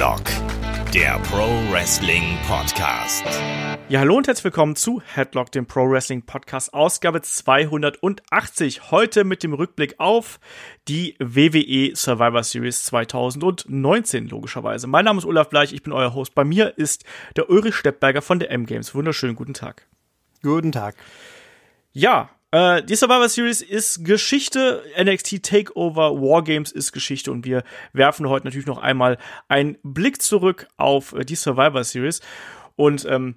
Headlock, der Pro Wrestling Podcast. Ja, hallo und herzlich willkommen zu Headlock, dem Pro Wrestling Podcast, Ausgabe 280. Heute mit dem Rückblick auf die WWE Survivor Series 2019, logischerweise. Mein Name ist Olaf Bleich, ich bin euer Host. Bei mir ist der Ulrich Steppberger von der M-Games. Wunderschönen guten Tag. Guten Tag. Ja, äh, die Survivor Series ist Geschichte, NXT Takeover Wargames ist Geschichte und wir werfen heute natürlich noch einmal einen Blick zurück auf äh, die Survivor Series. Und ähm,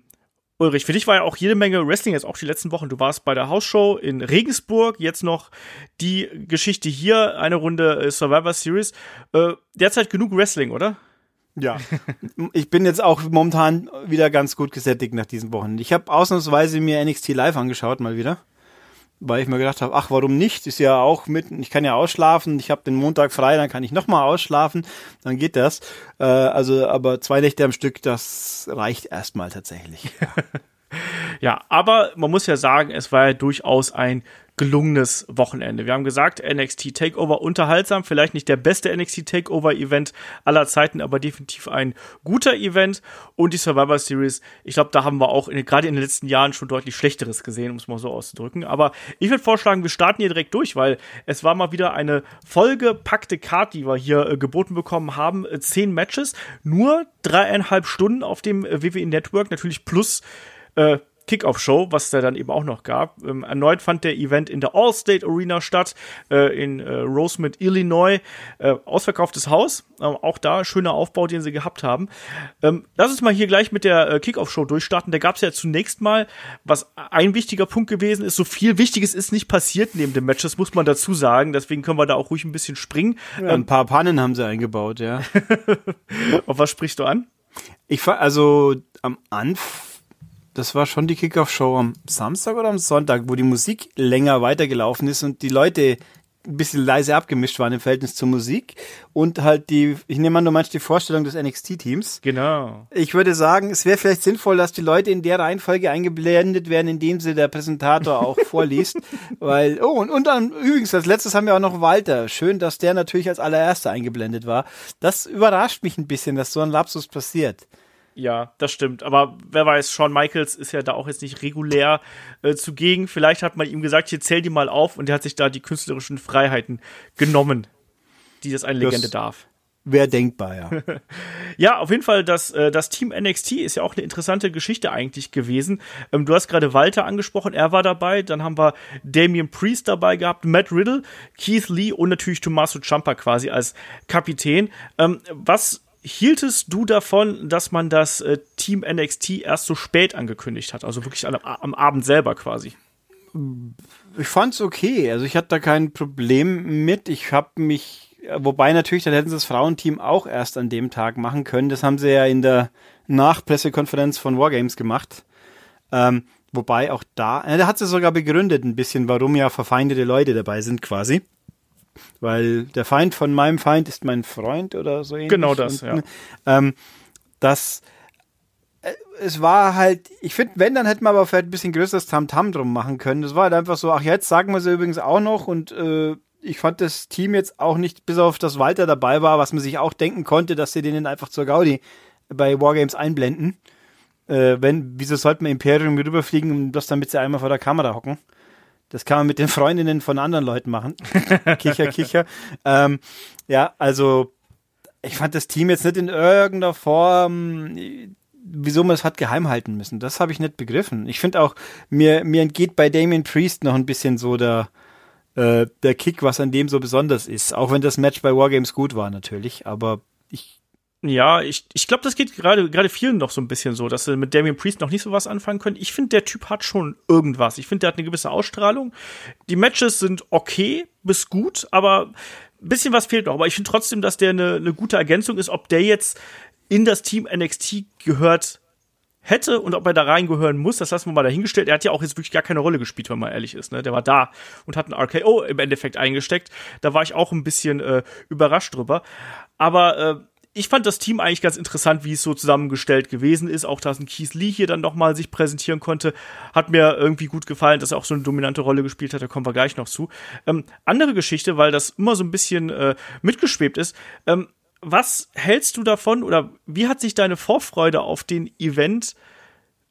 Ulrich, für dich war ja auch jede Menge Wrestling jetzt auch die letzten Wochen. Du warst bei der Hausshow in Regensburg, jetzt noch die Geschichte hier, eine Runde äh, Survivor Series. Äh, derzeit genug Wrestling, oder? Ja, ich bin jetzt auch momentan wieder ganz gut gesättigt nach diesen Wochen. Ich habe ausnahmsweise mir NXT Live angeschaut, mal wieder weil ich mir gedacht habe, ach, warum nicht? Ist ja auch mit, ich kann ja ausschlafen, ich habe den Montag frei, dann kann ich nochmal ausschlafen, dann geht das. Äh, also, aber zwei Nächte am Stück, das reicht erstmal tatsächlich. ja, aber man muss ja sagen, es war ja durchaus ein gelungenes Wochenende. Wir haben gesagt, NXT Takeover unterhaltsam, vielleicht nicht der beste NXT Takeover Event aller Zeiten, aber definitiv ein guter Event und die Survivor Series. Ich glaube, da haben wir auch in, gerade in den letzten Jahren schon deutlich schlechteres gesehen, um es mal so auszudrücken. Aber ich würde vorschlagen, wir starten hier direkt durch, weil es war mal wieder eine vollgepackte Card, die wir hier äh, geboten bekommen haben. Äh, zehn Matches, nur dreieinhalb Stunden auf dem äh, WWE Network, natürlich plus äh, Kickoff-Show, was es da dann eben auch noch gab. Ähm, erneut fand der Event in der Allstate Arena statt, äh, in äh, Rosemont, Illinois. Äh, ausverkauftes Haus, ähm, auch da schöner Aufbau, den sie gehabt haben. Ähm, lass uns mal hier gleich mit der äh, Kickoff-Show durchstarten. Da gab es ja zunächst mal, was ein wichtiger Punkt gewesen ist, so viel Wichtiges ist nicht passiert neben dem Match, das muss man dazu sagen. Deswegen können wir da auch ruhig ein bisschen springen. Ja, ein paar Pannen haben sie eingebaut, ja. Auf was sprichst du an? Ich also am Anfang das war schon die Kickoff-Show am Samstag oder am Sonntag, wo die Musik länger weitergelaufen ist und die Leute ein bisschen leise abgemischt waren im Verhältnis zur Musik und halt die, ich nehme an, du meinst die Vorstellung des NXT-Teams. Genau. Ich würde sagen, es wäre vielleicht sinnvoll, dass die Leute in der Reihenfolge eingeblendet werden, indem sie der Präsentator auch vorliest, weil, oh, und, und dann übrigens, als letztes haben wir auch noch Walter. Schön, dass der natürlich als allererster eingeblendet war. Das überrascht mich ein bisschen, dass so ein Lapsus passiert. Ja, das stimmt. Aber wer weiß, Shawn Michaels ist ja da auch jetzt nicht regulär äh, zugegen. Vielleicht hat man ihm gesagt, hier zähl die mal auf und er hat sich da die künstlerischen Freiheiten genommen, die das eine Legende das darf. Wäre denkbar, ja. ja, auf jeden Fall, das, äh, das Team NXT ist ja auch eine interessante Geschichte eigentlich gewesen. Ähm, du hast gerade Walter angesprochen, er war dabei. Dann haben wir Damian Priest dabei gehabt, Matt Riddle, Keith Lee und natürlich Tommaso Ciampa quasi als Kapitän. Ähm, was hieltest du davon, dass man das äh, Team NXT erst so spät angekündigt hat? Also wirklich am, am Abend selber quasi? Ich fand's okay. Also ich hatte da kein Problem mit. Ich habe mich, wobei natürlich, dann hätten sie das Frauenteam auch erst an dem Tag machen können. Das haben sie ja in der Nachpressekonferenz von Wargames gemacht. Ähm, wobei auch da, äh, da hat sie sogar begründet ein bisschen, warum ja verfeindete Leute dabei sind quasi weil der Feind von meinem Feind ist mein Freund oder so ähnlich. Genau das, Und, ja. Ähm, das äh, es war halt, ich finde, wenn, dann hätten wir aber vielleicht ein bisschen größeres Tamtam -Tam drum machen können. Das war halt einfach so, ach, jetzt sagen wir sie übrigens auch noch und äh, ich fand das Team jetzt auch nicht, bis auf das Walter dabei war, was man sich auch denken konnte, dass sie denen einfach zur Gaudi bei Wargames einblenden. Äh, wenn, wieso sollten wir Imperium rüberfliegen und das damit sie einmal vor der Kamera hocken? Das kann man mit den Freundinnen von anderen Leuten machen. kicher, kicher. Ähm, ja, also ich fand das Team jetzt nicht in irgendeiner Form, wieso man es hat geheim halten müssen. Das habe ich nicht begriffen. Ich finde auch, mir, mir entgeht bei Damien Priest noch ein bisschen so der, äh, der Kick, was an dem so besonders ist. Auch wenn das Match bei Wargames gut war natürlich, aber ich ja, ich, ich glaube, das geht gerade gerade vielen noch so ein bisschen so, dass sie mit Damien Priest noch nicht so was anfangen können. Ich finde, der Typ hat schon irgendwas. Ich finde, der hat eine gewisse Ausstrahlung. Die Matches sind okay bis gut, aber ein bisschen was fehlt noch. Aber ich finde trotzdem, dass der eine, eine gute Ergänzung ist. Ob der jetzt in das Team NXT gehört hätte und ob er da reingehören muss, das lassen wir mal dahingestellt. Er hat ja auch jetzt wirklich gar keine Rolle gespielt, wenn man ehrlich ist. Ne? Der war da und hat ein RKO im Endeffekt eingesteckt. Da war ich auch ein bisschen äh, überrascht drüber. Aber äh, ich fand das Team eigentlich ganz interessant, wie es so zusammengestellt gewesen ist. Auch dass ein Keith Lee hier dann nochmal sich präsentieren konnte, hat mir irgendwie gut gefallen, dass er auch so eine dominante Rolle gespielt hat. Da kommen wir gleich noch zu. Ähm, andere Geschichte, weil das immer so ein bisschen äh, mitgeschwebt ist. Ähm, was hältst du davon oder wie hat sich deine Vorfreude auf den Event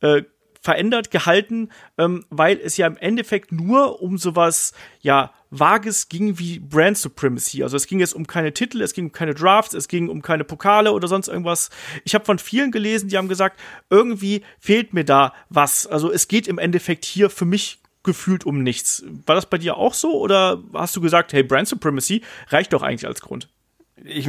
äh, verändert, gehalten, ähm, weil es ja im Endeffekt nur um sowas, ja, Vages ging wie Brand Supremacy. Also es ging jetzt um keine Titel, es ging um keine Drafts, es ging um keine Pokale oder sonst irgendwas. Ich habe von vielen gelesen, die haben gesagt, irgendwie fehlt mir da was. Also es geht im Endeffekt hier für mich gefühlt um nichts. War das bei dir auch so oder hast du gesagt, hey, Brand Supremacy reicht doch eigentlich als Grund? Ich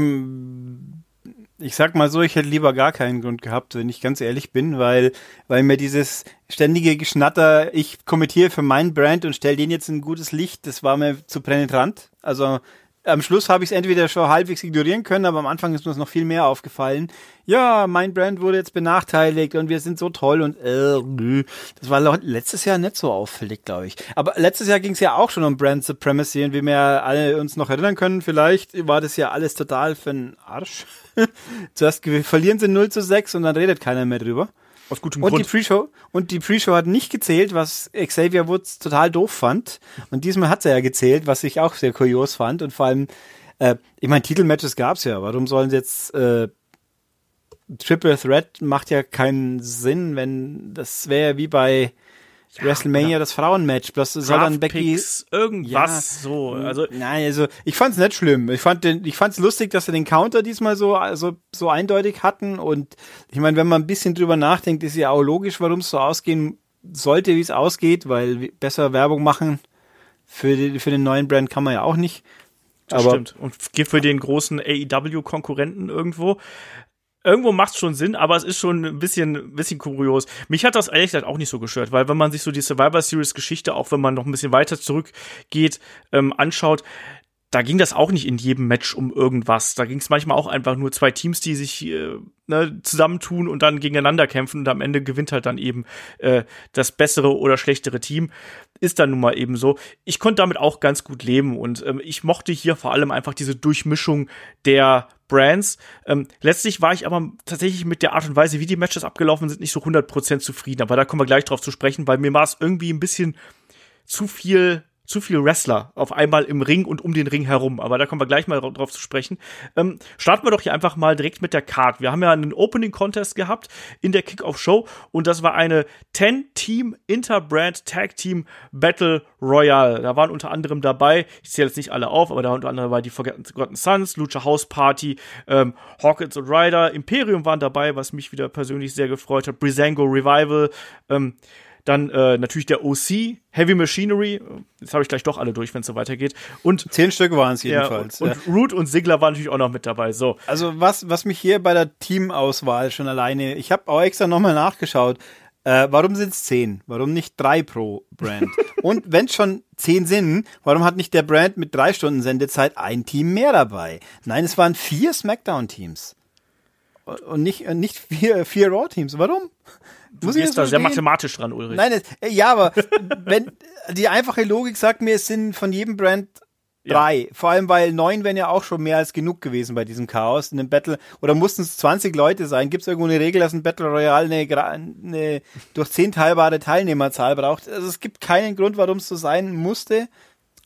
ich sag mal so, ich hätte lieber gar keinen Grund gehabt, wenn ich ganz ehrlich bin, weil, weil mir dieses ständige Geschnatter, ich kommentiere für meinen Brand und stelle den jetzt ein gutes Licht, das war mir zu penetrant. Also am Schluss habe ich es entweder schon halbwegs ignorieren können, aber am Anfang ist mir noch viel mehr aufgefallen. Ja, mein Brand wurde jetzt benachteiligt und wir sind so toll und äh, das war letztes Jahr nicht so auffällig, glaube ich. Aber letztes Jahr ging es ja auch schon um Brand Supremacy und wie wir alle uns noch erinnern können, vielleicht war das ja alles total für den Arsch. Zuerst verlieren sie 0 zu 6 und dann redet keiner mehr drüber. Aus gutem und Grund. Die Pre-Show, und die Pre-Show hat nicht gezählt, was Xavier Woods total doof fand. Und diesmal hat er ja gezählt, was ich auch sehr kurios fand. Und vor allem, äh, ich meine, Titelmatches gab's ja. Warum sollen sie jetzt äh, Triple Threat macht ja keinen Sinn, wenn das wäre wie bei ja, WrestleMania das Frauenmatch, bloß soll dann Becky irgendwas ja, so, also nein, also ich fand's nicht schlimm. Ich fand den ich fand's lustig, dass sie den Counter diesmal so also so eindeutig hatten und ich meine, wenn man ein bisschen drüber nachdenkt, ist ja auch logisch, warum es so ausgehen sollte, wie es ausgeht, weil besser Werbung machen für die, für den neuen Brand kann man ja auch nicht. Das Aber stimmt. Und für den großen AEW-Konkurrenten irgendwo irgendwo macht es schon Sinn, aber es ist schon ein bisschen, ein bisschen kurios. Mich hat das ehrlich gesagt auch nicht so gestört, weil wenn man sich so die Survivor Series Geschichte, auch wenn man noch ein bisschen weiter zurückgeht, ähm, anschaut, da ging das auch nicht in jedem Match um irgendwas. Da ging es manchmal auch einfach nur zwei Teams, die sich äh, ne, zusammentun und dann gegeneinander kämpfen und am Ende gewinnt halt dann eben äh, das bessere oder schlechtere Team. Ist dann nun mal eben so. Ich konnte damit auch ganz gut leben und ähm, ich mochte hier vor allem einfach diese Durchmischung der Brands. Ähm, letztlich war ich aber tatsächlich mit der Art und Weise, wie die Matches abgelaufen sind, nicht so 100% zufrieden. Aber da kommen wir gleich drauf zu sprechen, weil mir war es irgendwie ein bisschen zu viel zu viel Wrestler auf einmal im Ring und um den Ring herum. Aber da kommen wir gleich mal drauf zu sprechen. Ähm, starten wir doch hier einfach mal direkt mit der Card. Wir haben ja einen Opening Contest gehabt in der Kickoff Show und das war eine 10-Team Interbrand Tag Team Battle Royale. Da waren unter anderem dabei, ich zähle jetzt nicht alle auf, aber da unter anderem war die Forgotten Sons, Lucha House Party, ähm, Hawkins und Ryder, Imperium waren dabei, was mich wieder persönlich sehr gefreut hat, Brizango Revival, ähm, dann äh, natürlich der OC, Heavy Machinery. Jetzt habe ich gleich doch alle durch, wenn es so weitergeht. Und zehn Stück waren es jedenfalls. Ja, und, und Root und Sigler waren natürlich auch noch mit dabei. So. Also was, was mich hier bei der Teamauswahl schon alleine, ich habe auch extra nochmal nachgeschaut. Äh, warum sind es zehn? Warum nicht drei pro Brand? und wenn es schon zehn sind, warum hat nicht der Brand mit drei Stunden Sendezeit ein Team mehr dabei? Nein, es waren vier Smackdown-Teams. Und nicht, nicht vier, vier Raw-Teams. Warum? Du Muss gehst da sehr mathematisch dran, Ulrich. Nein, es, äh, ja, aber wenn die einfache Logik sagt mir, es sind von jedem Brand drei. Ja. Vor allem, weil neun wären ja auch schon mehr als genug gewesen bei diesem Chaos in einem Battle. Oder mussten es 20 Leute sein? Gibt es irgendwo eine Regel, dass ein Battle Royale eine, eine durch zehn teilbare Teilnehmerzahl braucht? Also es gibt keinen Grund, warum es so sein musste.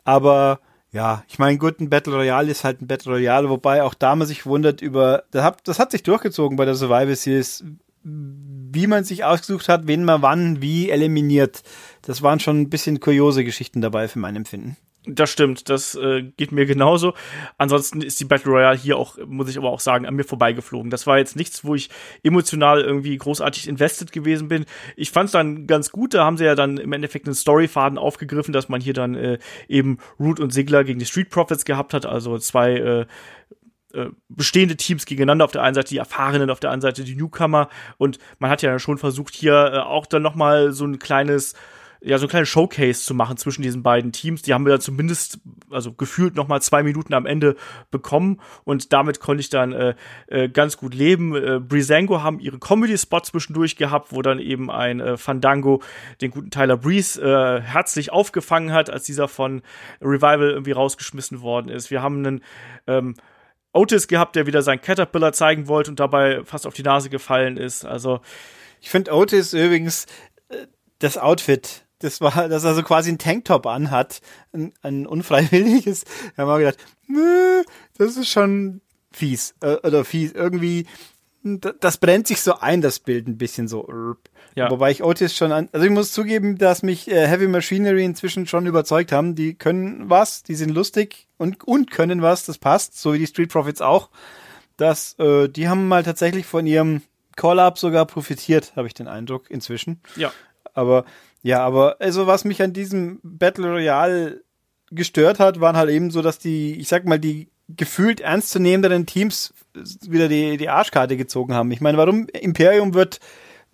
Aber ja, ich meine, gut, ein Battle Royale ist halt ein Battle Royale, wobei auch da man sich wundert über, das hat, das hat sich durchgezogen bei der Survival Series, wie man sich ausgesucht hat, wen man wann wie eliminiert. Das waren schon ein bisschen kuriose Geschichten dabei für mein Empfinden. Das stimmt, das äh, geht mir genauso. Ansonsten ist die Battle Royale hier auch, muss ich aber auch sagen, an mir vorbeigeflogen. Das war jetzt nichts, wo ich emotional irgendwie großartig invested gewesen bin. Ich fand es dann ganz gut, da haben sie ja dann im Endeffekt einen Storyfaden aufgegriffen, dass man hier dann äh, eben Root und Sigler gegen die Street Profits gehabt hat, also zwei äh, äh, bestehende Teams gegeneinander. Auf der einen Seite die Erfahrenen, auf der anderen Seite die Newcomer. Und man hat ja schon versucht, hier äh, auch dann noch mal so ein kleines ja, so ein kleines Showcase zu machen zwischen diesen beiden Teams. Die haben wir dann zumindest, also gefühlt noch mal zwei Minuten am Ende bekommen und damit konnte ich dann äh, äh, ganz gut leben. Äh, Breezango haben ihre Comedy-Spot zwischendurch gehabt, wo dann eben ein äh, Fandango den guten Tyler Breeze äh, herzlich aufgefangen hat, als dieser von Revival irgendwie rausgeschmissen worden ist. Wir haben einen ähm, Otis gehabt, der wieder seinen Caterpillar zeigen wollte und dabei fast auf die Nase gefallen ist. Also ich finde Otis übrigens äh, das Outfit, das war, dass er so quasi einen Tanktop anhat, ein, ein unfreiwilliges. Da haben wir gedacht, das ist schon fies. Äh, oder fies. Irgendwie, das brennt sich so ein, das Bild ein bisschen so. Ja. Wobei ich Otis schon an, also ich muss zugeben, dass mich äh, Heavy Machinery inzwischen schon überzeugt haben. Die können was, die sind lustig und, und können was, das passt, so wie die Street Profits auch. Das, äh, die haben mal tatsächlich von ihrem Call-Up sogar profitiert, habe ich den Eindruck, inzwischen. Ja. Aber, ja, aber, also was mich an diesem Battle Royale gestört hat, waren halt eben so, dass die, ich sag mal, die gefühlt ernstzunehmenden Teams wieder die, die Arschkarte gezogen haben. Ich meine, warum Imperium wird,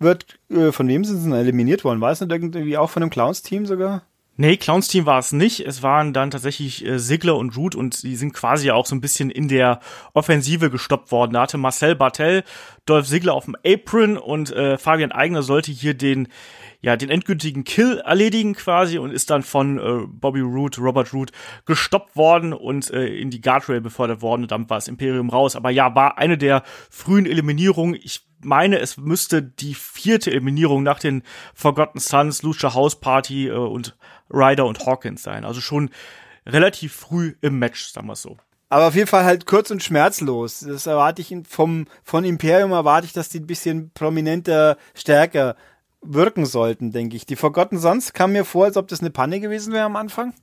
wird, äh, von wem sind sie denn eliminiert worden? War es nicht irgendwie auch von einem Clowns-Team sogar? Nee, Clowns Team war es nicht. Es waren dann tatsächlich äh, Sigler und Root und die sind quasi auch so ein bisschen in der Offensive gestoppt worden. Da hatte Marcel Bartel Dolph Sigler auf dem Apron und äh, Fabian Eigner sollte hier den ja, den endgültigen Kill erledigen quasi und ist dann von äh, Bobby Root, Robert Root gestoppt worden und äh, in die Guardrail befördert worden und dann war das Imperium raus. Aber ja, war eine der frühen Eliminierungen. Ich meine, es müsste die vierte Eliminierung nach den Forgotten Sons, Lucha House Party äh, und Ryder und Hawkins sein. Also schon relativ früh im Match, sagen wir so. Aber auf jeden Fall halt kurz und schmerzlos. Das erwarte ich vom, von Imperium erwarte ich, dass die ein bisschen prominenter, stärker wirken sollten, denke ich. Die Forgotten Sons kam mir vor, als ob das eine Panne gewesen wäre am Anfang.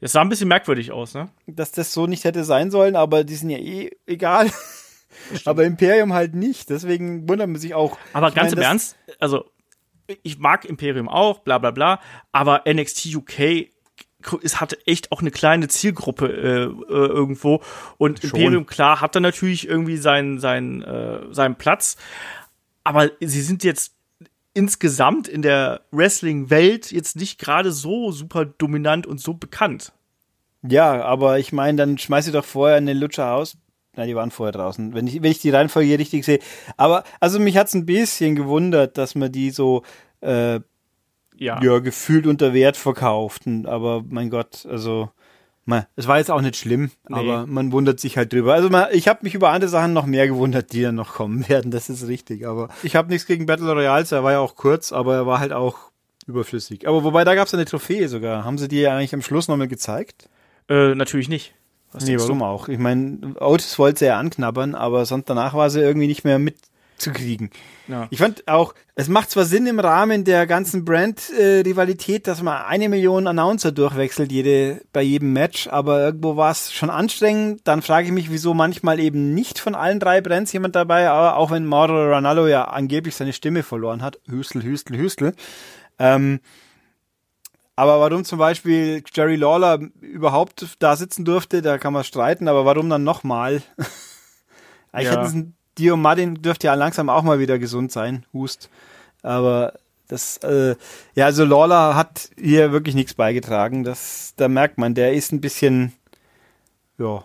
Es sah ein bisschen merkwürdig aus, ne? Dass das so nicht hätte sein sollen, aber die sind ja eh egal. aber Imperium halt nicht. Deswegen wundert man sich auch. Aber ganz meine, im Ernst, also ich mag Imperium auch, bla bla bla, aber NXT UK es hatte echt auch eine kleine Zielgruppe äh, äh, irgendwo und Schon. Imperium klar hat da natürlich irgendwie seinen seinen äh, seinen Platz, aber sie sind jetzt insgesamt in der Wrestling-Welt jetzt nicht gerade so super dominant und so bekannt. Ja, aber ich meine, dann schmeiß sie doch vorher eine Lutscher aus. Nein, die waren vorher draußen, wenn ich, wenn ich die Reihenfolge hier richtig sehe. Aber, also mich hat's ein bisschen gewundert, dass man die so, äh, ja. ja, gefühlt unter Wert verkauften. Aber mein Gott, also, es war jetzt auch nicht schlimm, nee. aber man wundert sich halt drüber. Also man, ich habe mich über andere Sachen noch mehr gewundert, die dann noch kommen werden, das ist richtig. Aber ich habe nichts gegen Battle Royale, er war ja auch kurz, aber er war halt auch überflüssig. Aber wobei, da gab es eine Trophäe sogar. Haben sie die ja eigentlich am Schluss nochmal gezeigt? Äh, natürlich nicht. Was nee, warum du? auch? Ich meine, Otis wollte sie ja anknabbern, aber sonst danach war sie irgendwie nicht mehr mit zu kriegen. Ja. Ich fand auch, es macht zwar Sinn im Rahmen der ganzen Brand-Rivalität, dass man eine Million Announcer durchwechselt jede, bei jedem Match, aber irgendwo war es schon anstrengend. Dann frage ich mich, wieso manchmal eben nicht von allen drei Brands jemand dabei, aber auch wenn Mauro Ronaldo ja angeblich seine Stimme verloren hat, Hüstel, Hüstel, Hüstel. Ähm, aber warum zum Beispiel Jerry Lawler überhaupt da sitzen durfte, da kann man streiten, aber warum dann nochmal? Ich ja. hätte Dio Martin dürfte ja langsam auch mal wieder gesund sein, Hust. Aber das, äh, ja, also Lawler hat hier wirklich nichts beigetragen. Das, da merkt man, der ist ein bisschen, ja,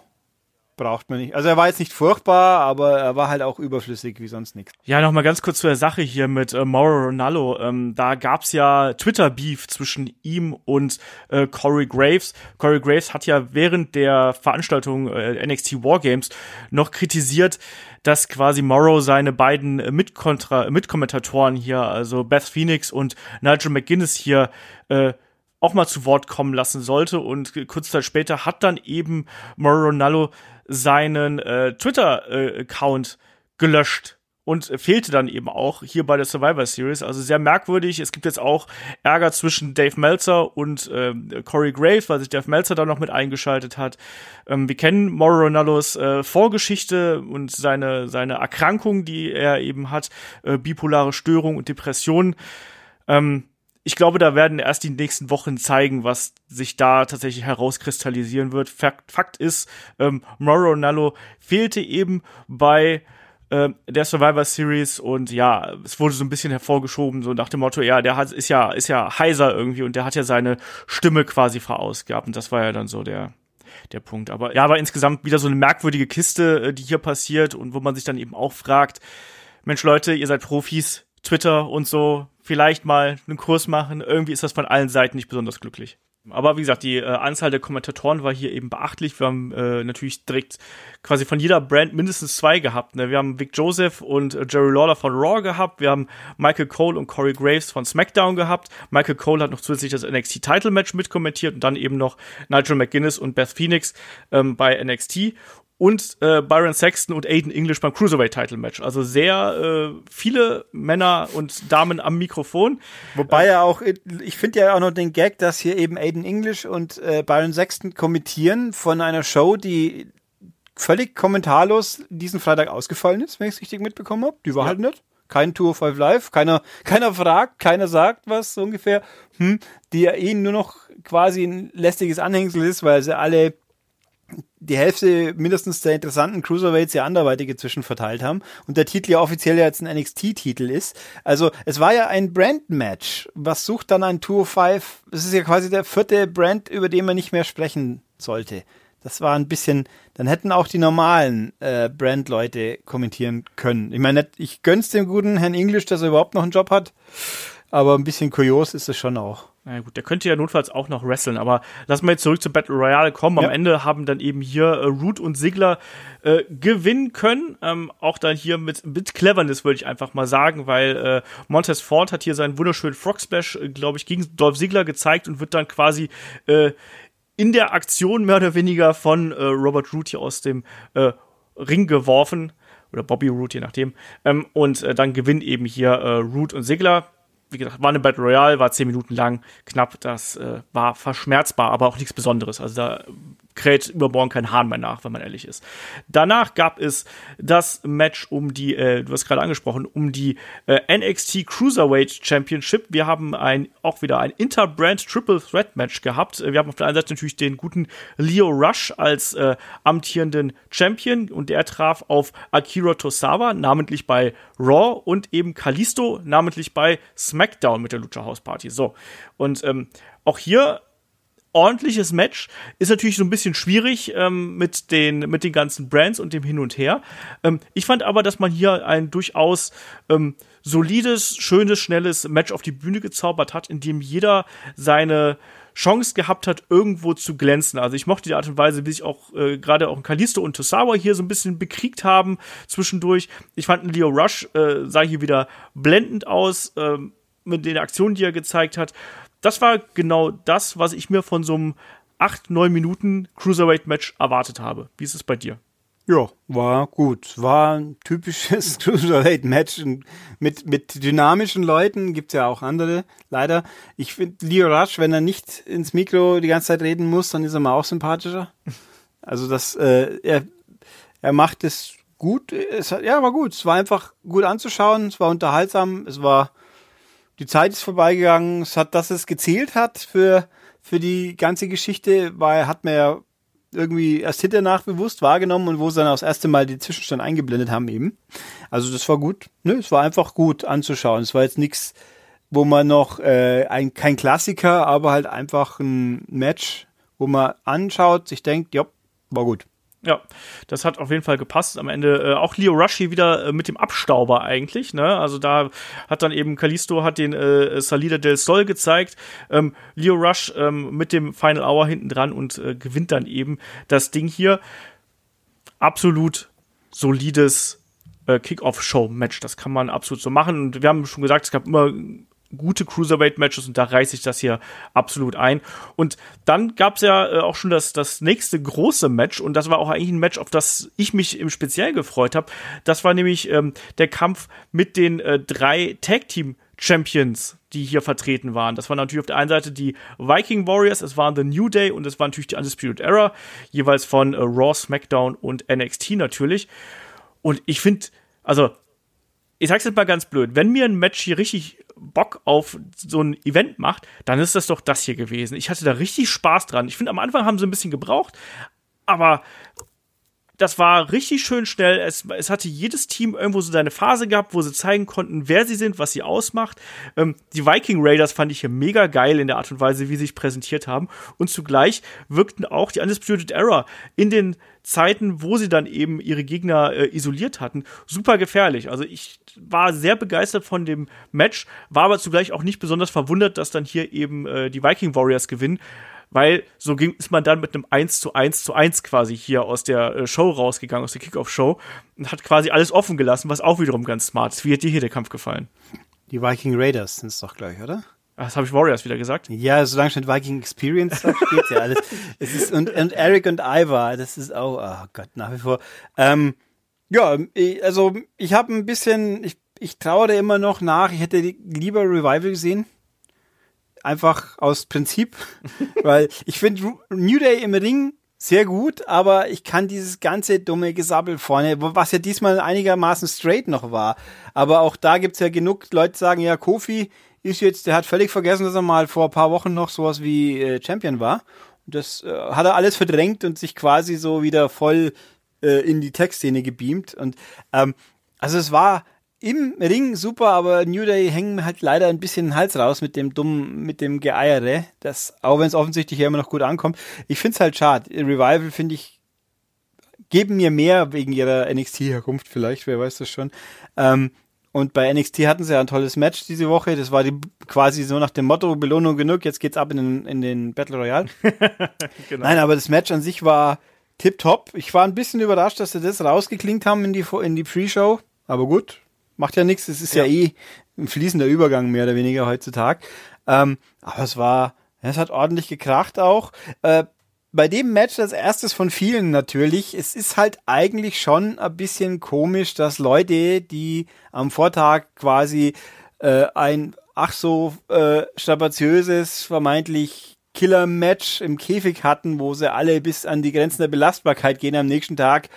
braucht man nicht. Also er war jetzt nicht furchtbar, aber er war halt auch überflüssig wie sonst nichts. Ja, noch mal ganz kurz zu der Sache hier mit äh, Mauro Ronaldo. Ähm, da gab's ja Twitter-Beef zwischen ihm und äh, Corey Graves. Corey Graves hat ja während der Veranstaltung äh, NXT Wargames noch kritisiert, dass quasi Morrow seine beiden Mitkontra Mitkommentatoren hier, also Beth Phoenix und Nigel McGuinness hier äh, auch mal zu Wort kommen lassen sollte. Und kurz Zeit später hat dann eben Morrow Ronaldo seinen äh, Twitter-Account gelöscht und fehlte dann eben auch hier bei der Survivor Series. Also sehr merkwürdig. Es gibt jetzt auch Ärger zwischen Dave Meltzer und äh, Corey Graves, weil sich Dave Meltzer da noch mit eingeschaltet hat. Ähm, wir kennen Mauro Ronaldos äh, Vorgeschichte und seine, seine Erkrankung, die er eben hat, äh, bipolare Störung und Depression. Ähm, ich glaube, da werden erst die nächsten Wochen zeigen, was sich da tatsächlich herauskristallisieren wird. Fakt, Fakt ist, ähm, Mauro Ronaldo fehlte eben bei äh, der Survivor Series und ja, es wurde so ein bisschen hervorgeschoben, so nach dem Motto, ja, der hat, ist ja, ist ja heiser irgendwie und der hat ja seine Stimme quasi verausgabt und das war ja dann so der, der Punkt. Aber ja, aber insgesamt wieder so eine merkwürdige Kiste, äh, die hier passiert und wo man sich dann eben auch fragt, Mensch Leute, ihr seid Profis, Twitter und so, vielleicht mal einen Kurs machen. Irgendwie ist das von allen Seiten nicht besonders glücklich. Aber wie gesagt, die äh, Anzahl der Kommentatoren war hier eben beachtlich. Wir haben äh, natürlich direkt quasi von jeder Brand mindestens zwei gehabt. Ne? Wir haben Vic Joseph und äh, Jerry Lawler von Raw gehabt. Wir haben Michael Cole und Corey Graves von SmackDown gehabt. Michael Cole hat noch zusätzlich das NXT Title Match mitkommentiert und dann eben noch Nigel McGuinness und Beth Phoenix ähm, bei NXT. Und äh, Byron Sexton und Aiden English beim Cruiserweight Title Match. Also sehr äh, viele Männer und Damen am Mikrofon. Wobei ja auch, ich finde ja auch noch den Gag, dass hier eben Aiden English und äh, Byron Sexton kommentieren von einer Show, die völlig kommentarlos diesen Freitag ausgefallen ist, wenn ich es richtig mitbekommen habe. Die war ja. halt nicht. Kein Tour 5 Live, keiner, keiner fragt, keiner sagt was, so ungefähr. Hm, die ja eh nur noch quasi ein lästiges Anhängsel ist, weil sie alle die Hälfte mindestens der interessanten Cruiserweights ja anderweitig inzwischen verteilt haben und der Titel ja offiziell jetzt ein NXT-Titel ist. Also es war ja ein Brand-Match. Was sucht dann ein Tour 5? Es ist ja quasi der vierte Brand, über den man nicht mehr sprechen sollte. Das war ein bisschen, dann hätten auch die normalen äh, Brand-Leute kommentieren können. Ich meine, ich gönn's dem guten Herrn English, dass er überhaupt noch einen Job hat, aber ein bisschen kurios ist es schon auch. Na gut, der könnte ja notfalls auch noch wresteln, aber lassen wir jetzt zurück zu Battle Royale kommen. Ja. Am Ende haben dann eben hier äh, Root und Sigler äh, gewinnen können. Ähm, auch dann hier mit, mit Cleverness, würde ich einfach mal sagen, weil äh, Montez Ford hat hier seinen wunderschönen Frog Splash, äh, glaube ich, gegen Dolph Sigler gezeigt und wird dann quasi äh, in der Aktion mehr oder weniger von äh, Robert Root hier aus dem äh, Ring geworfen. Oder Bobby Root, je nachdem. Ähm, und äh, dann gewinnt eben hier äh, Root und Sigler wie gesagt, war eine Battle Royale, war zehn Minuten lang, knapp, das äh, war verschmerzbar, aber auch nichts Besonderes. Also da kräht übermorgen kein Hahn mehr nach, wenn man ehrlich ist. Danach gab es das Match um die, äh, du hast gerade angesprochen, um die äh, NXT Cruiserweight Championship. Wir haben ein, auch wieder ein Interbrand Triple Threat Match gehabt. Wir haben auf der einen Seite natürlich den guten Leo Rush als äh, amtierenden Champion und der traf auf Akira Tosawa, namentlich bei Raw und eben Kalisto, namentlich bei SmackDown mit der Lucha House Party. So. Und ähm, auch hier ordentliches Match. Ist natürlich so ein bisschen schwierig ähm, mit, den, mit den ganzen Brands und dem Hin und Her. Ähm, ich fand aber, dass man hier ein durchaus ähm, solides, schönes, schnelles Match auf die Bühne gezaubert hat, in dem jeder seine Chance gehabt hat, irgendwo zu glänzen. Also ich mochte die Art und Weise, wie sich auch äh, gerade auch Kalisto und Tosawa hier so ein bisschen bekriegt haben zwischendurch. Ich fand Leo Rush äh, sah hier wieder blendend aus äh, mit den Aktionen, die er gezeigt hat das war genau das, was ich mir von so einem 8, 9 Minuten Cruiserweight-Match erwartet habe. Wie ist es bei dir? Ja, war gut. War ein typisches Cruiserweight-Match mit, mit dynamischen Leuten. Gibt's ja auch andere, leider. Ich finde Leo Rush, wenn er nicht ins Mikro die ganze Zeit reden muss, dann ist er mal auch sympathischer. Also das, äh, er, er macht es gut. Es, ja, war gut. Es war einfach gut anzuschauen. Es war unterhaltsam. Es war die Zeit ist vorbeigegangen. Es hat, dass es gezählt hat für, für die ganze Geschichte, weil hat man ja irgendwie erst hinterher bewusst wahrgenommen und wo sie dann auch das erste Mal die Zwischenstand eingeblendet haben eben. Also das war gut. Ne? Es war einfach gut anzuschauen. Es war jetzt nichts, wo man noch äh, ein, kein Klassiker, aber halt einfach ein Match, wo man anschaut, sich denkt, ja, war gut. Ja, das hat auf jeden Fall gepasst. Am Ende äh, auch Leo Rush hier wieder äh, mit dem Abstauber eigentlich. Ne? Also da hat dann eben Kalisto hat den äh, Salida del Sol gezeigt. Ähm, Leo Rush ähm, mit dem Final Hour hinten dran und äh, gewinnt dann eben das Ding hier. Absolut solides äh, Kick-Off-Show-Match. Das kann man absolut so machen. Und wir haben schon gesagt, es gab immer gute Cruiserweight-Matches und da reiße ich das hier absolut ein. Und dann gab es ja äh, auch schon das, das nächste große Match und das war auch eigentlich ein Match, auf das ich mich im Speziell gefreut habe. Das war nämlich ähm, der Kampf mit den äh, drei Tag-Team Champions, die hier vertreten waren. Das waren natürlich auf der einen Seite die Viking Warriors, es waren The New Day und es waren natürlich die Undisputed Era, jeweils von äh, Raw, SmackDown und NXT natürlich. Und ich finde, also ich sag's jetzt mal ganz blöd, wenn mir ein Match hier richtig Bock auf so ein Event macht, dann ist das doch das hier gewesen. Ich hatte da richtig Spaß dran. Ich finde, am Anfang haben sie ein bisschen gebraucht, aber das war richtig schön schnell. Es, es hatte jedes Team irgendwo so seine Phase gehabt, wo sie zeigen konnten, wer sie sind, was sie ausmacht. Ähm, die Viking Raiders fand ich hier mega geil in der Art und Weise, wie sie sich präsentiert haben. Und zugleich wirkten auch die Undisputed Era in den Zeiten, wo sie dann eben ihre Gegner äh, isoliert hatten, super gefährlich. Also ich war sehr begeistert von dem Match, war aber zugleich auch nicht besonders verwundert, dass dann hier eben äh, die Viking Warriors gewinnen weil so ging, ist man dann mit einem 1 zu 1 zu 1 quasi hier aus der äh, Show rausgegangen, aus der Kickoff-Show und hat quasi alles offen gelassen, was auch wiederum ganz smart ist. Wie hat dir hier der Kampf gefallen? Die Viking Raiders sind es doch gleich, oder? Das habe ich Warriors wieder gesagt. Ja, solange schon Viking Experience steht ja alles. es ist, und, und Eric und Ivar, das ist auch, oh Gott, nach wie vor. Ähm, ja, also ich habe ein bisschen, ich, ich trauere immer noch nach, ich hätte lieber Revival gesehen. Einfach aus Prinzip, weil ich finde New Day im Ring sehr gut, aber ich kann dieses ganze dumme Gesabbel vorne, was ja diesmal einigermaßen straight noch war. Aber auch da gibt's ja genug Leute, die sagen, ja, Kofi ist jetzt, der hat völlig vergessen, dass er mal vor ein paar Wochen noch sowas wie äh, Champion war. Und das äh, hat er alles verdrängt und sich quasi so wieder voll äh, in die Tech-Szene gebeamt. Und ähm, also es war im Ring super, aber New Day hängen halt leider ein bisschen den Hals raus mit dem dummen, mit dem Geeiere. Das, auch wenn es offensichtlich ja immer noch gut ankommt. Ich find's halt schade. Revival finde ich geben mir mehr wegen ihrer NXT-Herkunft vielleicht, wer weiß das schon. Ähm, und bei NXT hatten sie ja ein tolles Match diese Woche. Das war die, quasi so nach dem Motto, Belohnung genug, jetzt geht's ab in den, in den Battle Royale. genau. Nein, aber das Match an sich war tipptopp. Ich war ein bisschen überrascht, dass sie das rausgeklingt haben in die, in die Pre-Show. Aber gut, macht ja nichts. Es ist ja. ja. eh ein fließender Übergang mehr oder weniger heutzutage. Ähm, aber es war, es hat ordentlich gekracht auch. Äh, bei dem Match als erstes von vielen natürlich. Es ist halt eigentlich schon ein bisschen komisch, dass Leute, die am Vortag quasi äh, ein ach so äh, strapaziöses, vermeintlich Killer-Match im Käfig hatten, wo sie alle bis an die Grenzen der Belastbarkeit gehen am nächsten Tag.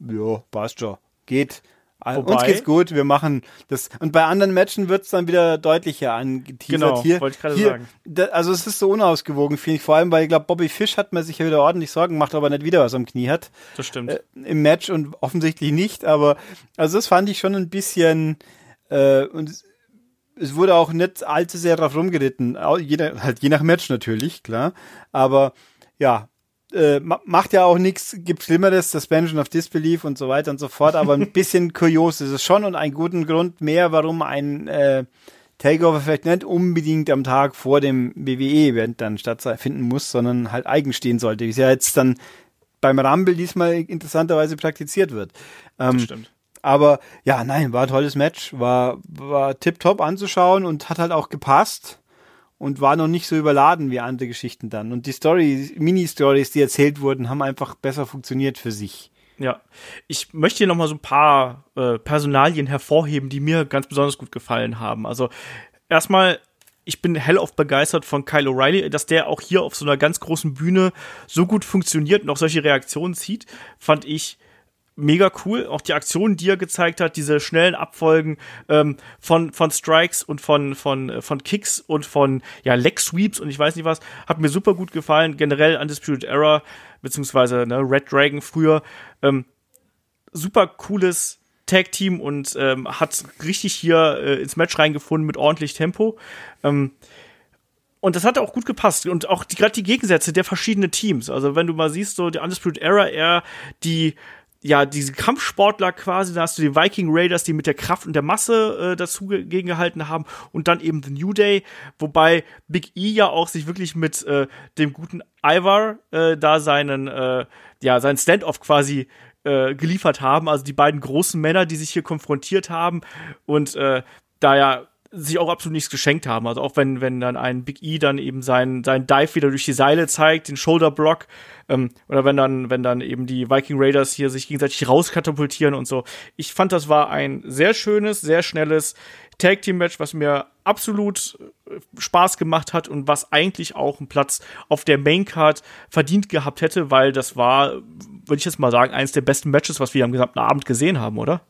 Ja, passt schon. Geht. Wobei, Uns geht's gut, wir machen das. Und bei anderen Matchen wird's dann wieder deutlicher angeteasert. Genau, hier, wollte ich gerade sagen. Da, also es ist so unausgewogen, finde ich. Vor allem, weil ich glaube, Bobby Fish hat mir sich ja wieder ordentlich Sorgen gemacht, aber nicht wieder was am Knie hat. Das stimmt. Äh, Im Match und offensichtlich nicht, aber also das fand ich schon ein bisschen äh, und es wurde auch nicht allzu sehr drauf rumgeritten. Jeder, halt je nach Match natürlich, klar. Aber ja, äh, macht ja auch nichts, gibt Schlimmeres, Suspension of Disbelief und so weiter und so fort, aber ein bisschen kurios ist es schon und einen guten Grund mehr, warum ein äh, Takeover vielleicht nicht unbedingt am Tag vor dem WWE-Event dann stattfinden muss, sondern halt eigen stehen sollte, wie es ja jetzt dann beim Rumble diesmal interessanterweise praktiziert wird. Ähm, das stimmt. Aber ja, nein, war ein tolles Match, war, war tipptopp anzuschauen und hat halt auch gepasst und war noch nicht so überladen wie andere Geschichten dann. Und die Story, Mini-Stories, die erzählt wurden, haben einfach besser funktioniert für sich. Ja, ich möchte hier noch mal so ein paar äh, Personalien hervorheben, die mir ganz besonders gut gefallen haben. Also erstmal ich bin hellauf begeistert von Kyle O'Reilly, dass der auch hier auf so einer ganz großen Bühne so gut funktioniert und auch solche Reaktionen zieht, fand ich mega cool. Auch die Aktionen, die er gezeigt hat, diese schnellen Abfolgen ähm, von, von Strikes und von, von, äh, von Kicks und von ja, Leg Sweeps und ich weiß nicht was, hat mir super gut gefallen. Generell Undisputed Era, beziehungsweise ne, Red Dragon früher. Ähm, super cooles Tag Team und ähm, hat richtig hier äh, ins Match reingefunden mit ordentlich Tempo. Ähm, und das hat auch gut gepasst. Und auch die, gerade die Gegensätze der verschiedenen Teams. Also wenn du mal siehst, so die Undisputed Era, eher die ja, diese Kampfsportler quasi, da hast du die Viking Raiders, die mit der Kraft und der Masse äh, dazu gegengehalten haben und dann eben The New Day, wobei Big E ja auch sich wirklich mit äh, dem guten Ivar äh, da seinen, äh, ja, seinen Standoff quasi äh, geliefert haben, also die beiden großen Männer, die sich hier konfrontiert haben und äh, da ja sich auch absolut nichts geschenkt haben. Also auch wenn, wenn dann ein Big E dann eben seinen, seinen Dive wieder durch die Seile zeigt, den Shoulder Block, ähm, oder wenn dann, wenn dann eben die Viking Raiders hier sich gegenseitig rauskatapultieren und so. Ich fand, das war ein sehr schönes, sehr schnelles Tag Team Match, was mir absolut äh, Spaß gemacht hat und was eigentlich auch einen Platz auf der Main Card verdient gehabt hätte, weil das war, würde ich jetzt mal sagen, eines der besten Matches, was wir am gesamten Abend gesehen haben, oder?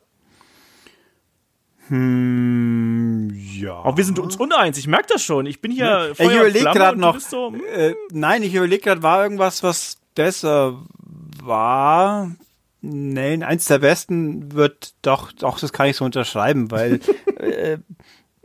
Hm, ja. Aber wir sind uns uneins, ich merke das schon. Ich bin hier Ich überlege gerade noch. So, äh, nein, ich überlege gerade, war irgendwas, was besser war? Nein, eins der besten wird doch, doch, das kann ich so unterschreiben, weil äh,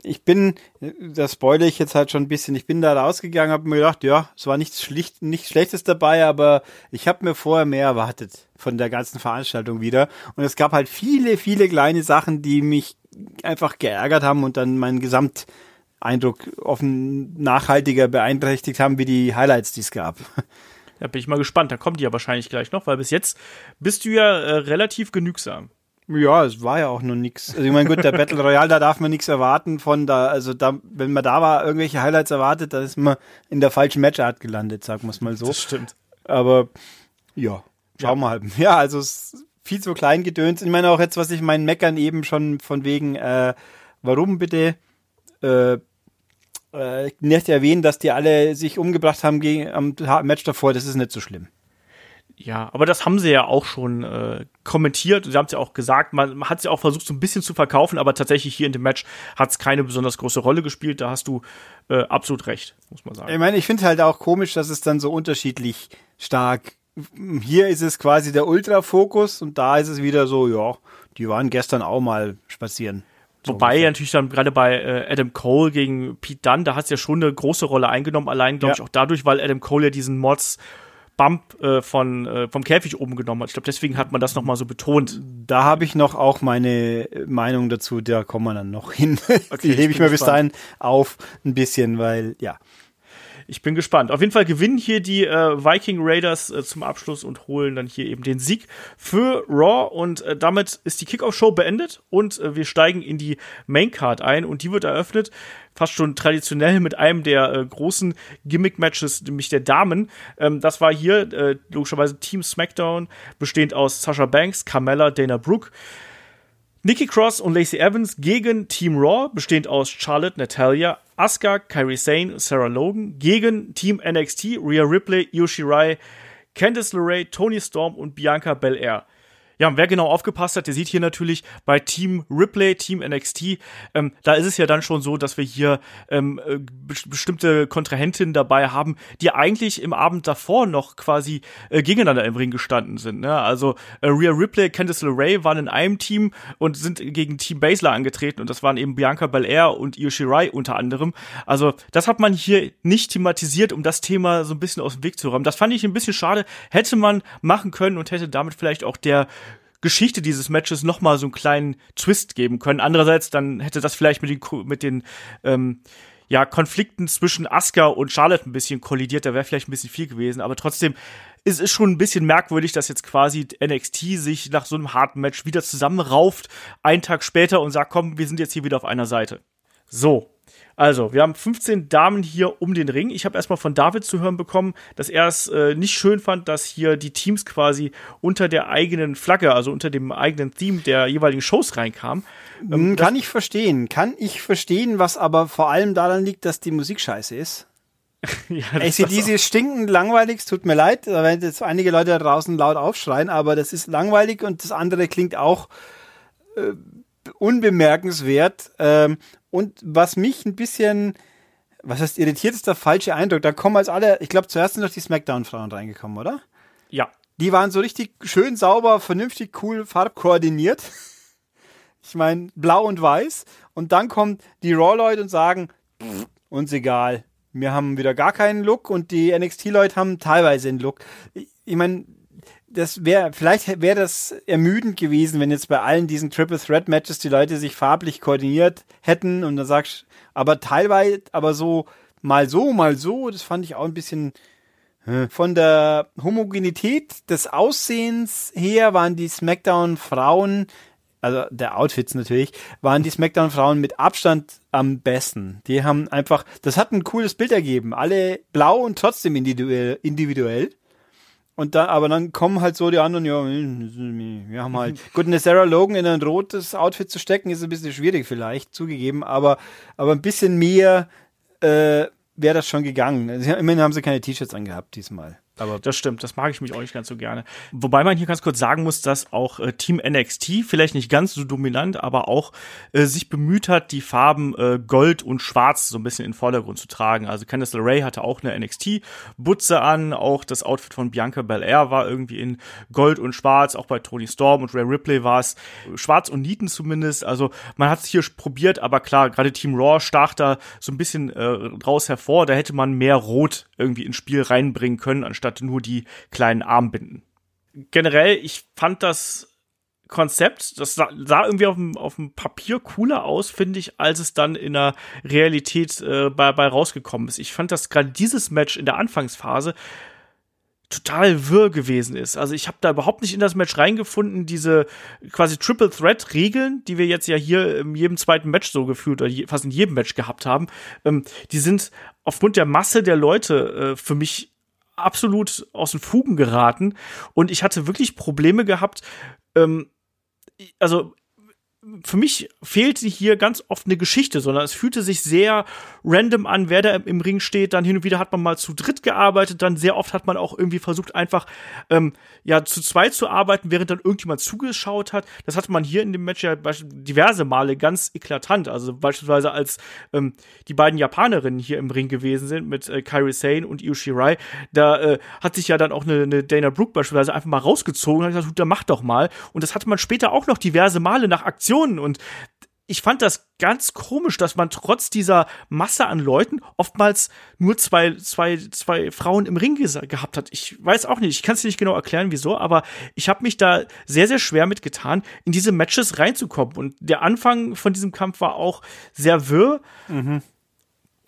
ich bin, das spoilere ich jetzt halt schon ein bisschen, ich bin da rausgegangen, habe mir gedacht, ja, es war nichts schlicht, nichts Schlechtes dabei, aber ich habe mir vorher mehr erwartet von der ganzen Veranstaltung wieder. Und es gab halt viele, viele kleine Sachen, die mich einfach geärgert haben und dann meinen Gesamteindruck offen nachhaltiger beeinträchtigt haben, wie die Highlights, die es gab. Da bin ich mal gespannt. Da kommt die ja wahrscheinlich gleich noch, weil bis jetzt bist du ja äh, relativ genügsam. Ja, es war ja auch noch nichts. Also ich meine, gut, der Battle Royale, da darf man nichts erwarten von da, also da, wenn man da war, irgendwelche Highlights erwartet, da ist man in der falschen Matchart gelandet, sagen wir es mal so. Das stimmt. Aber ja, schauen wir halt. Ja, also es ist viel zu klein gedöns. Ich meine auch jetzt, was ich meinen Meckern eben schon von wegen, äh, warum bitte, äh, äh, nicht erwähnen, dass die alle sich umgebracht haben gegen, am Match davor, das ist nicht so schlimm. Ja, aber das haben sie ja auch schon äh, kommentiert. Sie haben es ja auch gesagt, man, man hat es ja auch versucht, so ein bisschen zu verkaufen, aber tatsächlich hier in dem Match hat es keine besonders große Rolle gespielt. Da hast du äh, absolut recht, muss man sagen. Ich meine, ich finde halt auch komisch, dass es dann so unterschiedlich stark. Hier ist es quasi der Ultra-Fokus und da ist es wieder so, ja, die waren gestern auch mal spazieren. Wobei ungefähr. natürlich dann gerade bei äh, Adam Cole gegen Pete Dunne, da hat es ja schon eine große Rolle eingenommen, allein glaube Ja. ich auch dadurch, weil Adam Cole ja diesen Mods Bump äh, von äh, vom Käfig oben genommen hat. Ich glaube, deswegen hat man das noch mal so betont. Da habe ich noch auch meine Meinung dazu, da kommen wir dann noch hin. Die ich hebe ich bin mir bis dahin auf ein bisschen, weil ja. Ich bin gespannt. Auf jeden Fall gewinnen hier die äh, Viking Raiders äh, zum Abschluss und holen dann hier eben den Sieg für Raw und äh, damit ist die Kickoff-Show beendet und äh, wir steigen in die Maincard ein und die wird eröffnet fast schon traditionell mit einem der äh, großen Gimmick-Matches, nämlich der Damen. Ähm, das war hier äh, logischerweise Team SmackDown, bestehend aus Sasha Banks, Carmella, Dana Brooke. Nikki Cross und Lacey Evans gegen Team Raw, bestehend aus Charlotte, Natalia, Asuka, Kairi Sane, Sarah Logan, gegen Team NXT, Rhea Ripley, Io Shirai, Candice LeRae, Tony Storm und Bianca Belair. Ja, und wer genau aufgepasst hat, der sieht hier natürlich bei Team Ripley, Team NXT, ähm, da ist es ja dann schon so, dass wir hier ähm, äh, bes- bestimmte Kontrahentinnen dabei haben, die eigentlich im Abend davor noch quasi äh, gegeneinander im Ring gestanden sind. Ne? Also äh, Rhea Ripley, Candice LeRae waren in einem Team und sind gegen Team Baszler angetreten und das waren eben Bianca Belair und Io Shirai unter anderem. Also das hat man hier nicht thematisiert, um das Thema so ein bisschen aus dem Weg zu räumen. Das fand ich ein bisschen schade. Hätte man machen können und hätte damit vielleicht auch der Geschichte dieses Matches noch mal so einen kleinen Twist geben können. Andererseits dann hätte das vielleicht mit den mit den ähm, ja, Konflikten zwischen Asuka und Charlotte ein bisschen kollidiert, da wäre vielleicht ein bisschen viel gewesen, aber trotzdem ist es schon ein bisschen merkwürdig, dass jetzt quasi NXT sich nach so einem harten Match wieder zusammenrauft, einen Tag später und sagt, komm, wir sind jetzt hier wieder auf einer Seite. So. Also, wir haben 15 Damen hier um den Ring. Ich habe erstmal von David zu hören bekommen, dass er es äh, nicht schön fand, dass hier die Teams quasi unter der eigenen Flagge, also unter dem eigenen Theme der jeweiligen Shows reinkamen. Hm, kann ich verstehen. Kann ich verstehen, was aber vor allem daran liegt, dass die Musik scheiße ist. ja, ACDC ist stinkend langweilig, es tut mir leid, da werden jetzt einige Leute da draußen laut aufschreien, aber das ist langweilig und das andere klingt auch äh, unbemerkenswert. Ähm, und was mich ein bisschen, was heißt irritiert, ist der falsche Eindruck. Da kommen als alle, ich glaube, zuerst sind doch die Smackdown-Frauen reingekommen, oder? ja, Die waren so richtig schön sauber, vernünftig, cool, farbkoordiniert. Ich meine, blau und weiß. Und dann kommen die Raw-Leute und sagen, "Pff, uns egal. Wir haben wieder gar keinen Look und die NXT-Leute haben teilweise einen Look. Ich, ich meine, das wäre, vielleicht wäre das ermüdend gewesen, wenn jetzt bei allen diesen Triple Threat Matches die Leute sich farblich koordiniert hätten und dann sagst, aber teilweise, aber so, mal so, mal so, das fand ich auch ein bisschen, von der Homogenität des Aussehens her waren die SmackDown-Frauen, also der Outfits natürlich, waren die SmackDown-Frauen mit Abstand am besten. Die haben einfach, das hat ein cooles Bild ergeben. Alle blau und trotzdem individuell. individuell. Und da, aber dann kommen halt so die anderen, ja, wir haben halt, gut, eine Sarah Logan in ein rotes Outfit zu stecken, ist ein bisschen schwierig vielleicht, zugegeben, aber, aber ein bisschen mehr, äh, wäre das schon gegangen. Sie, immerhin haben sie keine T-Shirts angehabt diesmal. Aber Das stimmt, das mag ich mich auch nicht ganz so gerne. Wobei man hier ganz kurz sagen muss, dass auch äh, Team NXT, vielleicht nicht ganz so dominant, aber auch äh, sich bemüht hat, die Farben äh, Gold und Schwarz so ein bisschen in den Vordergrund zu tragen. Also Candice LeRae hatte auch eine NXT-Butze an, auch das Outfit von Bianca Belair war irgendwie in Gold und Schwarz, auch bei Tony Storm und Ray Ripley war es schwarz und Nieten zumindest. Also man hat es hier probiert, aber klar, gerade Team Raw stach da so ein bisschen äh, raus hervor. Da hätte man mehr Rot irgendwie ins Spiel reinbringen können, anstatt nur die kleinen Armbinden. Generell, ich fand das Konzept, das sah, sah irgendwie auf dem, auf dem Papier cooler aus, finde ich, als es dann in der Realität äh, bei, bei rausgekommen ist. Ich fand das gerade dieses Match in der Anfangsphase total wirr gewesen ist. Also ich habe da überhaupt nicht in das Match reingefunden, diese quasi Triple Threat Regeln, die wir jetzt ja hier in jedem zweiten Match so gefühlt oder fast in jedem Match gehabt haben, ähm, die sind aufgrund der Masse der Leute äh, für mich absolut aus den Fugen geraten. Und ich hatte wirklich Probleme gehabt, ähm, also für mich fehlte hier ganz oft eine Geschichte, sondern es fühlte sich sehr random an, wer da im Ring steht. Dann hin und wieder hat man mal zu dritt gearbeitet, dann sehr oft hat man auch irgendwie versucht, einfach ähm, ja zu zweit zu arbeiten, während dann irgendjemand zugeschaut hat. Das hatte man hier in dem Match ja diverse Male ganz eklatant. Also beispielsweise als ähm, die beiden Japanerinnen hier im Ring gewesen sind mit äh, Kairi Sane und Io Shirai, da äh, hat sich ja dann auch eine, eine Dana Brooke beispielsweise einfach mal rausgezogen und hat gesagt, da mach doch mal. Und das hatte man später auch noch diverse Male nach Aktion Situationen und ich fand das ganz komisch, dass man trotz dieser Masse an Leuten oftmals nur zwei, zwei, zwei Frauen im Ring gehabt hat. Ich weiß auch nicht, ich kann es nicht genau erklären, wieso, aber ich habe mich da sehr, sehr schwer mitgetan, in diese Matches reinzukommen. Und der Anfang von diesem Kampf war auch sehr wirr. Mhm.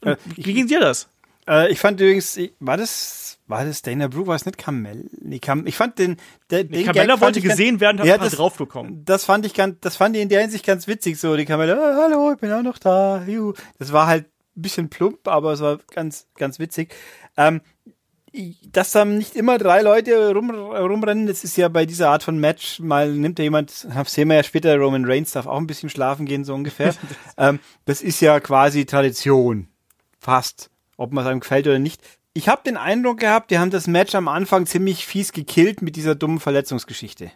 Äh, wie ging dir das? Äh, ich fand übrigens, war das war das Dana Brooke? War es nicht Kamel? Nee, Kam ich fand den, der, nee, den Camella wollte gesehen ganz, werden, hat ja, ein paar drauf bekommen. Das fand ich ganz, das fand ich in der Hinsicht ganz witzig, so, die Kamella, oh, hallo, ich bin auch noch da, juhu. Das war halt ein bisschen plump, aber es war ganz, ganz witzig. Ähm, dass da nicht immer drei Leute rum, rumrennen, das ist ja bei dieser Art von Match, mal nimmt da jemand, das sehen wir ja später, Roman Reigns darf auch ein bisschen schlafen gehen, so ungefähr. ähm, das ist ja quasi Tradition. Fast. Ob man es einem gefällt oder nicht. Ich habe den Eindruck gehabt, die haben das Match am Anfang ziemlich fies gekillt mit dieser dummen Verletzungsgeschichte.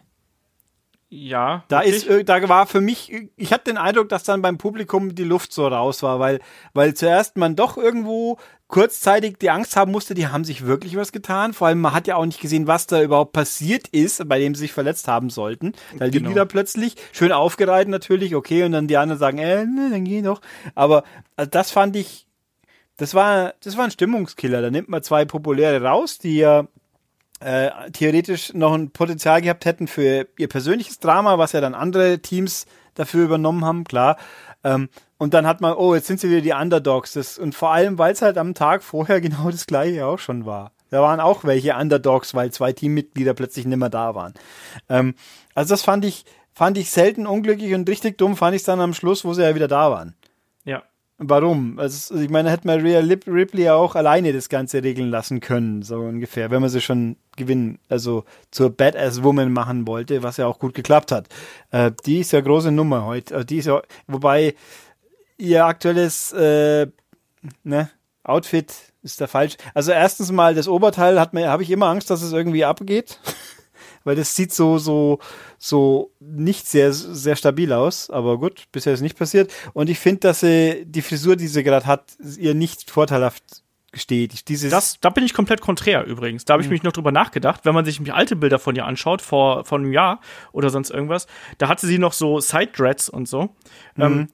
Ja. Da ist, da war für mich, ich hatte den Eindruck, dass dann beim Publikum die Luft so raus war, weil, weil zuerst man doch irgendwo kurzzeitig die Angst haben musste, die haben sich wirklich was getan. Vor allem, man hat ja auch nicht gesehen, was da überhaupt passiert ist, bei dem sie sich verletzt haben sollten. Da liegen genau. die da plötzlich, schön aufgereiht natürlich, okay, und dann die anderen sagen, äh, ne, dann geh doch. Aber also das fand ich, das war, das war ein Stimmungskiller. Da nimmt man zwei populäre raus, die ja äh, theoretisch noch ein Potenzial gehabt hätten für ihr persönliches Drama, was ja dann andere Teams dafür übernommen haben, klar. Ähm, und dann hat man, oh, jetzt sind sie wieder die Underdogs. Das, und vor allem, weil es halt am Tag vorher genau das gleiche auch schon war. Da waren auch welche Underdogs, weil zwei Teammitglieder plötzlich nicht mehr da waren. Ähm, also das fand ich, fand ich selten unglücklich und richtig dumm fand ich es dann am Schluss, wo sie ja wieder da waren. Ja. Warum? Also, ich meine, hätte man Rhea Ripley ja auch alleine das Ganze regeln lassen können, so ungefähr, wenn man sie schon gewinnen, also zur Badass-Woman machen wollte, was ja auch gut geklappt hat. Äh, die ist ja große Nummer heute. Also die ist ja, wobei ihr aktuelles äh, ne, Outfit ist da falsch. Also erstens mal das Oberteil hat mir, habe ich immer Angst, dass es irgendwie abgeht. weil das sieht so, so, so nicht sehr, sehr stabil aus. Aber gut, bisher ist nicht passiert. Und ich finde, dass sie die Frisur, die sie gerade hat, ihr nicht vorteilhaft steht. Dieses das, da bin ich komplett konträr übrigens. Da habe ich mhm. mich noch drüber nachgedacht, wenn man sich alte Bilder von ihr anschaut, vor, vor einem Jahr oder sonst irgendwas, da hatte sie noch so Side-Dreads und so. Mhm. Ähm,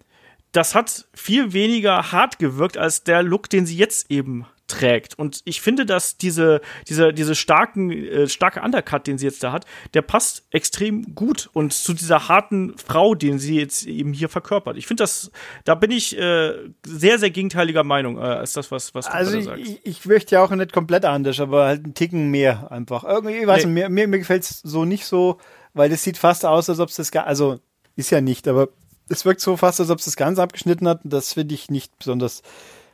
das hat viel weniger hart gewirkt als der Look, den sie jetzt eben trägt. Und ich finde, dass diese, diese, diese starken, äh, starke Undercut, den sie jetzt da hat, der passt extrem gut und zu dieser harten Frau, den sie jetzt eben hier verkörpert. Ich finde das, da bin ich äh, sehr, sehr gegenteiliger Meinung äh, als das, was, was du also sagst. Ich, ich möchte ja auch nicht komplett anders, aber halt einen Ticken mehr einfach. Irgendwie, ich weiß nee. nicht, mir, mir, mir gefällt es so nicht so, weil das sieht fast aus, als ob es das, also ist ja nicht, aber es wirkt so fast, als ob es das Ganze abgeschnitten hat. Und das finde ich nicht besonders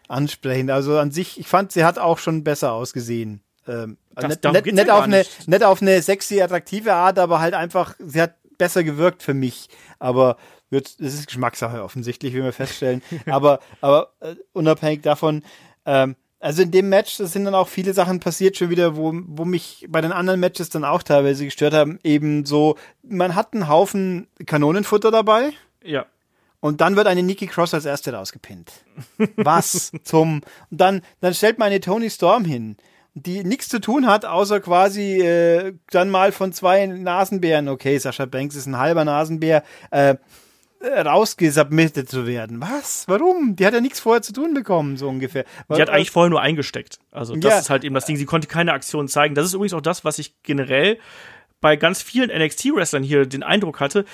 ansprechend. Also an sich, ich fand, sie hat auch schon besser ausgesehen. Ähm, das, nicht, nicht, auf eine, nicht. nicht auf eine sexy, attraktive Art, aber halt einfach, sie hat besser gewirkt für mich. Aber wird, das ist Geschmackssache offensichtlich, wie wir feststellen. aber aber äh, unabhängig davon, ähm, also in dem Match, das sind dann auch viele Sachen passiert schon wieder, wo, wo mich bei den anderen Matches dann auch teilweise gestört haben. Eben so, man hat einen Haufen Kanonenfutter dabei. Ja. Und dann wird eine Nikki Cross als erste rausgepinnt. Was zum. Und dann, dann stellt man eine Tony Storm hin, die nichts zu tun hat, außer quasi äh, dann mal von zwei Nasenbären, okay, Sascha Banks ist ein halber Nasenbär, äh, rausgesubmittet zu werden. Was? Warum? Die hat ja nichts vorher zu tun bekommen, so ungefähr. Die hat eigentlich vorher nur eingesteckt. Also das ja. ist halt eben das Ding. Sie konnte keine Aktion zeigen. Das ist übrigens auch das, was ich generell bei ganz vielen NXT-Wrestlern hier den Eindruck hatte,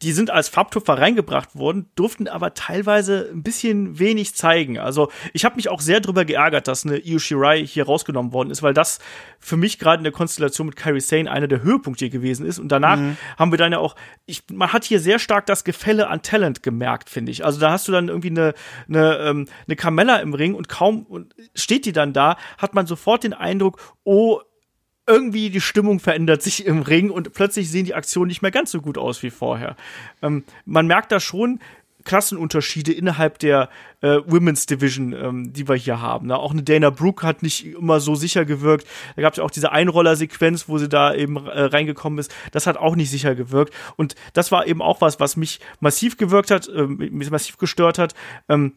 die sind als Farbtupfer reingebracht worden, durften aber teilweise ein bisschen wenig zeigen. Also ich habe mich auch sehr drüber geärgert, dass eine Io Shirai hier rausgenommen worden ist, weil das für mich gerade in der Konstellation mit Kairi Sane einer der Höhepunkte gewesen ist. Und danach mhm. haben wir dann ja auch, ich, man hat hier sehr stark das Gefälle an Talent gemerkt, finde ich. Also da hast du dann irgendwie eine, eine, ähm, eine Carmella im Ring und kaum steht die dann da, hat man sofort den Eindruck, oh, irgendwie die Stimmung verändert sich im Ring und plötzlich sehen die Aktionen nicht mehr ganz so gut aus wie vorher. Ähm, man merkt da schon Klassenunterschiede innerhalb der äh, Women's Division, ähm, die wir hier haben. Ne? Auch eine Dana Brooke hat nicht immer so sicher gewirkt. Da gab es ja auch diese Einroller-Sequenz, wo sie da eben äh, reingekommen ist. Das hat auch nicht sicher gewirkt. Und das war eben auch was, was mich massiv gewirkt hat, äh, mich massiv gestört hat. Ähm,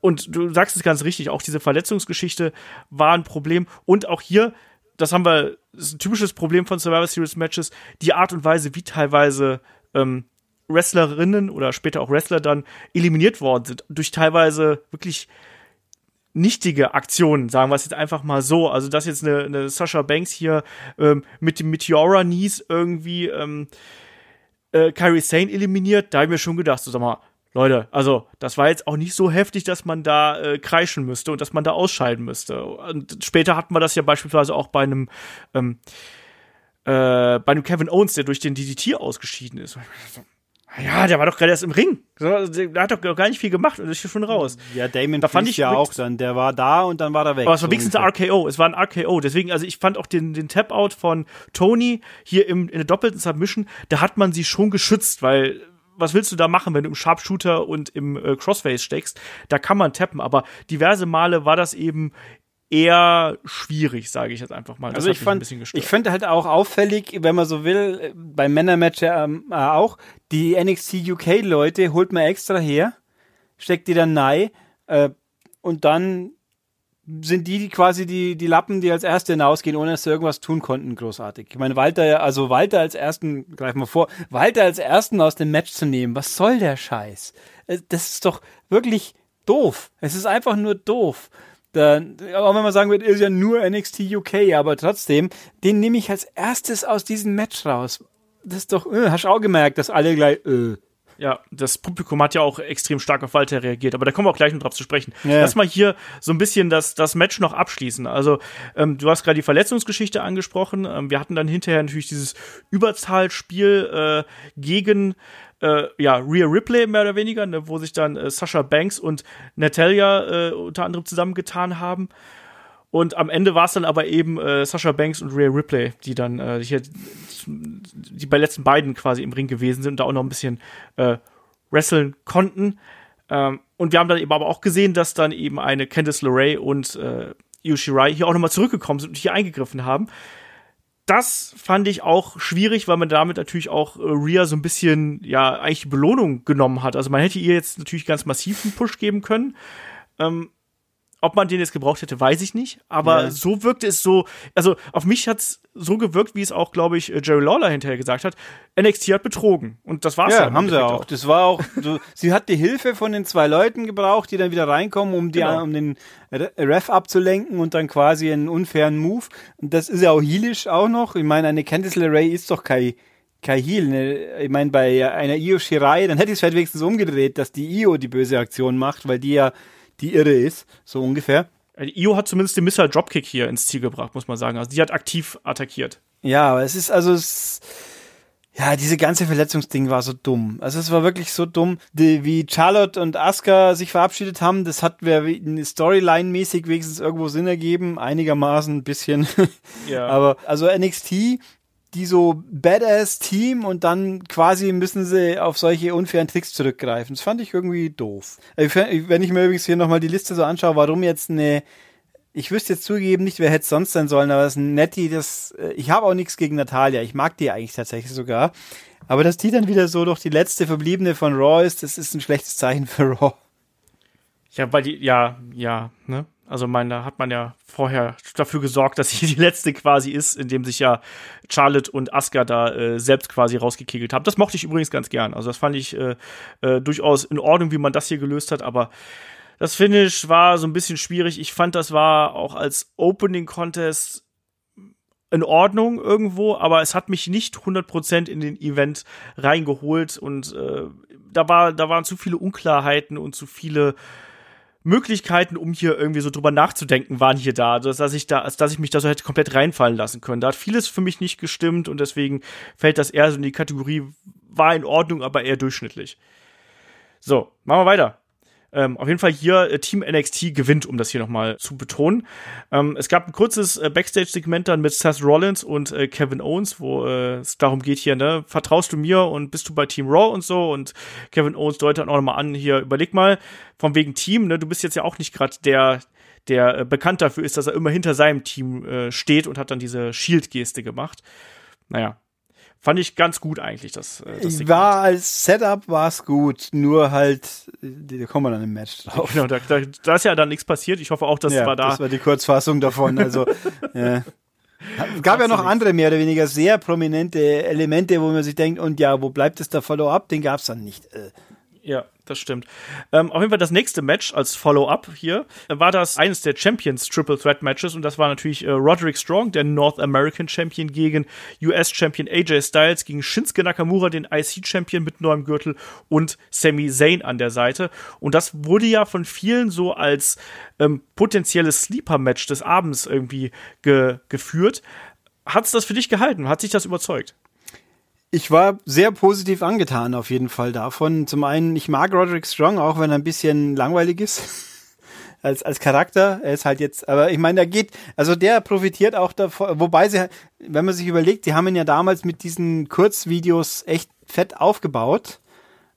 und du sagst es ganz richtig, auch diese Verletzungsgeschichte war ein Problem. Und auch hier das haben wir, das ist ein typisches Problem von Survivor Series Matches, die Art und Weise, wie teilweise ähm, Wrestlerinnen oder später auch Wrestler dann eliminiert worden sind, durch teilweise wirklich nichtige Aktionen, sagen wir es jetzt einfach mal so. Also, dass jetzt eine, eine Sasha Banks hier ähm, mit dem Meteora Knees irgendwie ähm, äh, Kyrie Sane eliminiert, da habe ich mir schon gedacht, so sag mal, Leute, also das war jetzt auch nicht so heftig, dass man da äh, kreischen müsste und dass man da ausscheiden müsste. Und später hatten wir das ja beispielsweise auch bei einem ähm, äh, bei einem Kevin Owens, der durch den DDT ausgeschieden ist. Ja, der war doch gerade erst im Ring. Der hat doch gar nicht viel gemacht und ist hier schon raus. Ja, Damon da fand ich ja auch dann. Der war da und dann war er weg. Aber es war wenigstens ein RKO. Es war ein RKO. Deswegen, also ich fand auch den, den Tap-Out von Tony hier im, in der doppelten Submission, da hat man sie schon geschützt, weil was willst du da machen, wenn du im Sharpshooter und im äh, Crossface steckst? Da kann man tappen, aber diverse Male war das eben eher schwierig, sage ich jetzt einfach mal. Das also ich fand, ich finde halt auch auffällig, wenn man so will, äh, beim Männermatch ähm, äh, auch, die NXT UK Leute holt man extra her, steckt die dann nein äh, und dann sind die quasi die, die Lappen, die als Erste hinausgehen, ohne dass sie irgendwas tun konnten, großartig. Ich meine, Walter, also Walter als Ersten, greif mal vor, Walter als Ersten aus dem Match zu nehmen, was soll der Scheiß? Äh, das ist doch wirklich doof. Es ist einfach nur doof. Da, auch wenn man sagen wird, ist ja nur NXT UK, aber trotzdem, den nehme ich als erstes aus diesem Match raus. Das ist doch, äh, hast du auch gemerkt, dass alle gleich, äh, ja, das Publikum hat ja auch extrem stark auf Walter reagiert, aber da kommen wir auch gleich noch drauf zu sprechen. Ja. Lass mal hier so ein bisschen das, das Match noch abschließen. Also, ähm, du hast gerade die Verletzungsgeschichte angesprochen. Ähm, wir hatten dann hinterher natürlich dieses Überzahlspiel äh, gegen äh, ja, Rhea Ripley mehr oder weniger, ne, wo sich dann äh, Sasha Banks und Natalia äh, unter anderem zusammengetan haben. Und am Ende war es dann aber eben äh, Sasha Banks und Rhea Ripley, die dann äh, hier, die bei letzten beiden quasi im Ring gewesen sind und da auch noch ein bisschen äh, wresteln konnten. Ähm, und wir haben dann eben aber auch gesehen, dass dann eben eine Candice LeRae und äh, Io Shirai hier auch nochmal zurückgekommen sind und hier eingegriffen haben. Das fand ich auch schwierig, weil man damit natürlich auch äh, Rhea so ein bisschen, ja, eigentlich die Belohnung genommen hat. Also man hätte ihr jetzt natürlich ganz massiv einen Push geben können. Ähm, ob man den jetzt gebraucht hätte, weiß ich nicht. Aber ja. so wirkte es so, also auf mich hat es so gewirkt, wie es auch, glaube ich, äh, Jerry Lawler hinterher gesagt hat. NXT hat betrogen. Und das war's ja. Ja, haben sie auch. auch. Das war auch, so, sie hat die Hilfe von den zwei Leuten gebraucht, die dann wieder reinkommen, um, die, genau. um den Ref abzulenken und dann quasi einen unfairen Move. Und das ist ja auch heelisch auch noch. Ich meine, eine Candice LeRae ist doch kein kein Heal. Ne? Ich meine, bei einer Io Shirai, dann hätte ich es halt wenigstens umgedreht, dass die Io die böse Aktion macht, weil die ja die irre ist, so ungefähr. Io hat zumindest den Missile Dropkick hier ins Ziel gebracht, muss man sagen. Also die hat aktiv attackiert. Ja, aber es ist also es, ja, diese ganze Verletzungsding war so dumm. Also es war wirklich so dumm, die, wie Charlotte und Asuka sich verabschiedet haben. Das hat Storyline-mäßig wenigstens irgendwo Sinn ergeben, einigermaßen ein bisschen. Ja. aber also NXT die so Badass-Team und dann quasi müssen sie auf solche unfairen Tricks zurückgreifen. Das fand ich irgendwie doof. Wenn ich mir übrigens hier nochmal die Liste so anschaue, warum jetzt eine, ich wüsste jetzt zugeben nicht, wer hätte es sonst sein sollen, aber das Nettie, das, äh, ich habe auch nichts gegen Natalia. Ich mag die eigentlich tatsächlich sogar. Aber dass die dann wieder so durch die letzte Verbliebene von Raw ist, das ist ein schlechtes Zeichen für Raw. Ja, weil die, ja, ja, ne? Also mein, da hat man ja vorher dafür gesorgt, dass sie die letzte quasi ist, indem sich ja Charlotte und Asuka da äh, selbst quasi rausgekegelt haben. Das mochte ich übrigens ganz gern. Also das fand ich äh, äh, durchaus in Ordnung, wie man das hier gelöst hat, aber das Finish war so ein bisschen schwierig. Ich fand, das war auch als Opening Contest in Ordnung irgendwo, aber es hat mich nicht 100% in den Event reingeholt und äh, da war da waren zu viele Unklarheiten und zu viele Möglichkeiten, um hier irgendwie so drüber nachzudenken, waren hier da, dass, ich da, dass ich mich da so hätte komplett reinfallen lassen können. Da hat vieles für mich nicht gestimmt und deswegen fällt das eher so in die Kategorie, war in Ordnung, aber eher durchschnittlich. So, machen wir weiter. Ähm, auf jeden Fall hier äh, Team NXT gewinnt, um das hier nochmal zu betonen. Ähm, es gab ein kurzes äh, Backstage-Segment dann mit Seth Rollins und äh, Kevin Owens, wo äh, es darum geht hier, ne, vertraust du mir und bist du bei Team Raw und so und Kevin Owens deutet auch nochmal an, hier überleg mal, von wegen Team, ne, du bist jetzt ja auch nicht gerade der der äh, bekannt dafür ist, dass er immer hinter seinem Team äh, steht und hat dann diese Shield-Geste gemacht. Naja, fand ich ganz gut eigentlich, das, äh, das War als Setup war es gut, nur halt, da kommen wir dann im Match drauf. Genau, da, da, da ist ja dann nichts passiert. Ich hoffe auch, dass ja, war da. Das war die Kurzfassung davon. Also, ja. Es gab ja noch andere mehr oder weniger sehr prominente Elemente, wo man sich denkt, und ja, wo bleibt es der Follow-up? Den gab es dann nicht. Äh. Ja, das stimmt. Ähm, auf jeden Fall das nächste Match als Follow-up hier äh, war das eines der Champions Triple Threat Matches und das war natürlich äh, Roderick Strong, der North American Champion gegen US Champion AJ Styles gegen Shinsuke Nakamura, den IC Champion mit neuem Gürtel und Sami Zayn an der Seite und das wurde ja von vielen so als ähm, potenzielles Sleeper Match des Abends irgendwie ge geführt. Hat's das für dich gehalten? Hat sich das überzeugt? Ich war sehr positiv angetan auf jeden Fall davon. Zum einen, ich mag Roderick Strong, auch wenn er ein bisschen langweilig ist. als, als Charakter. Er ist halt jetzt, aber ich meine, der geht, also der profitiert auch davon, wobei sie, wenn man sich überlegt, die haben ihn ja damals mit diesen Kurzvideos echt fett aufgebaut,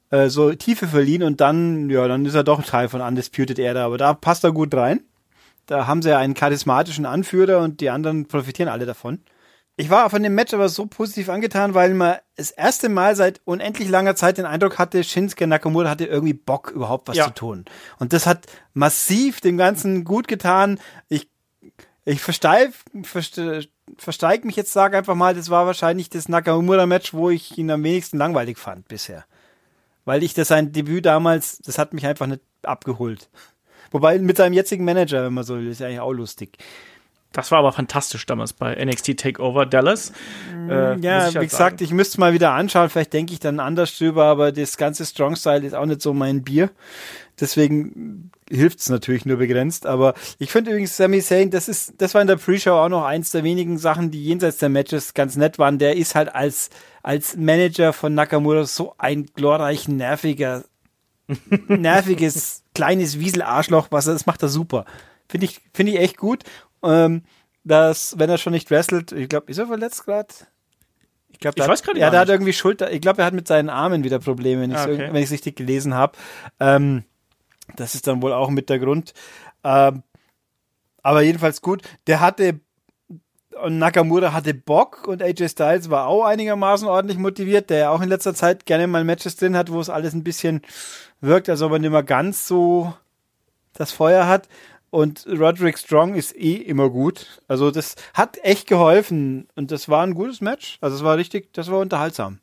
äh, so Tiefe verliehen und dann, ja, dann ist er doch Teil von Undisputed Era, aber da passt er gut rein. Da haben sie ja einen charismatischen Anführer und die anderen profitieren alle davon. Ich war von dem Match aber so positiv angetan, weil man das erste Mal seit unendlich langer Zeit den Eindruck hatte, Shinsuke Nakamura hatte irgendwie Bock, überhaupt was ja. zu tun. Und das hat massiv dem Ganzen gut getan. Ich, ich versteif, verste, versteig mich jetzt, sage einfach mal, das war wahrscheinlich das Nakamura-Match, wo ich ihn am wenigsten langweilig fand bisher. Weil ich das sein Debüt damals, das hat mich einfach nicht abgeholt. Wobei mit seinem jetzigen Manager, wenn man so will, ist ja eigentlich auch lustig. Das war aber fantastisch damals bei NXT Takeover Dallas. Äh, ja, halt wie gesagt, sagen. ich müsste es mal wieder anschauen. Vielleicht denke ich dann anders drüber, aber das ganze Strong Style ist auch nicht so mein Bier. Deswegen hilft es natürlich nur begrenzt. Aber ich finde übrigens Sami Zayn, das ist, das war in der Pre-Show auch noch eins der wenigen Sachen, die jenseits der Matches ganz nett waren. Der ist halt als, als Manager von Nakamura so ein glorreich nerviger, nerviges, kleines Wieselarschloch, was das macht er super. Finde ich, finde ich echt gut ähm, dass, wenn er schon nicht wrestelt, ich glaube, ist er verletzt gerade? Ich glaube, ich weiß gerade Ja, der hat irgendwie Schulter. Ich glaube, er hat mit seinen Armen wieder Probleme, wenn ich ah, okay. es richtig gelesen habe. Ähm, das ist dann wohl auch mit der Grund. Ähm, aber jedenfalls gut. Der hatte und Nakamura hatte Bock und AJ Styles war auch einigermaßen ordentlich motiviert, der ja auch in letzter Zeit gerne mal Matches drin hat, wo es alles ein bisschen wirkt, als ob er nicht mehr ganz so das Feuer hat. Und Roderick Strong ist eh immer gut. Also das hat echt geholfen und das war ein gutes Match. Also es war richtig, das war unterhaltsam.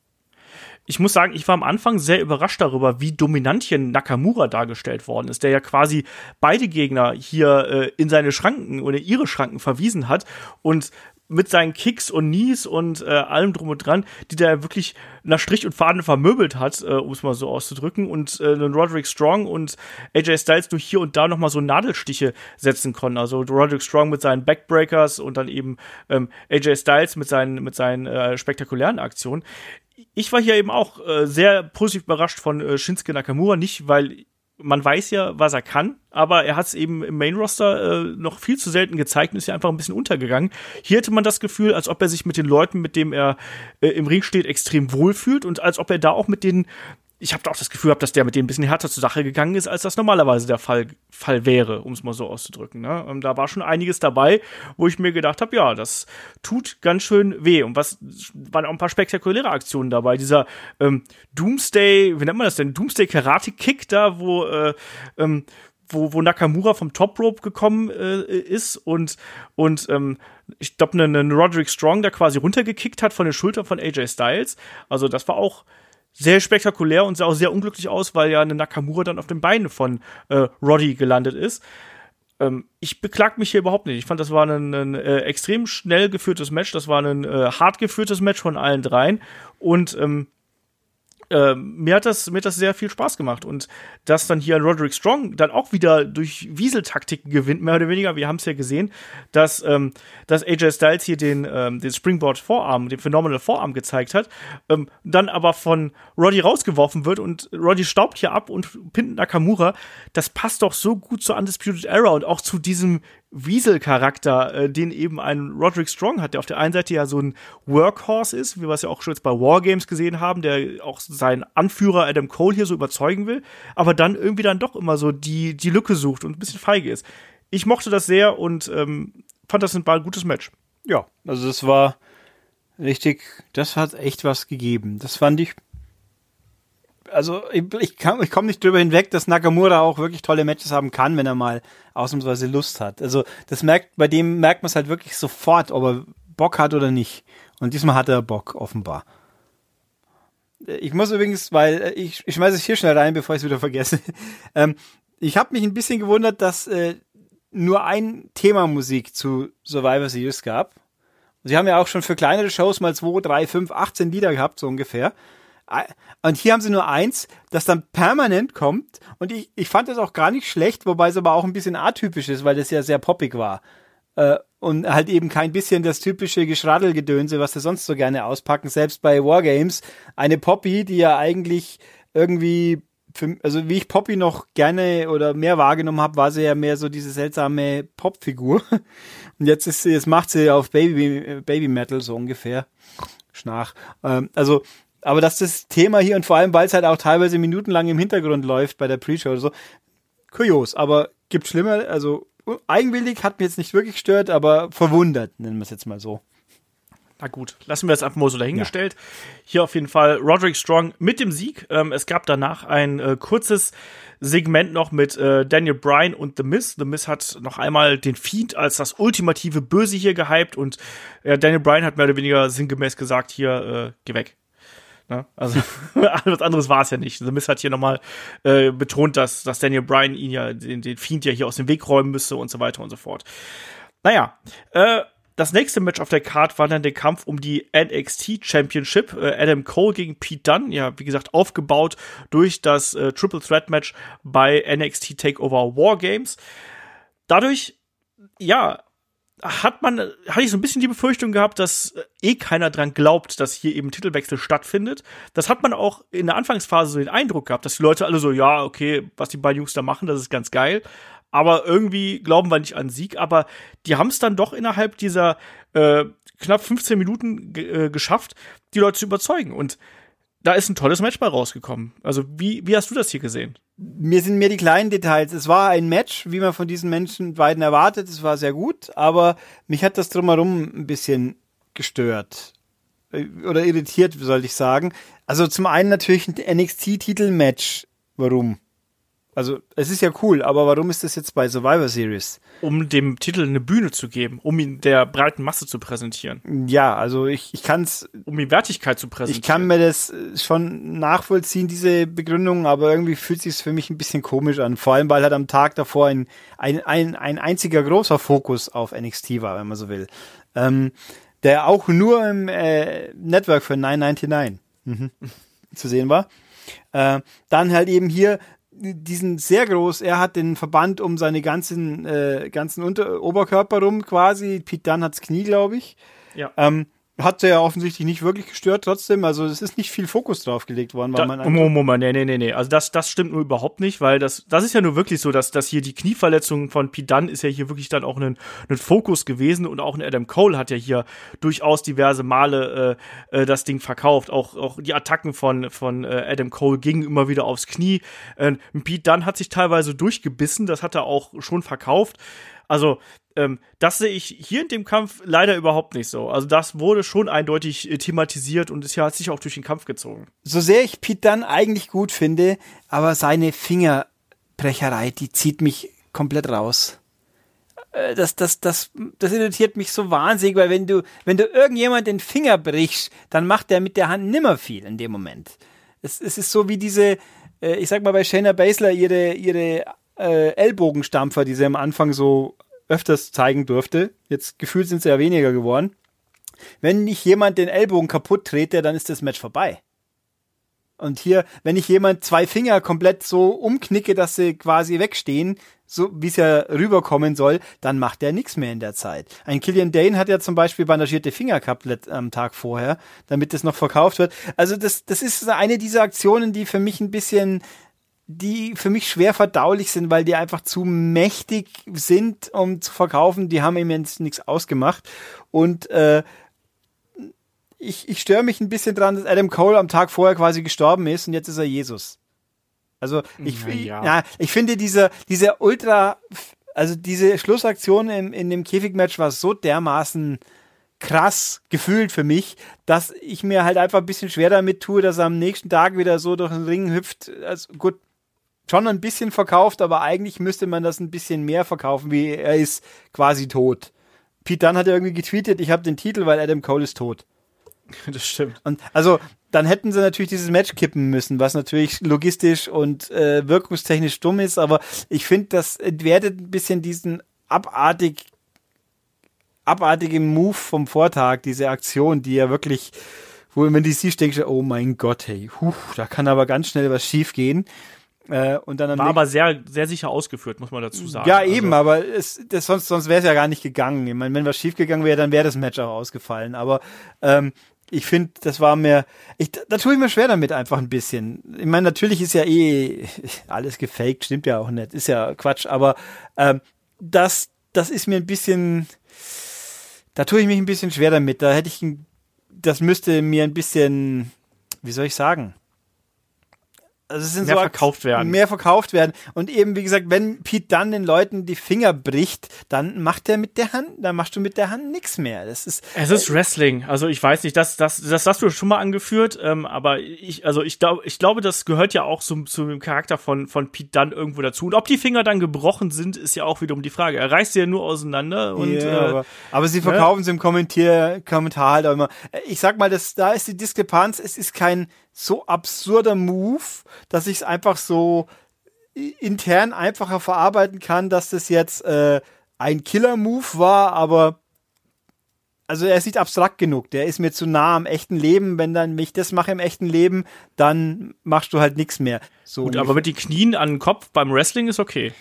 Ich muss sagen, ich war am Anfang sehr überrascht darüber, wie dominant hier Nakamura dargestellt worden ist, der ja quasi beide Gegner hier äh, in seine Schranken oder ihre Schranken verwiesen hat und mit seinen Kicks und Knees und äh, allem drum und dran, die der wirklich nach Strich und Faden vermöbelt hat, äh, um es mal so auszudrücken. Und äh, Roderick Strong und AJ Styles nur hier und da nochmal so Nadelstiche setzen konnten. Also Roderick Strong mit seinen Backbreakers und dann eben ähm, AJ Styles mit seinen, mit seinen äh, spektakulären Aktionen. Ich war hier eben auch äh, sehr positiv überrascht von äh, Shinsuke Nakamura, nicht weil man weiß ja, was er kann, aber er hat es eben im Main Roster äh, noch viel zu selten gezeigt und ist ja einfach ein bisschen untergegangen. Hier hätte man das Gefühl, als ob er sich mit den Leuten, mit dem er äh, im Ring steht, extrem wohlfühlt und als ob er da auch mit den ich habe auch das Gefühl gehabt, dass der mit dem ein bisschen härter zur Sache gegangen ist, als das normalerweise der Fall, Fall wäre, um es mal so auszudrücken. Ne? Und da war schon einiges dabei, wo ich mir gedacht habe, ja, das tut ganz schön weh. Und was waren auch ein paar spektakuläre Aktionen dabei. Dieser ähm, Doomsday, wie nennt man das denn? Doomsday Karate Kick da, wo äh, ähm, wo, wo Nakamura vom Top Rope gekommen äh, ist und, und ähm, ich glaube, einen ne Roderick Strong da quasi runtergekickt hat von den Schultern von AJ Styles. Also das war auch sehr spektakulär und sah auch sehr unglücklich aus, weil ja eine Nakamura dann auf den Beinen von äh, Roddy gelandet ist. ähm, ich beklag mich hier überhaupt nicht. Ich fand, das war ein, ein äh, extrem schnell geführtes Match. Das war ein äh, hart geführtes Match von allen dreien. Und ähm, äh, mir, hat das, mir hat das sehr viel Spaß gemacht. Und dass dann hier Roderick Strong dann auch wieder durch Wieseltaktiken gewinnt, mehr oder weniger, wir haben es ja gesehen, dass, ähm, dass AJ Styles hier den, ähm, den Springboard Vorarm, den Phenomenal Vorarm gezeigt hat, ähm, dann aber von Roddy rausgeworfen wird und Roddy staubt hier ab und pinnt Nakamura. Das passt doch so gut zur Undisputed Era und auch zu diesem Wiesel-Charakter, äh, den eben ein Roderick Strong hat, der auf der einen Seite ja so ein Workhorse ist, wie wir es ja auch schon jetzt bei Wargames gesehen haben, der auch seinen Anführer Adam Cole hier so überzeugen will, aber dann irgendwie dann doch immer so die, die Lücke sucht und ein bisschen feige ist. Ich mochte das sehr und ähm, fand das ein, ein gutes Match. Ja, also das war richtig, das hat echt was gegeben. Das fand ich also ich, ich, ich komme nicht drüber hinweg, dass Nakamura auch wirklich tolle Matches haben kann, wenn er mal ausnahmsweise Lust hat. Also das merkt, bei dem merkt man es halt wirklich sofort, ob er Bock hat oder nicht. Und diesmal hat er Bock, offenbar. Ich muss übrigens, weil ich, ich schmeiße es hier schnell rein, bevor ich es wieder vergesse. ähm, ich habe mich ein bisschen gewundert, dass äh, nur ein Thema Musik zu Survivor Series gab. Sie haben ja auch schon für kleinere Shows mal 2, 3, 5, 18 Lieder gehabt, so ungefähr. Und hier haben sie nur eins, das dann permanent kommt. Und ich, ich fand das auch gar nicht schlecht, wobei es aber auch ein bisschen atypisch ist, weil das ja sehr poppig war. Äh, und halt eben kein bisschen das typische Geschraddelgedönse, was sie sonst so gerne auspacken. Selbst bei Wargames. Eine Poppy, die ja eigentlich irgendwie, für, also wie ich Poppy noch gerne oder mehr wahrgenommen habe, war sie ja mehr so diese seltsame Popfigur. Und jetzt ist jetzt macht sie auf Baby, Baby Metal so ungefähr. Schnach. Ähm, also aber dass das Thema hier und vor allem, weil es halt auch teilweise minutenlang im Hintergrund läuft bei der Pre-Show oder so, kurios, aber gibt schlimmer, also eigenwillig hat mir jetzt nicht wirklich gestört, aber verwundert, nennen wir es jetzt mal so. Na gut, lassen wir es einfach mal so dahingestellt. Ja. Hier auf jeden Fall Roderick Strong mit dem Sieg. Ähm, es gab danach ein äh, kurzes Segment noch mit äh, Daniel Bryan und The Miz. The Miz hat noch einmal den Fiend als das ultimative Böse hier gehypt und äh, Daniel Bryan hat mehr oder weniger sinngemäß gesagt, hier, äh, geh weg. Ne? Also was anderes war es ja nicht. The Miz hat hier nochmal äh, betont, dass, dass Daniel Bryan ihn ja, den, den Fiend ja hier aus dem Weg räumen müsste und so weiter und so fort. Naja, äh, das nächste Match auf der Card war dann der Kampf um die NXT Championship. Äh, Adam Cole gegen Pete Dunne, ja, wie gesagt, aufgebaut durch das äh, Triple Threat Match bei NXT Takeover War Games. Dadurch, ja, hat man, hatte ich so ein bisschen die Befürchtung gehabt, dass äh, eh keiner dran glaubt, dass hier eben Titelwechsel stattfindet. Das hat man auch in der Anfangsphase so den Eindruck gehabt, dass die Leute alle so, ja, okay, was die beiden Jungs da machen, das ist ganz geil. Aber irgendwie glauben wir nicht an Sieg. Aber die haben es dann doch innerhalb dieser äh, knapp 15 Minuten äh, geschafft, die Leute zu überzeugen. Und da ist ein tolles Match bei rausgekommen. Also, wie, wie hast du das hier gesehen? Mir sind mir die kleinen Details. Es war ein Match, wie man von diesen Menschen beiden erwartet. Es war sehr gut, aber mich hat das drumherum ein bisschen gestört. Äh, oder irritiert, sollte ich sagen. Also zum einen natürlich ein NXT-Titel-Match. Warum? Also, es ist ja cool, aber warum ist das jetzt bei Survivor Series? Um dem Titel eine Bühne zu geben, um ihn der breiten Masse zu präsentieren. Ja, also ich, ich kann es. Um ihm Wertigkeit zu präsentieren. Ich kann mir das äh, schon nachvollziehen, diese Begründung, aber irgendwie fühlt sich für mich ein bisschen komisch an. Vor allem, weil halt am Tag davor ein, ein, ein, ein einziger großer Fokus auf NXT war, wenn man so will. Ähm, der auch nur im äh, Network für 999 mhm. zu sehen war. Äh, dann halt eben hier diesen sehr groß, er hat den Verband um seine ganzen, äh, ganzen Unter Oberkörper rum quasi. Pete Dunn hat's Knie, glaube ich. Ja. Ähm, hat er ja offensichtlich nicht wirklich gestört trotzdem. Also es ist nicht viel Fokus drauf gelegt worden. Weil da, man Moment, Moment, nee, nee, nee, nee. Also das, das stimmt nur überhaupt nicht, weil das, das ist ja nur wirklich so, dass, dass hier die Knieverletzung von Pidan ist ja hier wirklich dann auch ein, ein Fokus gewesen und auch ein Adam Cole hat ja hier durchaus diverse Male äh, äh, das Ding verkauft. Auch, auch die Attacken von, von äh, Adam Cole gingen immer wieder aufs Knie. Äh, Pete Dunn hat sich teilweise durchgebissen, das hat er auch schon verkauft. Also ähm, das sehe ich hier in dem Kampf leider überhaupt nicht so. Also das wurde schon eindeutig äh, thematisiert und es hat sich auch durch den Kampf gezogen. So sehr ich Pete dann eigentlich gut finde, aber seine Fingerbrecherei, die zieht mich komplett raus. Äh, das, das, das, das irritiert mich so wahnsinnig, weil wenn du, wenn du irgendjemand den Finger brichst, dann macht der mit der Hand nimmer viel in dem Moment. Es, es ist so wie diese, äh, ich sag mal bei Shayna Baszler ihre, ihre äh, Ellbogenstampfer, die sie am Anfang so öfters zeigen durfte. Jetzt gefühlt sind sie ja weniger geworden. Wenn nicht jemand den Ellbogen kaputt trete, dann ist das Match vorbei. Und hier, wenn ich jemand zwei Finger komplett so umknicke, dass sie quasi wegstehen, so wie es ja rüberkommen soll, dann macht der nichts mehr in der Zeit. Ein Killian Dane hat ja zum Beispiel bandagierte Finger gehabt am Tag vorher, damit das noch verkauft wird. Also das, das ist eine dieser Aktionen, die für mich ein bisschen die für mich schwer verdaulich sind, weil die einfach zu mächtig sind, um zu verkaufen. Die haben ihm jetzt nichts ausgemacht. Und äh, ich, ich störe mich ein bisschen dran, dass Adam Cole am Tag vorher quasi gestorben ist und jetzt ist er Jesus. Also ich, ja. ja, ich finde diese, diese Ultra, also diese Schlussaktion im, in dem Käfigmatch war so dermaßen krass gefühlt für mich, dass ich mir halt einfach ein bisschen schwer damit tue, dass er am nächsten Tag wieder so durch den Ring hüpft. Also gut, schon ein bisschen verkauft, aber eigentlich müsste man das ein bisschen mehr verkaufen, wie er ist quasi tot. Pete Dunne hat ja irgendwie getweetet, ich habe den Titel, weil Adam Cole ist tot. Das stimmt. Und also dann hätten sie natürlich dieses Match kippen müssen, was natürlich logistisch und äh, wirkungstechnisch dumm ist, aber ich finde, das entwertet ein bisschen diesen abartig abartigen Move vom Vortag, diese Aktion, die ja wirklich, wo wenn die siehst, denkst du, oh mein Gott, hey, huh, da kann aber ganz schnell was schief gehen. Äh, und dann War aber sehr, sehr sicher ausgeführt, muss man dazu sagen. Ja, also eben, aber es, das, sonst, sonst wäre es ja gar nicht gegangen. Ich meine, wenn was schief gegangen wäre, dann wäre das Match auch ausgefallen. Aber ähm, ich finde, das war mir, ich, da tue ich mir schwer damit einfach ein bisschen. Ich meine, natürlich ist ja eh alles gefaked, stimmt ja auch nicht, ist ja Quatsch, aber ähm, das, das ist mir ein bisschen, da tue ich mich ein bisschen schwer damit. Da hätte ich, das müsste mir ein bisschen, wie soll ich sagen, also es sind mehr so verkauft werden. Mehr verkauft werden. Und eben, wie gesagt, wenn Pete dann den Leuten die Finger bricht, dann macht er mit der Hand, dann machst du mit der Hand nichts mehr. Das ist. Es ist Wrestling. Also ich weiß nicht, das, das, das hast du schon mal angeführt, ähm, aber ich, also ich glaube, ich glaube, das gehört ja auch zum, zu dem Charakter von, von Pete Dunn irgendwo dazu. Und ob die Finger dann gebrochen sind, ist ja auch wiederum die Frage. Er reißt sie ja nur auseinander und. Ja, äh, aber, aber, sie ne? verkaufen ne? sie im Kommentier, Kommentar halt auch immer. Ich sag mal, das, da ist die Diskrepanz, es ist kein so absurder Move, dass ich es einfach so intern einfacher verarbeiten kann, dass das jetzt äh, ein Killer-Move war, aber also er ist nicht abstrakt genug. Der ist mir zu nah am echten Leben. Wenn dann mich das mache im echten Leben, dann machst du halt nichts mehr. So Gut, aber mit den Knien an den Kopf beim Wrestling ist okay.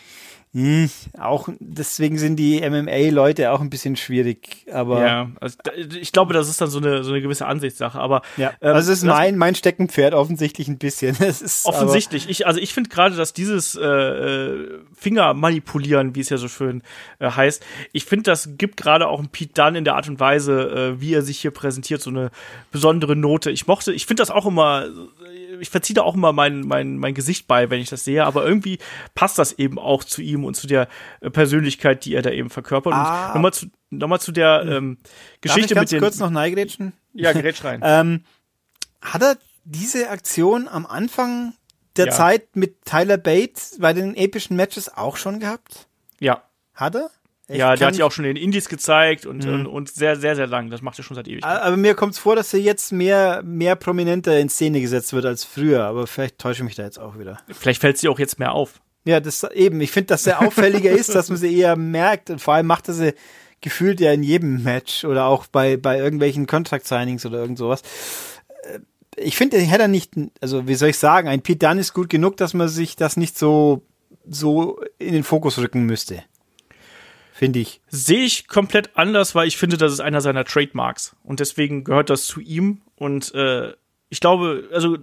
Hm, auch deswegen sind die MMA-Leute auch ein bisschen schwierig, aber. Ja, also, ich glaube, das ist dann so eine, so eine gewisse Ansichtssache, aber. Ja, ähm, also es ist mein, mein Steckenpferd offensichtlich ein bisschen. Es ist offensichtlich. Ich, also ich finde gerade, dass dieses äh, äh, Finger manipulieren, wie es ja so schön äh, heißt, ich finde, das gibt gerade auch ein Pete Dunn in der Art und Weise, äh, wie er sich hier präsentiert, so eine besondere Note. Ich mochte, ich finde das auch immer ich verziehe da auch immer mein, mein, mein Gesicht bei, wenn ich das sehe, aber irgendwie passt das eben auch zu ihm und zu der äh, Persönlichkeit, die er da eben verkörpert. Ah. Und nochmal zu, noch zu der hm. ähm, Geschichte Darf ich ganz mit den. kurz noch neigrätschen? Ja, grätsch rein. ähm, hat er diese Aktion am Anfang der ja. Zeit mit Tyler Bates bei den epischen Matches auch schon gehabt? Ja. Hat er? Ja, der hat ja auch schon in den Indies gezeigt und, mhm. und, und, sehr, sehr, sehr lang. Das macht er schon seit ewig. Aber mir kommt es vor, dass er jetzt mehr, mehr prominenter in Szene gesetzt wird als früher. Aber vielleicht täusche ich mich da jetzt auch wieder. Vielleicht fällt sie auch jetzt mehr auf. Ja, das eben. Ich finde, dass er auffälliger ist, dass man sie eher merkt. Und vor allem macht er sie gefühlt ja in jedem Match oder auch bei, bei irgendwelchen Contract Signings oder irgend sowas. Äh, ich finde, er hätte nicht, also wie soll ich sagen, ein Pete Dunne ist gut genug, dass man sich das nicht so, so in den Fokus rücken müsste finde ich. Sehe ich komplett anders, weil ich finde, das ist einer seiner Trademarks. Und deswegen gehört das zu ihm. Und äh, ich glaube, also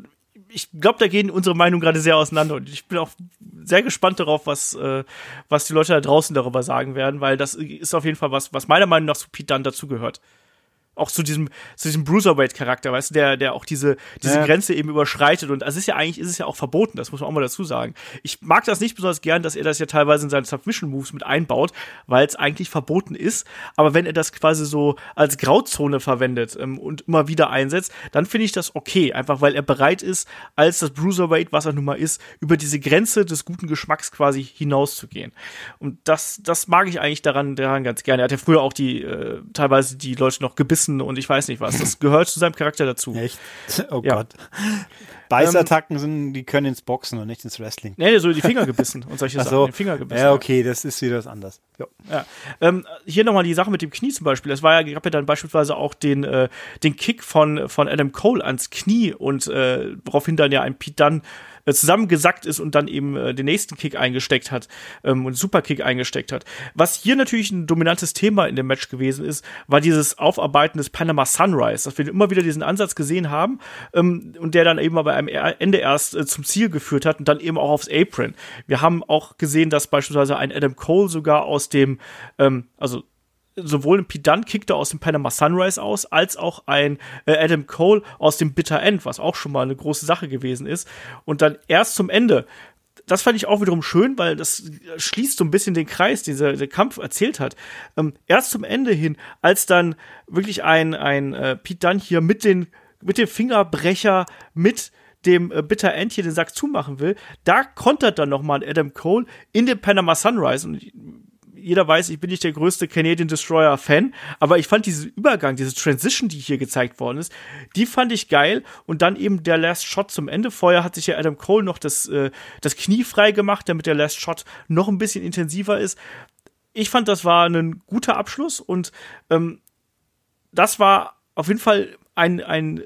ich glaube, da gehen unsere Meinungen gerade sehr auseinander. Und ich bin auch sehr gespannt darauf, was, äh, was die Leute da draußen darüber sagen werden, weil das ist auf jeden Fall was, was meiner Meinung nach zu Pete Dunn dazugehört auch zu diesem, zu diesem Bruiserweight-Charakter, weißt du, der, der auch diese, diese ja. Grenze eben überschreitet. Und es ist ja eigentlich, ist es ja auch verboten, das muss man auch mal dazu sagen. Ich mag das nicht besonders gern, dass er das ja teilweise in seine Submission-Moves mit einbaut, weil es eigentlich verboten ist. Aber wenn er das quasi so als Grauzone verwendet ähm, und immer wieder einsetzt, dann finde ich das okay. Einfach weil er bereit ist, als das Bruiserweight, was er nun mal ist, über diese Grenze des guten Geschmacks quasi hinauszugehen. Und das, das mag ich eigentlich daran, daran ganz gerne. Er hat ja früher auch die, äh, teilweise die Leute noch gebissen gebissen und ich weiß nicht was. Das gehört zu seinem Charakter dazu. Echt? Oh Ja. Gott. Beißattacken sind, die können ins Boxen und nicht ins Wrestling. Nee, so die Finger gebissen und solche Ach Sachen. so. Den Finger gebissen. Ja, okay, das ist wieder was anderes. Ja. Ja. Ähm, hier nochmal die Sache mit dem Knie zum Beispiel. Es war ja, gab ja dann beispielsweise auch den, äh, den Kick von, von Adam Cole ans Knie und äh, woraufhin dann ja ein Pete Dunne äh, zusammengesackt ist und dann eben äh, den nächsten Kick eingesteckt hat ähm, und Superkick eingesteckt hat. Was hier natürlich ein dominantes Thema in dem Match gewesen ist, war dieses Aufarbeiten des Panama Sunrise, dass wir immer wieder diesen Ansatz gesehen haben ähm, und der dann eben aber am Er- Ende erst äh, zum Ziel geführt hat und dann eben auch aufs Apron. Wir haben auch gesehen, dass beispielsweise ein Adam Cole sogar aus dem, ähm, also sowohl ein Dunne kickte aus dem Panama Sunrise aus, als auch ein äh, Adam Cole aus dem Bitter End, was auch schon mal eine große Sache gewesen ist. Und dann erst zum Ende. Das fand ich auch wiederum schön, weil das schließt so ein bisschen den Kreis, den der Kampf erzählt hat. Ähm, erst zum Ende hin, als dann wirklich ein, ein äh, Pete Dunne hier mit, den, mit dem Fingerbrecher, mit dem äh, Bitter End hier den Sack zumachen will, da kontert dann nochmal Adam Cole in den Panama Sunrise. Und ich, jeder weiß, ich bin nicht der größte Canadian Destroyer Fan, aber ich fand diesen Übergang, diese Transition, die hier gezeigt worden ist, die fand ich geil und dann eben der Last Shot zum Ende. Vorher hat sich ja Adam Cole noch das, äh, das Knie frei gemacht, damit der Last Shot noch ein bisschen intensiver ist. Ich fand, das war ein guter Abschluss und ähm, das war auf jeden Fall ein, ein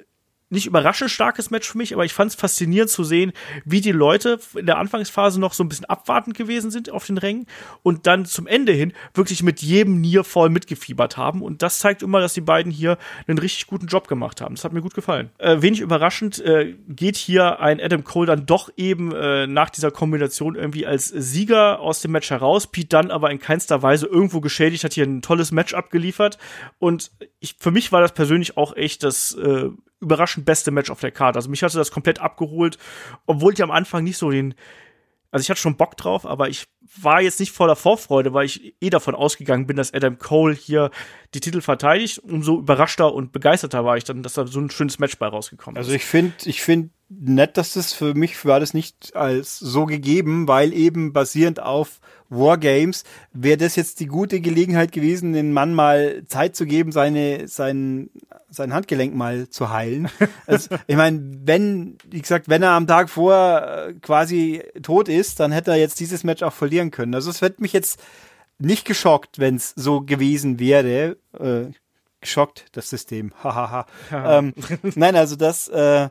nicht überraschend starkes Match für mich, aber ich fand es faszinierend zu sehen, wie die Leute in der Anfangsphase noch so ein bisschen abwartend gewesen sind auf den Rängen und dann zum Ende hin wirklich mit jedem Nier voll mitgefiebert haben. Und das zeigt immer, dass die beiden hier einen richtig guten Job gemacht haben. Das hat mir gut gefallen. Äh, wenig überraschend äh, geht hier ein Adam Cole dann doch eben äh, nach dieser Kombination irgendwie als Sieger aus dem Match heraus. Pete dann aber in keinster Weise irgendwo geschädigt, hat hier ein tolles Match abgeliefert. Und ich, für mich war das persönlich auch echt das äh, überraschend beste Match auf der Karte. Also mich hatte das komplett abgeholt, obwohl ich am Anfang nicht so den, also ich hatte schon Bock drauf, aber ich war jetzt nicht voller Vorfreude, weil ich eh davon ausgegangen bin, dass Adam Cole hier die Titel verteidigt. Umso überraschter und begeisterter war ich dann, dass da so ein schönes Match bei rausgekommen Also ist. ich finde, ich finde nett, dass das für mich war das nicht als so gegeben, weil eben basierend auf Wargames wäre das jetzt die gute Gelegenheit gewesen, den Mann mal Zeit zu geben, seine, sein, sein Handgelenk mal zu heilen. Also, ich meine, wenn, wie gesagt, wenn er am Tag vor äh, quasi tot ist, dann hätte er jetzt dieses Match auch verlieren können. Also es hätte mich jetzt nicht geschockt, wenn es so gewesen wäre. Äh, geschockt, das System. Hahaha. ähm, nein, also das äh,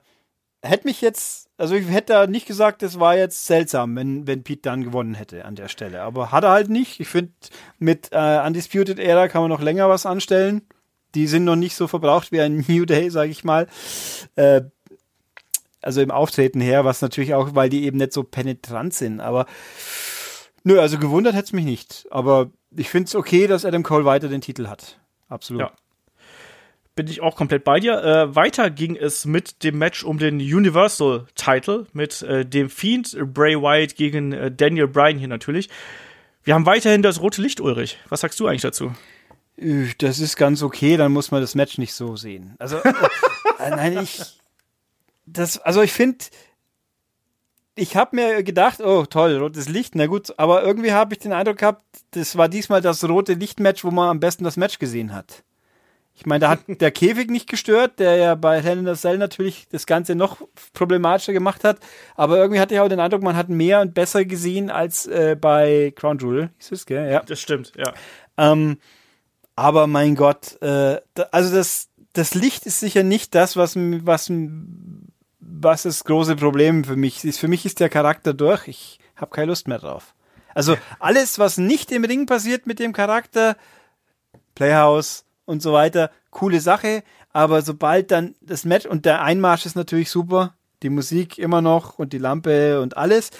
hätte mich jetzt, also ich hätte da nicht gesagt, das war jetzt seltsam, wenn, wenn Pete dann gewonnen hätte an der Stelle. Aber hat er halt nicht. Ich finde, mit äh, Undisputed Era kann man noch länger was anstellen. Die sind noch nicht so verbraucht wie ein New Day, sage ich mal. Äh, also im Auftreten her, was natürlich auch, weil die eben nicht so penetrant sind. Aber nö, also gewundert hätte es mich nicht. Aber ich finde es okay, dass Adam Cole weiter den Titel hat. Absolut. Ja. Bin ich auch komplett bei dir. Äh, weiter ging es mit dem Match um den Universal Title mit äh, dem Fiend Bray Wyatt gegen äh, Daniel Bryan hier natürlich. Wir haben weiterhin das rote Licht, Ulrich. Was sagst du eigentlich dazu? Das ist ganz okay, dann muss man das Match nicht so sehen. Also, äh, nein, ich, das, also ich finde, ich habe mir gedacht, oh toll, rotes Licht, na gut, aber irgendwie habe ich den Eindruck gehabt, das war diesmal das rote Licht-Match, wo man am besten das Match gesehen hat. Ich meine, da hat der Käfig nicht gestört, der ja bei Hell in a Cell natürlich das Ganze noch problematischer gemacht hat. Aber irgendwie hatte ich auch den Eindruck, man hat mehr und besser gesehen als äh, bei Crown Jewel. Ist es, gell? Ja. Das stimmt, ja. Ähm, aber mein Gott, äh, da, also das, das Licht ist sicher nicht das, was, was, was das große Problem für mich ist. Für mich ist der Charakter durch. Ich habe keine Lust mehr drauf. Also alles, was nicht im Ring passiert mit dem Charakter, Playhouse und so weiter, coole Sache. Aber sobald dann das Match und der Einmarsch ist natürlich super, die Musik immer noch und die Lampe und alles.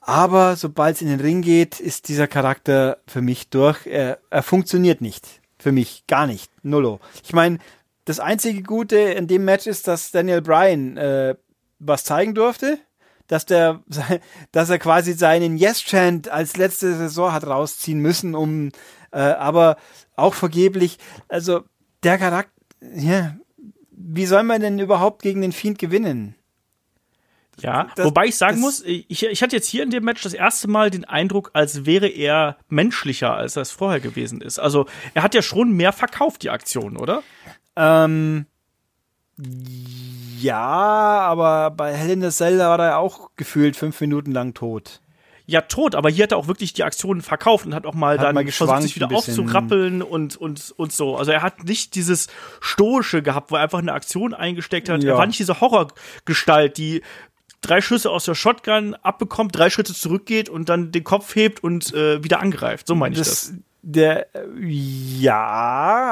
Aber sobald es in den Ring geht, ist dieser Charakter für mich durch. Er, er funktioniert nicht. Für mich gar nicht. Nullo. Ich meine, das einzige Gute in dem Match ist, dass Daniel Bryan äh, was zeigen durfte. Dass der, dass er quasi seinen Yes-Chant als letzte Saison hat rausziehen müssen, um, äh, aber auch vergeblich. Also, der Charakter, ja, wie soll man denn überhaupt gegen den Fiend gewinnen? Ja, Das- wobei ich sagen muss, ich, ich hatte jetzt hier in dem Match das erste Mal den Eindruck, als wäre er menschlicher, als er es vorher gewesen ist. Also er hat ja schon mehr verkauft, die Aktion, oder? Ähm, ja, aber bei Hell in the Cell war er auch gefühlt fünf Minuten lang tot. Ja, tot, aber hier hat er auch wirklich die Aktionen verkauft und hat auch mal Hat dann mal versucht, sich wieder aufzurappeln und, und, und so. Also er hat nicht dieses Stoische gehabt, wo er einfach eine Aktion eingesteckt hat. Ja. Er war nicht diese Horrorgestalt, die drei Schüsse aus der Shotgun abbekommt, drei Schritte zurückgeht und dann den Kopf hebt und äh, wieder angreift. So meine ich das. Das, der, ja,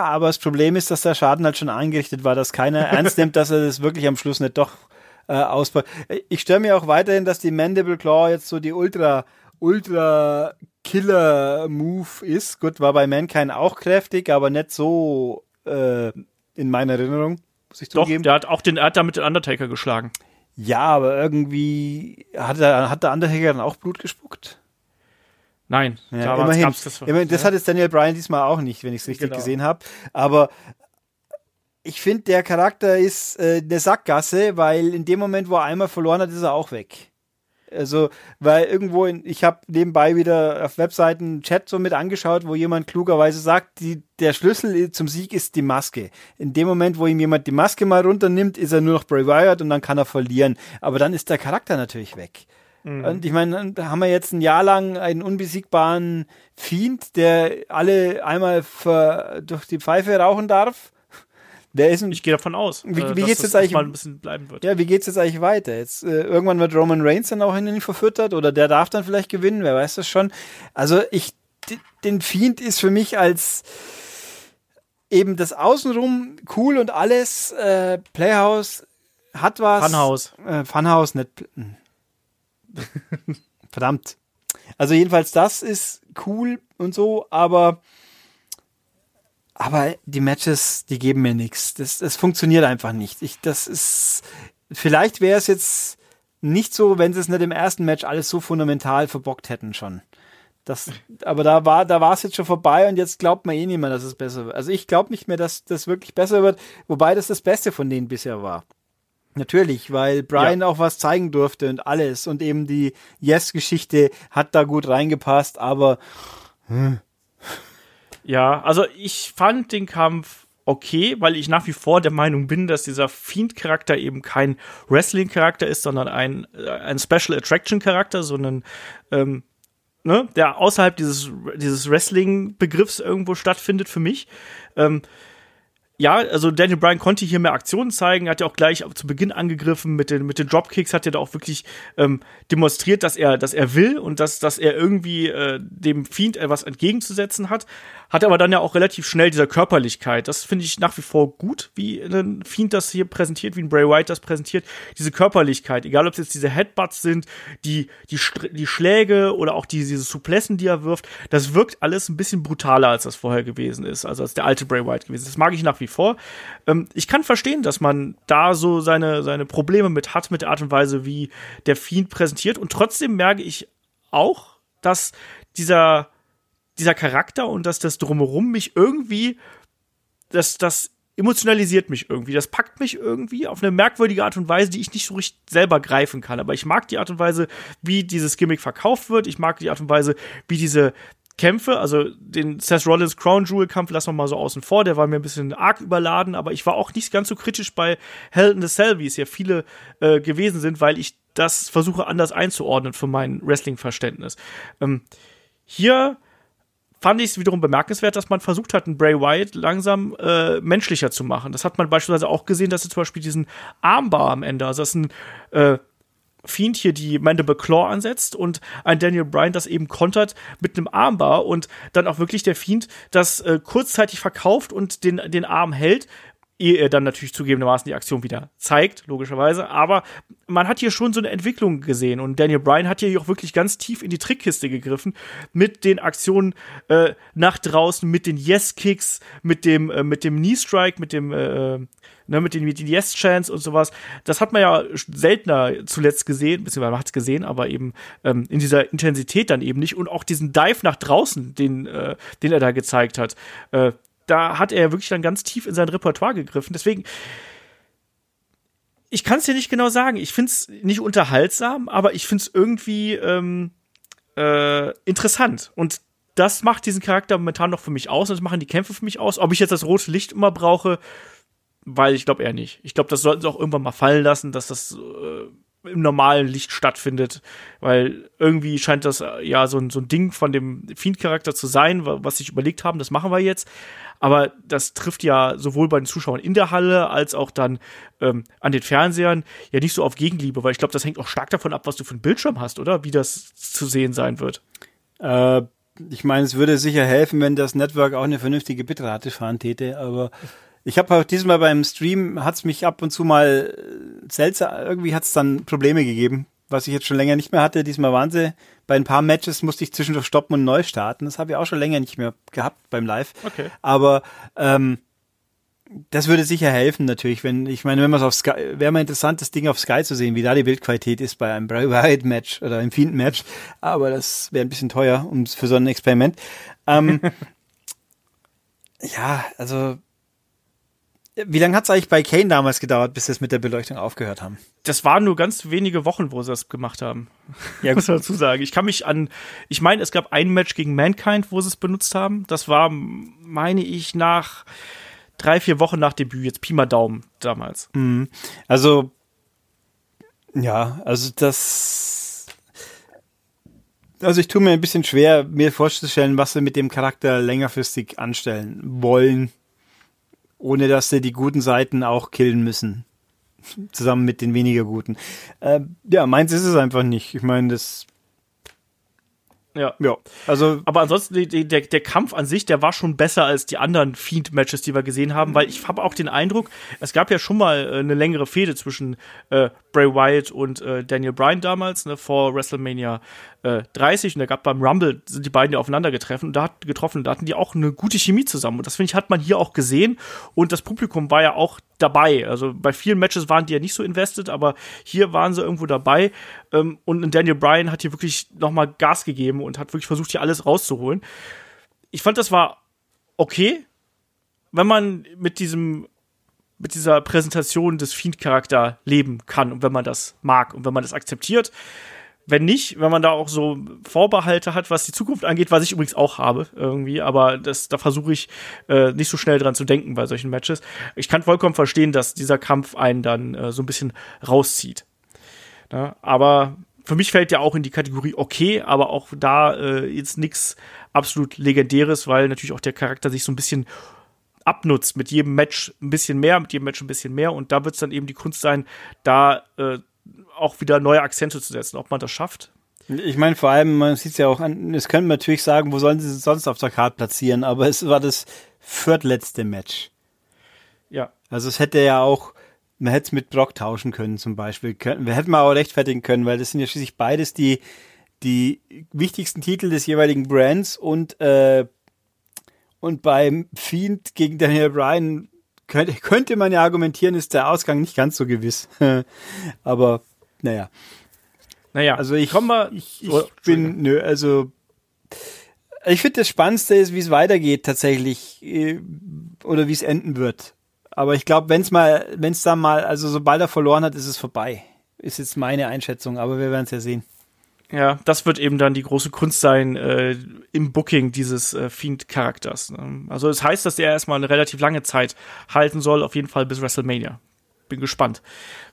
aber das Problem ist, dass der Schaden halt schon angerichtet war, dass keiner ernst nimmt, dass er das wirklich am Schluss nicht doch äh, ausbaut. Ich stelle mir auch weiterhin, dass die Mandible Claw jetzt so die Ultra, Ultra Killer Move ist. Gut, war bei Mankind auch kräftig, aber nicht so äh, in meiner Erinnerung, muss ich Doch, zugeben. der hat auch den, er hat damit den Undertaker geschlagen. Ja, aber irgendwie hat, er, hat der Undertaker dann auch Blut gespuckt. Nein, Ja, immerhin. das. immerhin das hat jetzt Daniel Bryan diesmal auch nicht, wenn ich es richtig Genau. gesehen habe. Aber ich finde, der Charakter ist äh, eine Sackgasse, weil in dem Moment, wo er einmal verloren hat, ist er auch weg. Also, weil irgendwo, in, ich habe nebenbei wieder auf Webseiten einen Chat so mit angeschaut, wo jemand klugerweise sagt, die, der Schlüssel zum Sieg ist die Maske. In dem Moment, wo ihm jemand die Maske mal runternimmt, ist er nur noch Bray Wyatt und dann kann er verlieren. Aber dann ist der Charakter natürlich weg. Und ich meine, da haben wir jetzt ein Jahr lang einen unbesiegbaren Fiend, der alle einmal ver, durch die Pfeife rauchen darf. Der ist ein, Ich gehe davon aus, Wie- äh, wie dass geht's das jetzt eigentlich- mal ein bisschen bleiben wird. ja, wie geht's jetzt eigentlich weiter? Jetzt äh, irgendwann wird Roman Reigns dann auch in ihn verfüttert oder der darf dann vielleicht gewinnen, wer weiß das schon. Also ich den Fiend ist für mich als eben das Außenrum cool und alles äh, Playhouse hat was. Funhouse. Äh, Funhouse nicht. hm. Verdammt. Also jedenfalls das ist cool und so, aber aber die Matches, die geben mir nichts. Das, das funktioniert einfach nicht. Ich, das ist, vielleicht wäre es jetzt nicht so, wenn sie es nicht im ersten Match alles so fundamental verbockt hätten schon. Das, aber da war, da war es jetzt schon vorbei und jetzt glaubt man eh nicht mehr, dass es besser wird. Also ich glaube nicht mehr, dass das wirklich besser wird, wobei das das Beste von denen bisher war. Natürlich, weil Brian auch was zeigen durfte und alles und eben die Yes-Geschichte hat da gut reingepasst, aber Ja, also ich fand den Kampf okay, weil ich nach wie vor der Meinung bin, dass dieser Fiend-Charakter eben kein Wrestling-Charakter ist, sondern ein, äh, ein Special Attraction-Charakter, sondern ähm, ne, der außerhalb dieses, dieses Wrestling-Begriffs irgendwo stattfindet für mich. Ähm, ja, also Daniel Bryan konnte hier mehr Aktionen zeigen, hat ja auch gleich zu Beginn angegriffen mit den, mit den Dropkicks, hat ja da auch wirklich ähm, demonstriert, dass er, dass er will und dass, dass er irgendwie äh, dem Fiend etwas entgegenzusetzen hat. Hat aber dann ja auch relativ schnell dieser Körperlichkeit. Das finde ich nach wie vor gut, wie ein Fiend das hier präsentiert, wie ein Bray Wyatt das präsentiert. Diese Körperlichkeit, egal ob es jetzt diese Headbutts sind, die, die, die Schläge oder auch die, diese Suplessen, die er wirft, das wirkt alles ein bisschen brutaler, als das vorher gewesen ist, also als der alte Bray Wyatt gewesen ist. Das mag ich nach wie vor. Ähm, ich kann verstehen, dass man da so seine, seine Probleme mit hat, mit der Art und Weise, wie der Fiend präsentiert. Und trotzdem merke ich auch, dass dieser, dieser Charakter und dass das drumherum mich irgendwie, das, das emotionalisiert mich irgendwie. Das packt mich irgendwie auf eine merkwürdige Art und Weise, die ich nicht so richtig selber greifen kann. Aber ich mag die Art und Weise, wie dieses Gimmick verkauft wird. Ich mag die Art und Weise, wie diese Kämpfe, also den Seth Rollins Crown Jewel Kampf lassen wir mal so außen vor, der war mir ein bisschen arg überladen, aber ich war auch nicht ganz so kritisch bei Hell in the Cell, wie es ja viele äh, gewesen sind, weil ich das versuche anders einzuordnen für mein Wrestling-Verständnis. Ähm, hier fand ich es wiederum bemerkenswert, dass man versucht hat, einen Bray Wyatt langsam äh, menschlicher zu machen. Das hat man beispielsweise auch gesehen, dass er zum Beispiel diesen Armbar am Ende, also das ist ein äh, Fiend hier die Mandible Claw ansetzt und ein Daniel Bryan das eben kontert mit einem Armbar und dann auch wirklich der Fiend das äh, kurzzeitig verkauft und den, den Arm hält, ehe er dann natürlich zugegebenermaßen die Aktion wieder zeigt, logischerweise. Aber man hat hier schon so eine Entwicklung gesehen und Daniel Bryan hat hier auch wirklich ganz tief in die Trickkiste gegriffen mit den Aktionen äh, nach draußen, mit den Yes-Kicks, mit dem, äh, mit dem Knee-Strike, mit dem, äh, ne, mit den, mit den Yes-Chants und sowas. Das hat man ja seltener zuletzt gesehen, beziehungsweise man hat es gesehen, aber eben ähm, in dieser Intensität dann eben nicht und auch diesen Dive nach draußen, den, äh, den er da gezeigt hat. Äh, da hat er wirklich dann ganz tief in sein Repertoire gegriffen. Deswegen, ich kann es dir nicht genau sagen. Ich finde es nicht unterhaltsam, aber ich finde es irgendwie ähm, äh, interessant. Und das macht diesen Charakter momentan noch für mich aus. Das machen die Kämpfe für mich aus. Ob ich jetzt das rote Licht immer brauche, weil ich glaube eher nicht. Ich glaube, das sollten sie auch irgendwann mal fallen lassen, dass das äh, im normalen Licht stattfindet, weil irgendwie scheint das äh, ja so ein, so ein Ding von dem Fiend-Charakter zu sein, was sich überlegt haben, das machen wir jetzt. Aber das trifft ja sowohl bei den Zuschauern in der Halle als auch dann ähm, an den Fernsehern ja nicht so auf Gegenliebe, weil ich glaube, das hängt auch stark davon ab, was du für einen Bildschirm hast, oder? Wie das zu sehen sein wird. Äh, ich meine, es würde sicher helfen, wenn das Network auch eine vernünftige Bitrate fahren täte, aber ich habe auch diesmal beim Stream hat's mich ab und zu mal äh, seltsam, irgendwie hat's dann Probleme gegeben, was ich jetzt schon länger nicht mehr hatte. Diesmal waren sie, bei ein paar Matches musste ich zwischendurch stoppen und neu starten. Das habe ich auch schon länger nicht mehr gehabt beim Live. Okay. Aber ähm, das würde sicher helfen natürlich, wenn, ich meine, wenn man es auf Sky, wäre mal interessant, das Ding auf Sky zu sehen, wie da die Bildqualität ist bei einem Wyatt Match oder einem Fiend Match. Aber das wäre ein bisschen teuer um, für so ein Experiment. Ähm, ja, also wie lange hat es eigentlich bei Kane damals gedauert, bis sie es mit der Beleuchtung aufgehört haben? Das waren nur ganz wenige Wochen, wo sie das gemacht haben. Ja, muss man dazu sagen. Ich kann mich an, ich meine, es gab ein Match gegen Mankind, wo sie es benutzt haben. Das war, meine ich, nach drei, vier Wochen nach Debüt, jetzt Pi mal Daumen damals. Mhm. Also, ja, also das. Also ich tue mir ein bisschen schwer, mir vorzustellen, was sie mit dem Charakter längerfristig anstellen wollen ohne dass sie die guten Seiten auch killen müssen. Zusammen mit den weniger guten. Äh, ja, meins ist es einfach nicht. Ich meine, das ja. ja. Also, aber ansonsten, die, der, der Kampf an sich, der war schon besser als die anderen Fiend-Matches, die wir gesehen haben, weil ich habe auch den Eindruck, es gab ja schon mal äh, eine längere Fehde zwischen äh, Bray Wyatt und äh, Daniel Bryan damals, ne, vor WrestleMania äh, 30 und da gab beim Rumble sind die beiden ja aufeinander getroffen und da hat getroffen, da hatten die auch eine gute Chemie zusammen. Und das finde ich hat man hier auch gesehen. Und das Publikum war ja auch dabei. Also bei vielen Matches waren die ja nicht so invested, aber hier waren sie irgendwo dabei. Ähm, und Daniel Bryan hat hier wirklich nochmal Gas gegeben und hat wirklich versucht hier alles rauszuholen. Ich fand das war okay, wenn man mit diesem mit dieser Präsentation des Fiend-Charakter leben kann und wenn man das mag und wenn man das akzeptiert. Wenn nicht, wenn man da auch so Vorbehalte hat, was die Zukunft angeht, was ich übrigens auch habe irgendwie, aber das, da versuche ich äh, nicht so schnell dran zu denken bei solchen Matches. Ich kann vollkommen verstehen, dass dieser Kampf einen dann äh, so ein bisschen rauszieht. Ja, aber für mich fällt ja auch in die Kategorie okay, aber auch da äh, jetzt nichts absolut Legendäres, weil natürlich auch der Charakter sich so ein bisschen abnutzt, mit jedem Match ein bisschen mehr, mit jedem Match ein bisschen mehr und da wird es dann eben die Kunst sein, da äh, auch wieder neue Akzente zu setzen, ob man das schafft. Ich meine, vor allem, man sieht es ja auch an, es können natürlich sagen, wo sollen sie es sonst auf der Karte platzieren, aber es war das viertletzte Match. Ja. Also es hätte ja auch, man hätte es mit Brock tauschen können zum Beispiel. Wir hätten mal auch rechtfertigen können, weil das sind ja schließlich beides die, die wichtigsten Titel des jeweiligen Brands und, äh, und beim Fiend gegen Daniel Bryan könnte, könnte man ja argumentieren, ist der Ausgang nicht ganz so gewiss. Aber naja. Naja, also ich, mal, ich, ich oh, bin, nö, also ich finde das Spannendste ist, wie es weitergeht tatsächlich äh, oder wie es enden wird. Aber ich glaube, wenn es mal, wenn es dann mal, also sobald er verloren hat, ist es vorbei. Ist jetzt meine Einschätzung, aber wir werden es ja sehen. Ja, das wird eben dann die große Kunst sein äh, im Booking dieses äh, Fiend-Charakters. Ne? Also es heißt, dass er erstmal eine relativ lange Zeit halten soll, auf jeden Fall bis WrestleMania. Bin gespannt,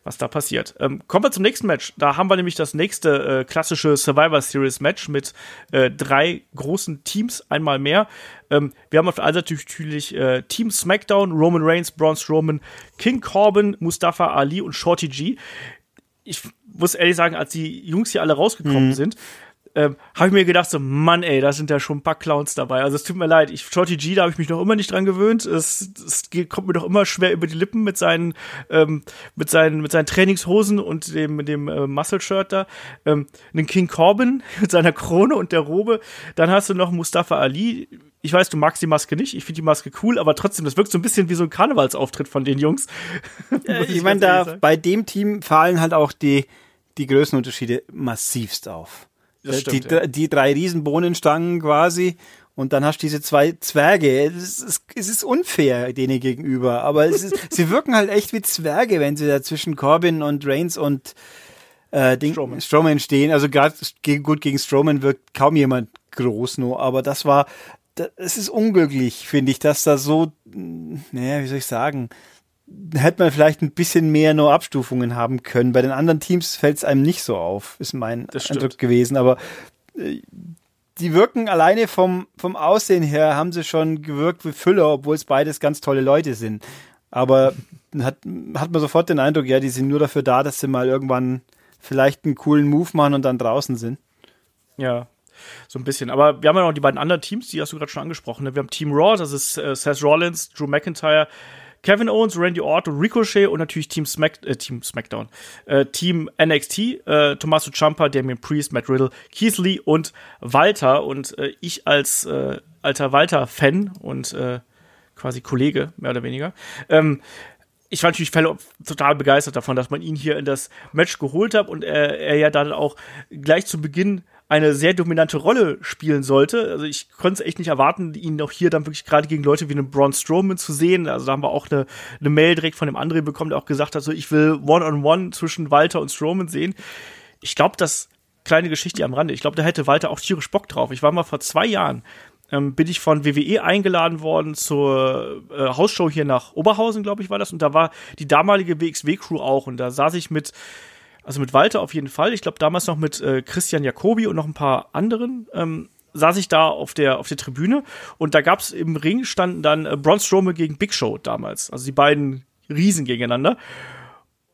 was da passiert. Ähm, kommen wir zum nächsten Match. Da haben wir nämlich das nächste äh, klassische Survivor Series Match mit äh, drei großen Teams, einmal mehr. Ähm, wir haben auf der einen Seite natürlich äh, Team SmackDown, Roman Reigns, Braun Strowman, King Corbin, Mustafa Ali und Shorty G ich muss ehrlich sagen, als die Jungs hier alle rausgekommen mhm. sind, ähm, habe ich mir gedacht, so, Mann, ey, da sind ja schon ein paar Clowns dabei. Also es tut mir leid, ich, Shorty G, da habe ich mich noch immer nicht dran gewöhnt. Es, es geht, kommt mir doch immer schwer über die Lippen mit seinen, ähm, mit seinen, mit seinen Trainingshosen und dem, dem äh, Muscle-Shirt da. Ähm, einen King Corbin mit seiner Krone und der Robe. Dann hast du noch Mustafa Ali. Ich weiß, du magst die Maske nicht. Ich finde die Maske cool, aber trotzdem, das wirkt so ein bisschen wie so ein Karnevalsauftritt von den Jungs. Äh, ich, ich meine, da bei dem Team fallen halt auch die, die Größenunterschiede massivst auf. Das stimmt, die, ja. die drei Riesenbohnenstangen quasi und dann hast du diese zwei Zwerge. Es ist, es ist unfair denen gegenüber, aber es ist, sie wirken halt echt wie Zwerge, wenn sie da zwischen Corbin und Reigns und äh, Ding, Strowman. Strowman stehen. Also gerade gut gegen Strowman wirkt kaum jemand groß nur, aber das war, es ist unglücklich, finde ich, dass da so, naja, wie soll ich sagen, hätte man vielleicht ein bisschen mehr nur Abstufungen haben können. Bei den anderen Teams fällt es einem nicht so auf, ist mein Eindruck gewesen. Aber äh, die wirken alleine vom, vom Aussehen her, haben sie schon gewirkt wie Füller, obwohl es beides ganz tolle Leute sind. Aber hat, hat man sofort den Eindruck, ja, die sind nur dafür da, dass sie mal irgendwann vielleicht einen coolen Move machen und dann draußen sind. Ja, so ein bisschen. Aber wir haben ja noch die beiden anderen Teams, die hast du gerade schon angesprochen. Ne? Wir haben Team Raw, das ist äh, Seth Rollins, Drew McIntyre, Kevin Owens, Randy Orton, Ricochet und natürlich Team, Smack, äh, Team SmackDown. Äh, Team NXT, äh, Tommaso Ciampa, Damien Priest, Matt Riddle, Keith Lee und Walter. Und äh, ich als äh, alter Walter-Fan und äh, quasi Kollege, mehr oder weniger, ähm, ich war natürlich total begeistert davon, dass man ihn hier in das Match geholt hat und er, er ja dann auch gleich zu Beginn eine sehr dominante Rolle spielen sollte. Also ich konnte es echt nicht erwarten, ihn auch hier dann wirklich gerade gegen Leute wie einen Braun Strowman zu sehen. Also da haben wir auch eine, eine Mail direkt von dem André bekommen, der auch gesagt hat, so ich will One-on-One -on -one zwischen Walter und Strowman sehen. Ich glaube, das kleine Geschichte am Rande. Ich glaube, da hätte Walter auch tierisch Bock drauf. Ich war mal vor zwei Jahren ähm, bin ich von WWE eingeladen worden zur äh, Hausshow hier nach Oberhausen, glaube ich, war das. Und da war die damalige WXW-Crew auch. Und da saß ich mit, also mit Walter auf jeden Fall. Ich glaube damals noch mit äh, Christian Jacobi und noch ein paar anderen. Ähm, saß ich da auf der auf der Tribüne und da gab es im Ring standen dann äh, Braun Strowman gegen Big Show damals, also die beiden Riesen gegeneinander.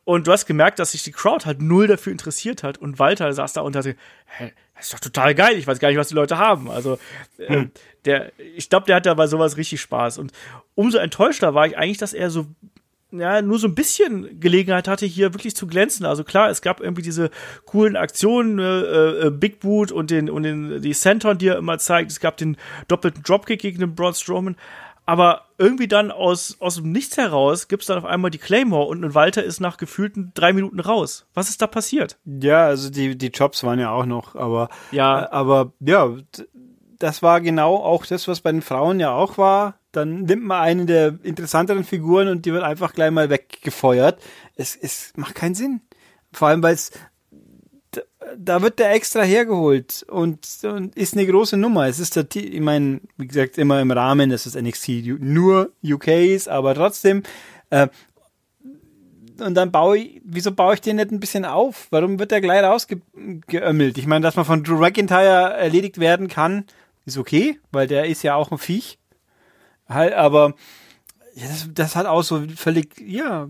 Und du hast gemerkt, dass sich die Crowd halt null dafür interessiert hat und Walter saß da und dachte, hä, das ist doch total geil. Ich weiß gar nicht, was die Leute haben. Also, äh, hm. der, ich glaube, der hat da bei sowas richtig Spaß. Und umso enttäuschter war ich eigentlich, dass er so, ja, nur so ein bisschen Gelegenheit hatte, hier wirklich zu glänzen. Also klar, es gab irgendwie diese coolen Aktionen, äh, äh, Big Boot und den, und den, die Senton, die er immer zeigt. Es gab den doppelten Dropkick gegen den Braun Strowman aber irgendwie dann aus, aus dem Nichts heraus gibt es dann auf einmal die Claymore und ein Walter ist nach gefühlten drei Minuten raus. Was ist da passiert? Ja, also die, die Jobs waren ja auch noch, aber ja, aber ja, das war genau auch das, was bei den Frauen ja auch war. Dann nimmt man eine der interessanteren Figuren und die wird einfach gleich mal weggefeuert. Es, es macht keinen Sinn. Vor allem, weil es da wird der extra hergeholt und, und, ist eine große Nummer. Es ist der, ich meine, wie gesagt, immer im Rahmen, das ist NXT nur UKs, aber trotzdem. Äh, und dann baue ich, wieso baue ich den nicht ein bisschen auf? Warum wird der gleich rausgeömmelt? Ich meine, dass man von Drew McIntyre erledigt werden kann, ist okay, weil der ist ja auch ein Viech. Halt, aber das, das hat auch so völlig, ja,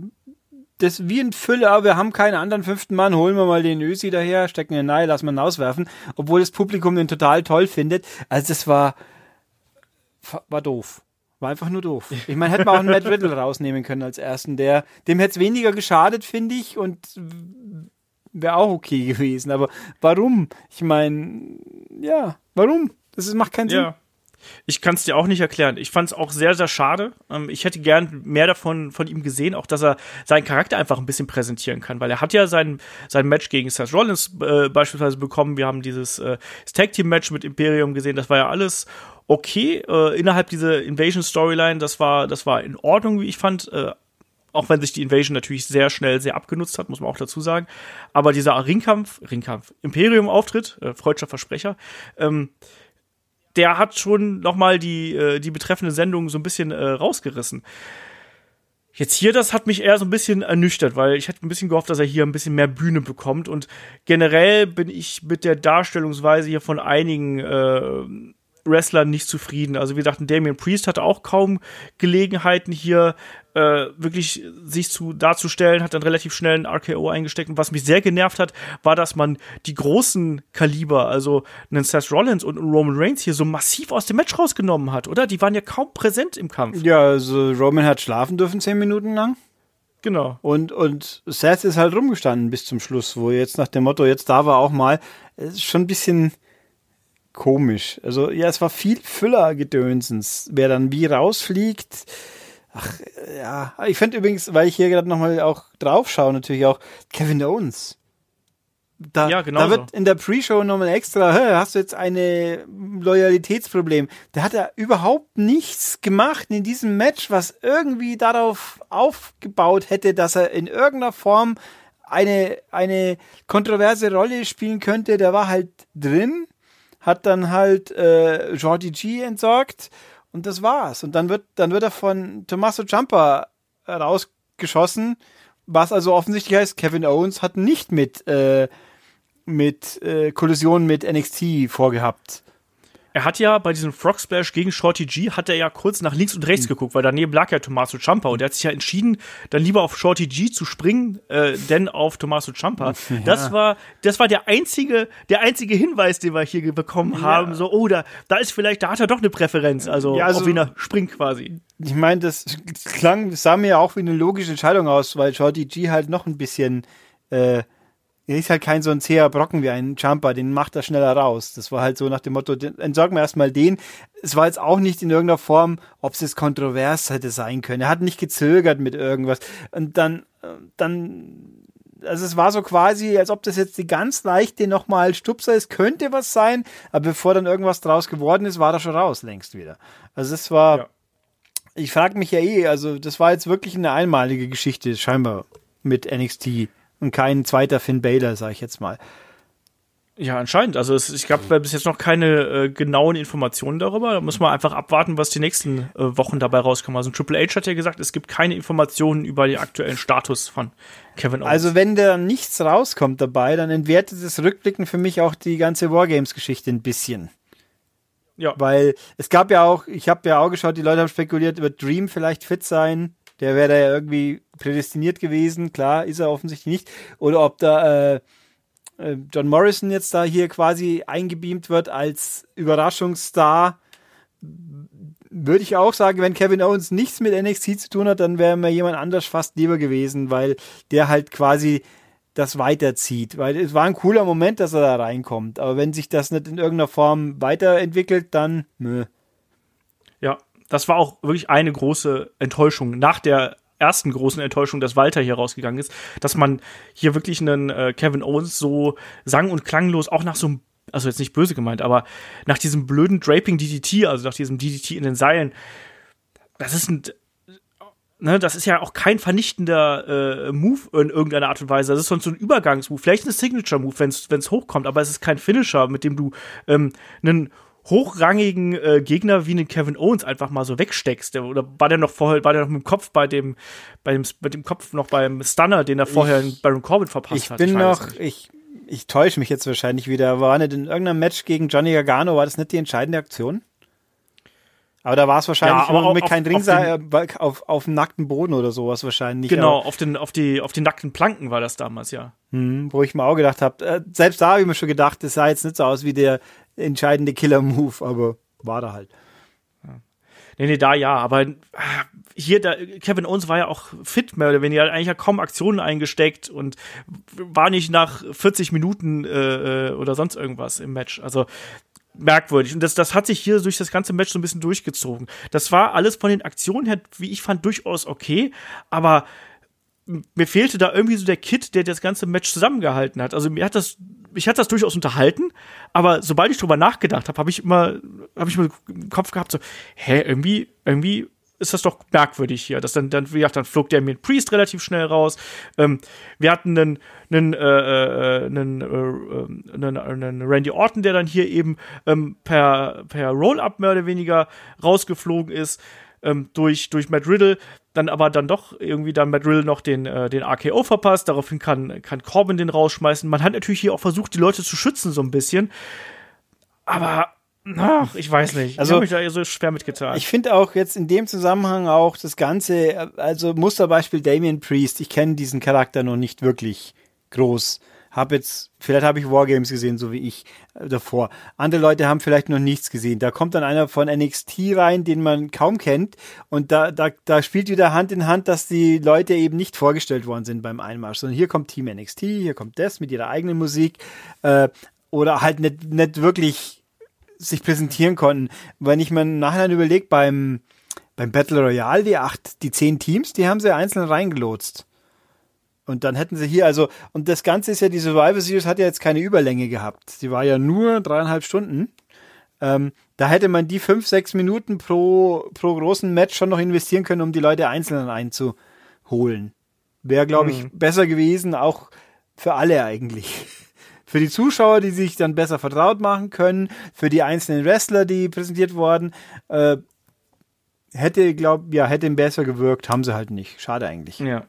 das wie ein Füller, wir haben keinen anderen fünften Mann, holen wir mal den Ösi daher, stecken ihn rein, lassen wir ihn auswerfen, obwohl das Publikum den total toll findet. Also das war, war doof. War einfach nur doof. Ich meine, hätte man auch einen Matt Riddle rausnehmen können als ersten. Der, dem hätte es weniger geschadet, finde ich, und wäre auch okay gewesen. Aber warum? Ich meine, ja, warum? Das macht keinen Sinn. Ja. Ich kann es dir auch nicht erklären. Ich fand es auch sehr, sehr schade. Ähm, ich hätte gern mehr davon von ihm gesehen, auch dass er seinen Charakter einfach ein bisschen präsentieren kann, weil er hat ja sein, sein Match gegen Seth Rollins äh, beispielsweise bekommen. Wir haben dieses äh, Tag Team Match mit Imperium gesehen. Das war ja alles okay äh, innerhalb dieser Invasion Storyline. Das war, das war in Ordnung, wie ich fand. Äh, auch wenn sich die Invasion natürlich sehr schnell sehr abgenutzt hat, muss man auch dazu sagen. Aber dieser Ringkampf, Ringkampf, Imperium-Auftritt, äh, freudscher Versprecher, ähm, der hat schon nochmal die, äh, die betreffende Sendung so ein bisschen äh, rausgerissen. Jetzt hier, das hat mich eher so ein bisschen ernüchtert, weil ich hätte ein bisschen gehofft, dass er hier ein bisschen mehr Bühne bekommt. Und generell bin ich mit der Darstellungsweise hier von einigen äh, Wrestlern nicht zufrieden. Also wie gesagt, Damien Priest hatte auch kaum Gelegenheiten hier äh, wirklich sich zu darzustellen, hat dann relativ schnell ein RKO eingesteckt. Und was mich sehr genervt hat, war, dass man die großen Kaliber, also einen Seth Rollins und einen Roman Reigns hier so massiv aus dem Match rausgenommen hat, oder? Die waren ja kaum präsent im Kampf. Ja, also Roman hat schlafen dürfen zehn Minuten lang. Genau. Und, und Seth ist halt rumgestanden bis zum Schluss, wo jetzt nach dem Motto, jetzt da war auch mal, ist schon ein bisschen komisch. Also ja, es war viel Füller-Gedönsens. Wer dann wie rausfliegt, ach ja. Ich finde übrigens, weil ich hier gerade nochmal auch drauf schaue, natürlich auch Kevin Owens. Da, ja, genau da wird in der Pre-Show nochmal extra, hä, hast du jetzt eine Loyalitätsproblem. Da hat er überhaupt nichts gemacht in diesem Match, was irgendwie darauf aufgebaut hätte, dass er in irgendeiner Form eine, eine kontroverse Rolle spielen könnte. Der war halt drin hat dann halt äh, Jordi G entsorgt und das war's. Und dann wird, dann wird er von Tommaso Ciampa raus geschossen, was also offensichtlich heißt, Kevin Owens hat nicht mit, äh, mit äh, Kollision mit NXT vorgehabt. Er hat ja bei diesem Frog Splash gegen Shorty G hat er ja kurz nach links und rechts mhm. geguckt, weil daneben lag ja Tommaso Ciampa und er hat sich ja entschieden, dann lieber auf Shorty G zu springen, äh, denn auf Tommaso Ciampa. Ja. Das war, das war der einzige, der einzige Hinweis, den wir hier bekommen ja. haben. So, oh, da, da ist vielleicht, da hat er doch eine Präferenz, also, ja, also auf wen er springt quasi. Ich meine, das klang, sah mir ja auch wie eine logische Entscheidung aus, weil Shorty G halt noch ein bisschen äh, er ist halt kein so ein zäher Brocken wie ein Jumper, den macht er schneller raus. Das war halt so nach dem Motto, entsorgen wir erstmal den. Es war jetzt auch nicht in irgendeiner Form, ob es jetzt kontrovers hätte sein können. Er hat nicht gezögert mit irgendwas. Und dann, dann, also es war so quasi, als ob das jetzt die ganz leichte nochmal Stupser ist, könnte was sein, aber bevor dann irgendwas draus geworden ist, war er schon raus längst wieder. Also es war, ja. ich frage mich ja eh, also das war jetzt wirklich eine einmalige Geschichte, scheinbar mit NXT und kein zweiter Finn Baylor, sag ich jetzt mal. Ja, anscheinend. Also es, ich gab bis jetzt noch keine äh, genauen Informationen darüber. Da muss man einfach abwarten, was die nächsten äh, Wochen dabei rauskommen. Also Triple H hat ja gesagt, es gibt keine Informationen über den aktuellen Status von Kevin Owens. Also wenn da nichts rauskommt dabei, dann entwertet das Rückblicken für mich auch die ganze Wargames-Geschichte ein bisschen. Ja. Weil es gab ja auch, ich habe ja auch geschaut, die Leute haben spekuliert, wird Dream vielleicht fit sein. Der wäre da ja irgendwie prädestiniert gewesen. Klar, ist er offensichtlich nicht. Oder ob da äh, äh, John Morrison jetzt da hier quasi eingebeamt wird als Überraschungsstar. Würde ich auch sagen, wenn Kevin Owens nichts mit NXT zu tun hat, dann wäre mir jemand anders fast lieber gewesen, weil der halt quasi das weiterzieht. Weil es war ein cooler Moment, dass er da reinkommt. Aber wenn sich das nicht in irgendeiner Form weiterentwickelt, dann nö. Das war auch wirklich eine große Enttäuschung nach der ersten großen Enttäuschung, dass Walter hier rausgegangen ist, dass man hier wirklich einen äh, Kevin Owens so sang- und klanglos auch nach so einem also jetzt nicht böse gemeint, aber nach diesem blöden Draping DDT, also nach diesem DDT in den Seilen, das ist ein, ne, das ist ja auch kein vernichtender äh, Move in irgendeiner Art und Weise. Das ist sonst so ein Übergangsmove, vielleicht ein Signature-Move, wenn es hochkommt, aber es ist kein Finisher, mit dem du ähm, einen hochrangigen äh, Gegner wie einen Kevin Owens einfach mal so wegsteckst. Der, oder war der noch vorher, war der noch mit dem Kopf bei dem, bei dem, mit dem Kopf noch beim Stunner, den er vorher ich, in Baron Corbin verpasst ich hat? Bin ich bin noch, ich, ich täusche mich jetzt wahrscheinlich wieder. War nicht in irgendeinem Match gegen Johnny Gargano, war das nicht die entscheidende Aktion? Aber da war es wahrscheinlich ja, mit kein Ringseil auf, auf, auf dem nackten Boden oder sowas wahrscheinlich. Genau, auf den, auf die, auf den nackten Planken war das damals, ja. Hm, wo ich mir auch gedacht habe, äh, selbst da habe ich mir schon gedacht, das sah jetzt nicht so aus wie der entscheidende Killer-Move, aber war da halt. Nee, nee, da ja, aber äh, hier, da, Kevin Owens war ja auch fit, mehr oder weniger, eigentlich ja kaum Aktionen eingesteckt und war nicht nach 40 Minuten äh, äh, oder sonst irgendwas im Match. Also merkwürdig. Und das, das hat sich hier durch das ganze Match so ein bisschen durchgezogen. Das war alles von den Aktionen her, wie ich fand, durchaus okay, aber mir fehlte da irgendwie so der Kit, der das ganze Match zusammengehalten hat. Also mir hat das, mich hat das durchaus unterhalten, aber sobald ich drüber nachgedacht habe, habe ich immer, habe ich mir im Kopf gehabt so, hä, irgendwie, irgendwie ist das doch merkwürdig hier. Das dann, dann, wie gesagt, dann flog der mit Priest relativ schnell raus. Ähm, wir hatten einen, einen, äh, äh, einen, äh, einen, einen Randy Orton, der dann hier eben ähm, per, per Roll-Up mehr oder weniger rausgeflogen ist ähm, durch, durch Matt Riddle. Dann aber dann doch irgendwie dann Matt Riddle noch den, äh, den RKO verpasst. Daraufhin kann, kann Corbin den rausschmeißen. Man hat natürlich hier auch versucht, die Leute zu schützen so ein bisschen. Aber Ach, ich weiß nicht. Also, ich habe mich da so schwer mitgetan. Ich finde auch jetzt in dem Zusammenhang auch das Ganze, also Musterbeispiel Damien Priest. Ich kenne diesen Charakter noch nicht wirklich groß. Hab jetzt, vielleicht habe ich Wargames gesehen, so wie ich äh, davor. Andere Leute haben vielleicht noch nichts gesehen. Da kommt dann einer von NXT rein, den man kaum kennt. Und da, da, da spielt wieder Hand in Hand, dass die Leute eben nicht vorgestellt worden sind beim Einmarsch. Sondern hier kommt Team NXT, hier kommt das mit ihrer eigenen Musik. Äh, oder halt nicht, nicht wirklich sich präsentieren konnten. Wenn ich mir nachher überlege, beim, beim Battle Royale, die acht, die zehn Teams, die haben sie einzeln reingelotst. Und dann hätten sie hier, also, und das Ganze ist ja, die Survivor Series hat ja jetzt keine Überlänge gehabt. Sie war ja nur dreieinhalb Stunden. Ähm, da hätte man die fünf, sechs Minuten pro, pro großen Match schon noch investieren können, um die Leute einzeln einzuholen. Wäre, glaube ich, mhm. besser gewesen, auch für alle eigentlich für die Zuschauer, die sich dann besser vertraut machen können, für die einzelnen Wrestler, die präsentiert wurden. Äh, hätte, glaub, ja, hätte besser gewirkt, haben sie halt nicht. Schade eigentlich. Ja.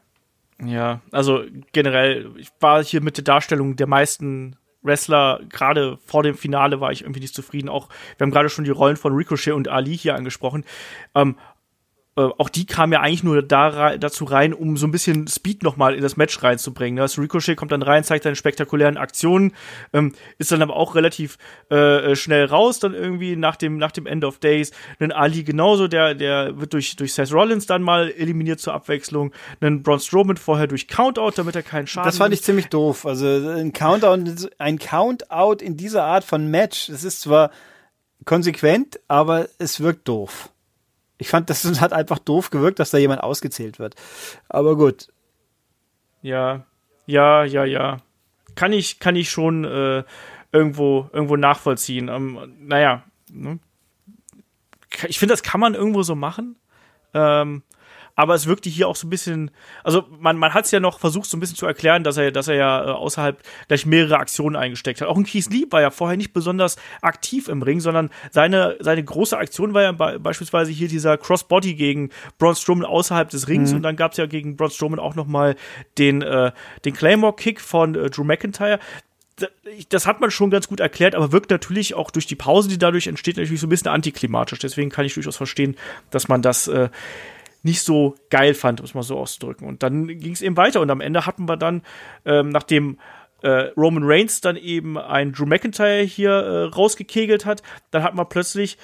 Ja, also generell, ich war hier mit der Darstellung der meisten Wrestler, gerade vor dem Finale war ich irgendwie nicht zufrieden. Auch, wir haben gerade schon die Rollen von Ricochet und Ali hier angesprochen. Ähm, äh, auch die kam ja eigentlich nur da, dazu rein, um so ein bisschen Speed nochmal in das Match reinzubringen. Das ne? Ricochet kommt dann rein, zeigt seine spektakulären Aktionen, ähm, ist dann aber auch relativ äh, schnell raus, dann irgendwie nach dem, nach dem End of Days. Ein Ali genauso, der, der wird durch, durch Seth Rollins dann mal eliminiert zur Abwechslung. Ein Braun Strowman vorher durch Countout, damit er keinen Schaden Das fand ich ziemlich doof. Also ein Countout, ein Countout in dieser Art von Match, das ist zwar konsequent, aber es wirkt doof. Ich fand, das hat einfach doof gewirkt, dass da jemand ausgezählt wird. Aber gut. Ja, ja, ja, ja. Kann ich, kann ich schon äh, irgendwo, irgendwo nachvollziehen. Ähm, naja, ne? ich finde, das kann man irgendwo so machen. Ähm, aber es wirkte hier auch so ein bisschen, also man, man hat es ja noch versucht, so ein bisschen zu erklären, dass er, dass er ja äh, außerhalb gleich mehrere Aktionen eingesteckt hat. Auch ein Keith Lee war ja vorher nicht besonders aktiv im Ring, sondern seine, seine große Aktion war ja be beispielsweise hier dieser Crossbody gegen Braun Strowman außerhalb des Rings mhm. und dann gab es ja gegen Braun Strowman auch noch mal den, äh, den Claymore-Kick von äh, Drew McIntyre das hat man schon ganz gut erklärt, aber wirkt natürlich auch durch die Pause, die dadurch entsteht, natürlich so ein bisschen antiklimatisch. Deswegen kann ich durchaus verstehen, dass man das äh, nicht so geil fand, um es mal so auszudrücken. Und dann ging es eben weiter und am Ende hatten wir dann, ähm, nachdem äh, Roman Reigns dann eben einen Drew McIntyre hier äh, rausgekegelt hat, dann hat man plötzlich,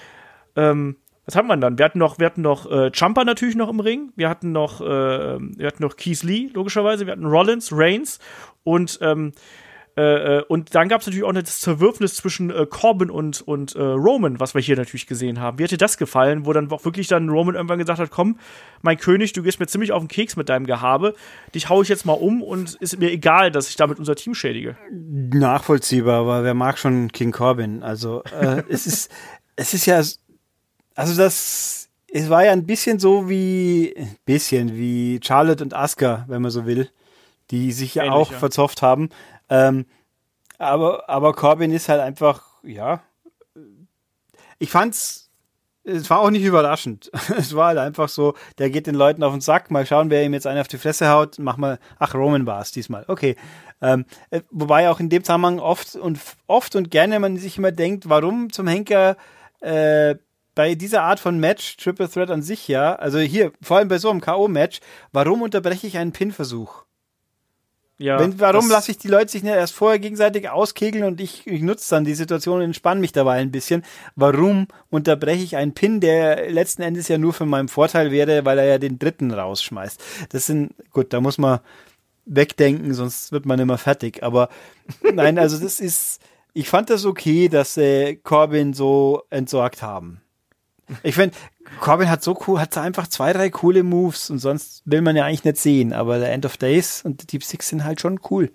ähm, was haben wir dann? Wir hatten noch, wir hatten noch äh, Champa natürlich noch im Ring, wir hatten noch, äh, wir hatten noch Keith Lee, logischerweise, wir hatten Rollins, Reigns und ähm, äh, äh, und dann gab es natürlich auch das Zerwürfnis zwischen äh, Corbin und, und äh, Roman, was wir hier natürlich gesehen haben. Wie hat dir das gefallen, wo dann auch wirklich dann Roman irgendwann gesagt hat, komm, mein König, du gehst mir ziemlich auf den Keks mit deinem Gehabe, dich hau ich jetzt mal um und ist mir egal, dass ich damit unser Team schädige. Nachvollziehbar, aber wer mag schon King Corbin? Also äh, es ist, es ist ja, also das, es war ja ein bisschen so wie, bisschen wie Charlotte und Asuka, wenn man so will, die sich ja Ähnlich, auch verzofft haben. Ähm, aber, aber Corbin ist halt einfach, ja. Ich fand's, es war auch nicht überraschend. es war halt einfach so, der geht den Leuten auf den Sack, mal schauen, wer ihm jetzt einen auf die Fresse haut, mach mal, ach, Roman war es diesmal, okay. Ähm, äh, wobei auch in dem Zusammenhang oft und oft und gerne man sich immer denkt, warum zum Henker äh, bei dieser Art von Match, Triple Threat an sich ja, also hier, vor allem bei so einem K.O.-Match, warum unterbreche ich einen Pin-Versuch? Ja, Wenn, warum lasse ich die Leute sich nicht erst vorher gegenseitig auskegeln und ich, ich nutze dann die Situation und entspanne mich dabei ein bisschen? Warum unterbreche ich einen Pin, der letzten Endes ja nur für meinen Vorteil wäre, weil er ja den dritten rausschmeißt? Das sind, gut, da muss man wegdenken, sonst wird man immer fertig. Aber nein, also das ist, ich fand das okay, dass äh, Corbin so entsorgt haben. Ich finde, Corbin hat so cool, hat einfach zwei, drei coole Moves und sonst will man ja eigentlich nicht sehen, aber der End of Days und Deep Six sind halt schon cool.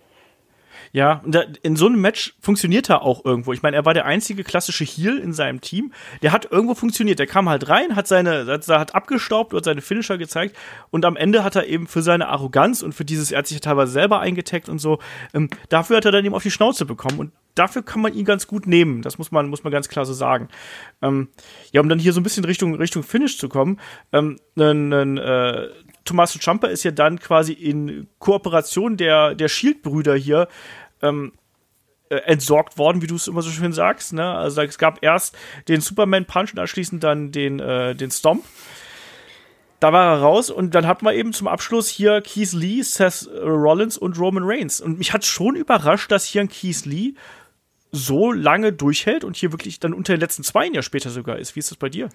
Ja, in so einem Match funktioniert er auch irgendwo. Ich meine, er war der einzige klassische Heal in seinem Team. Der hat irgendwo funktioniert. Der kam halt rein, hat seine, hat abgestaubt und seine Finisher gezeigt. Und am Ende hat er eben für seine Arroganz und für dieses, er hat sich teilweise selber eingetaggt und so, ähm, dafür hat er dann eben auf die Schnauze bekommen. Und dafür kann man ihn ganz gut nehmen. Das muss man, muss man ganz klar so sagen. Ähm, ja, um dann hier so ein bisschen Richtung, Richtung Finish zu kommen, ähm, ein, äh, Tommaso Ciampa ist ja dann quasi in Kooperation der, der Shield-Brüder hier ähm, äh, entsorgt worden, wie du es immer so schön sagst. Ne? Also es gab erst den Superman Punch und anschließend dann den, äh, den Stomp. Da war er raus und dann hatten wir eben zum Abschluss hier Keith Lee, Seth Rollins und Roman Reigns. Und mich hat schon überrascht, dass hier ein Keith Lee so lange durchhält und hier wirklich dann unter den letzten zwei Jahr später sogar ist. Wie ist das bei dir?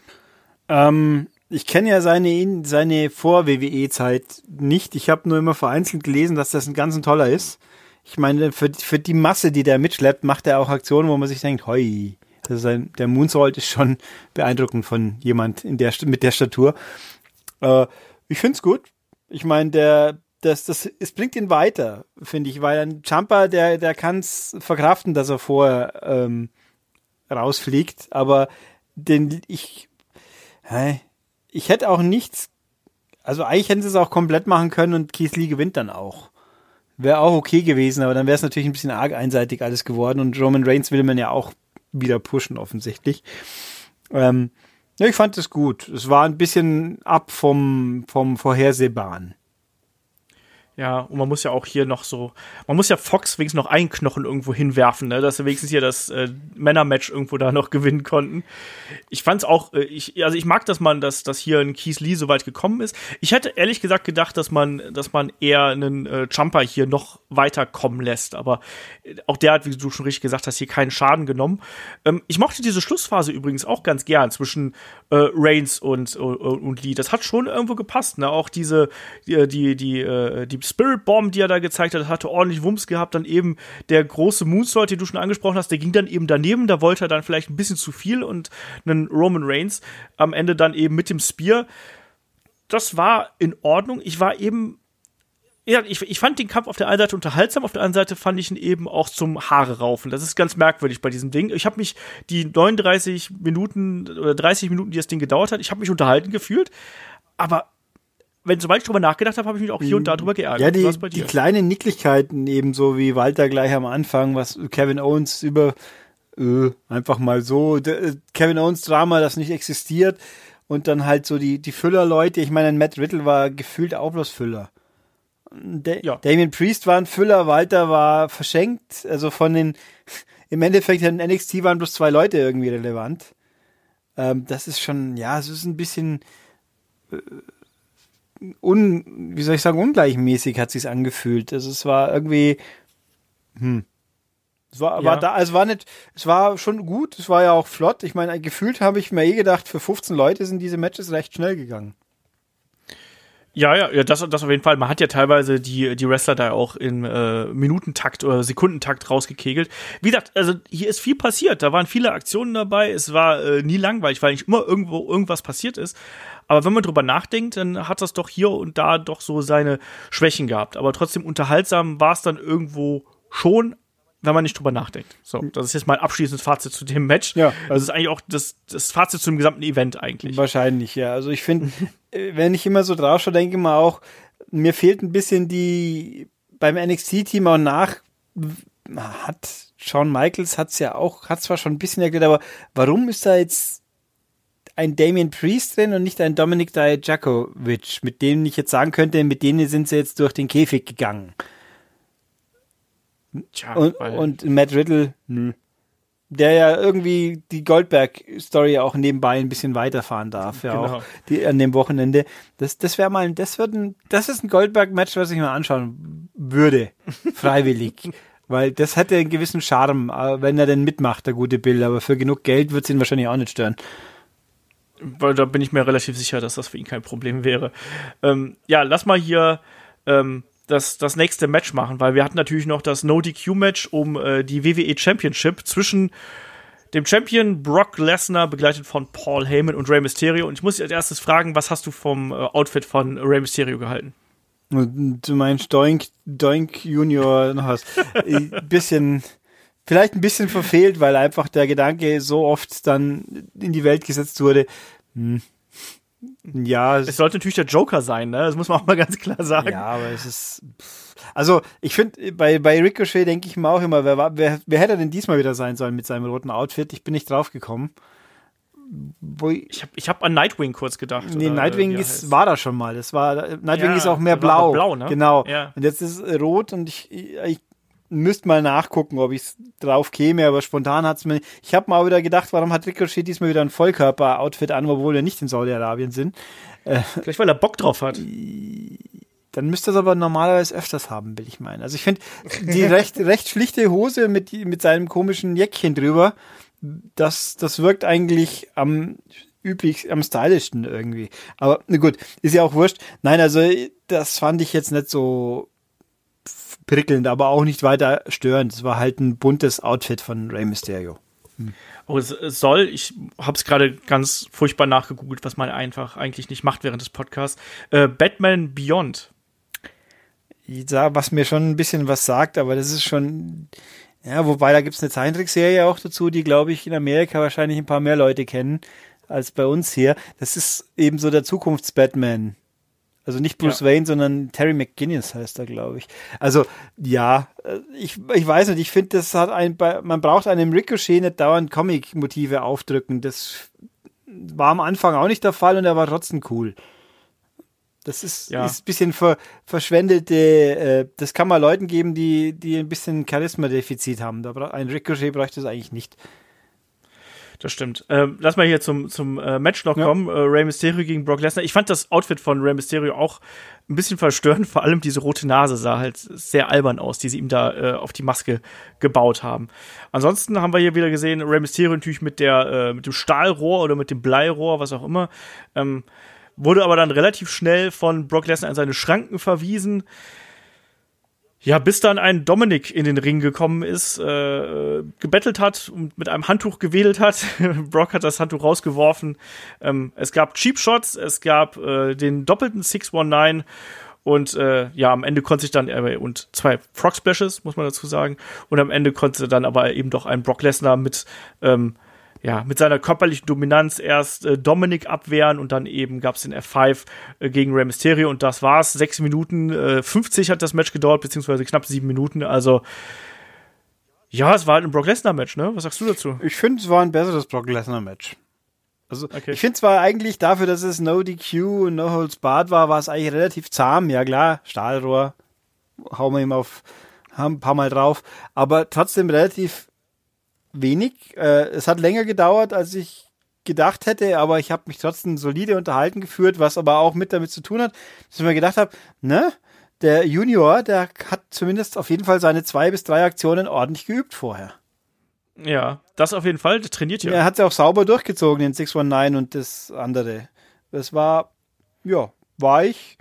Ähm, ich kenne ja seine, seine Vor-WWE-Zeit nicht. Ich habe nur immer vereinzelt gelesen, dass das ein ganz toller ist ich meine, für, für die Masse, die der mitschleppt, macht er auch Aktionen, wo man sich denkt, hoi, also sein, der Moonsault ist schon beeindruckend von jemand in der, mit der Statur. Äh, ich find's gut. Ich meine, der, das, das, es bringt ihn weiter, finde ich, weil ein Jumper, der, der kann's verkraften, dass er vorher ähm, rausfliegt, aber den, ich, hey, ich hätte auch nichts, also eigentlich hätten sie es auch komplett machen können und Keith Lee gewinnt dann auch. Wäre auch okay gewesen, aber dann wäre es natürlich ein bisschen arg einseitig alles geworden und Roman Reigns will man ja auch wieder pushen offensichtlich. Ähm, Ja, ich fand es gut. Es war ein bisschen ab vom, vom Vorhersehbaren. Ja, und man muss ja auch hier noch so, man muss ja Fox wenigstens noch einen Knochen irgendwo hinwerfen, ne, dass sie wenigstens hier das äh, Männermatch irgendwo da noch gewinnen konnten. Ich fand's auch, äh, ich, also ich mag, dass man, dass, dass hier ein Keith Lee so weit gekommen ist. Ich hätte ehrlich gesagt gedacht, dass man, dass man eher einen äh, Jumper hier noch weiter kommen lässt, aber äh, auch der hat, wie du schon richtig gesagt hast, hier keinen Schaden genommen. Ähm, ich mochte diese Schlussphase übrigens auch ganz gern zwischen äh, Reigns und, und, und Lee. Das hat schon irgendwo gepasst, ne, auch diese, die, die, die, äh, die Spirit Bomb, die er da gezeigt hat, hatte ordentlich Wumms gehabt. Dann eben der große Moonsault, den du schon angesprochen hast, der ging dann eben daneben. Da wollte er dann vielleicht ein bisschen zu viel und einen Roman Reigns am Ende dann eben mit dem Spear. Das war in Ordnung. Ich war eben ich, ich fand den Kampf auf der einen Seite unterhaltsam, auf der anderen Seite fand ich ihn eben auch zum Haare raufen. Das ist ganz merkwürdig bei diesem Ding. Ich habe mich die 39 Minuten oder 30 Minuten, die das Ding gedauert hat, ich habe mich unterhalten gefühlt, aber wenn sobald ich drüber nachgedacht habe, habe ich mich auch hier und da drüber geärgert. Ja, die, die kleinen Nicklichkeiten ebenso wie Walter gleich am Anfang, was Kevin Owens über äh, einfach mal so de, Kevin Owens Drama, das nicht existiert und dann halt so die die Füller-Leute. Ich meine, Matt Riddle war gefühlt auch bloß Füller. De ja. Damien Priest war ein Füller, Walter war verschenkt. Also von den im Endeffekt in NXT waren bloß zwei Leute irgendwie relevant. Ähm, das ist schon, ja, es ist ein bisschen äh, un, wie soll ich sagen, ungleichmäßig hat sich's angefühlt. Also es war irgendwie, hm. Es war, ja. war da, also war nicht, es war schon gut, es war ja auch flott. Ich meine, gefühlt habe ich mir eh gedacht, für 15 Leute sind diese Matches recht schnell gegangen. Ja, ja, ja, das, das auf jeden Fall. Man hat ja teilweise die, die Wrestler da auch in äh, Minutentakt oder Sekundentakt rausgekegelt. Wie gesagt, also hier ist viel passiert. Da waren viele Aktionen dabei. Es war äh, nie langweilig, weil nicht immer irgendwo irgendwas passiert ist. Aber wenn man drüber nachdenkt, dann hat das doch hier und da doch so seine Schwächen gehabt. Aber trotzdem unterhaltsam war es dann irgendwo schon, wenn man nicht drüber nachdenkt. So, das ist jetzt mein abschließendes Fazit zu dem Match. Ja. Also das ist eigentlich auch das, das Fazit zu dem gesamten Event eigentlich. Wahrscheinlich, ja. Also ich finde, äh, wenn ich immer so drauf schaue, denke ich mal auch, mir fehlt ein bisschen die beim NXT-Team auch nach, hat Shawn Michaels hat's ja auch, hat zwar schon ein bisschen erklärt, aber warum ist da jetzt ein Damien Priest drin und nicht ein Dominik Dijakovic, mit denen ich jetzt sagen könnte, mit denen sind sie jetzt durch den Käfig gegangen. Tja, und, und Matt Riddle, nö. Der ja irgendwie die Goldberg-Story auch nebenbei ein bisschen weiterfahren darf, ja genau. auch die, an dem Wochenende. Das, das wäre mal, das wird ein, das ist ein Goldberg-Match, was ich mir anschauen würde, freiwillig. Weil das hätte einen gewissen Charme, äh, wenn er denn mitmacht, der gute Bill. Aber für genug Geld wird es ihn wahrscheinlich auch nicht stören. Weil da bin ich mir relativ sicher, dass das für ihn kein Problem wäre. Ähm, ja, lass mal hier ähm, das, das nächste Match machen, weil wir hatten natürlich noch das No-DQ-Match um äh, die WWE Championship zwischen dem Champion Brock Lesnar, begleitet von Paul Heyman und Rey Mysterio. Und ich muss dich als erstes fragen, was hast du vom äh, Outfit von Rey Mysterio gehalten? Du meinst Doink, Doink Junior noch ein bisschen, vielleicht ein bisschen verfehlt, weil einfach der Gedanke so oft dann in die Welt gesetzt wurde. Hm ja, es, es sollte natürlich der Joker sein, ne? Das muss man auch mal ganz klar sagen. Ja, aber es ist. Also, ich finde, bei, bei Ricochet denke ich mir auch immer, wer, war, wer, wer hätte denn diesmal wieder sein sollen mit seinem roten Outfit? Ich bin nicht drauf gekommen. Ich, habe ich hab an Nightwing kurz gedacht. Nee, oder, Nightwing äh, ist, war da schon mal. Das war, Nightwing ja, ist auch mehr blau. blau ne? Genau. Ja. Und jetzt ist es rot und ich, ich müsste mal nachgucken, ob ich drauf käme, aber spontan hat es mir. Ich habe mal wieder gedacht, warum hat Ricochet diesmal wieder ein Vollkörper-Outfit an, obwohl wir nicht in Saudi-Arabien sind. Äh, Vielleicht weil er Bock drauf hat. Dann müsste es aber normalerweise öfters haben, will ich meinen. Also ich finde die recht, recht schlichte Hose mit, mit seinem komischen Jäckchen drüber, das, das wirkt eigentlich am üblich, am stylischsten irgendwie. Aber na gut, ist ja auch wurscht. Nein, also das fand ich jetzt nicht so prickelnd, aber auch nicht weiter störend. Es war halt ein buntes Outfit von Rey Mysterio. Hm. Oh, es, es soll, ich habe es gerade ganz furchtbar nachgegoogelt, was man einfach eigentlich nicht macht während des Podcasts. Äh, Batman Beyond. Ja, was mir schon ein bisschen was sagt, aber das ist schon, ja, wobei da gibt es eine Zeichentrickserie auch dazu, die, glaube ich, in Amerika wahrscheinlich ein paar mehr Leute kennen als bei uns hier. Das ist eben so der Zukunfts-Batman. Also nicht Bruce ja. Wayne, sondern Terry McGuinness heißt er, glaube ich. Also ja, äh, ich, ich weiß nicht, ich finde, das hat ein, man braucht einem Ricochet nicht dauernd Comic-Motive aufdrücken. Das war am Anfang auch nicht der Fall und er war trotzdem cool. Das ist, ja. ist ein bisschen ver, verschwendete, äh, das kann man Leuten geben, die, die ein bisschen Charisma-Defizit haben. Da ein Ricochet bräuchte es eigentlich nicht. Das stimmt. Ähm, lass mal hier zum, zum äh, Match noch ja. kommen. Äh, Rey Mysterio gegen Brock Lesnar. Ich fand das Outfit von Rey Mysterio auch ein bisschen verstörend. Vor allem diese rote Nase sah halt sehr albern aus, die sie ihm da äh, auf die Maske gebaut haben. Ansonsten haben wir hier wieder gesehen, Rey Mysterio natürlich mit der, äh, mit dem Stahlrohr oder mit dem Bleirohr, was auch immer. Ähm, wurde aber dann relativ schnell von Brock Lesnar in seine Schranken verwiesen. Ja, bis dann ein Dominik in den Ring gekommen ist, äh, gebettelt hat und mit einem Handtuch gewedelt hat. Brock hat das Handtuch rausgeworfen. Ähm, es gab Cheap Shots, es gab äh, den doppelten 619 und äh, ja, am Ende konnte sich dann äh, und zwei Frog Splashes, muss man dazu sagen. Und am Ende konnte dann aber eben doch ein Brock Lesnar mit ähm, ja, mit seiner körperlichen Dominanz erst äh, Dominik abwehren und dann eben gab es den F5 äh, gegen Rey Mysterio und das war's. Sechs Minuten äh, 50 hat das Match gedauert, beziehungsweise knapp sieben Minuten. Also ja, es war halt ein Brock Lesnar-Match, ne? Was sagst du dazu? Ich finde, es war ein besseres Brock Lesnar-Match. Also okay. ich finde zwar eigentlich dafür, dass es No DQ und No Holds Barred war, war es eigentlich relativ zahm. Ja klar, Stahlrohr, hauen wir ihm auf ein paar Mal drauf, aber trotzdem relativ wenig. Äh, es hat länger gedauert, als ich gedacht hätte, aber ich habe mich trotzdem solide unterhalten geführt, was aber auch mit damit zu tun hat, dass ich mir gedacht habe, ne, der Junior, der hat zumindest auf jeden Fall seine zwei bis drei Aktionen ordentlich geübt vorher. Ja, das auf jeden Fall, der trainiert ja. Er hat ja auch sauber durchgezogen, den 619 und das andere. Das war, ja, war ich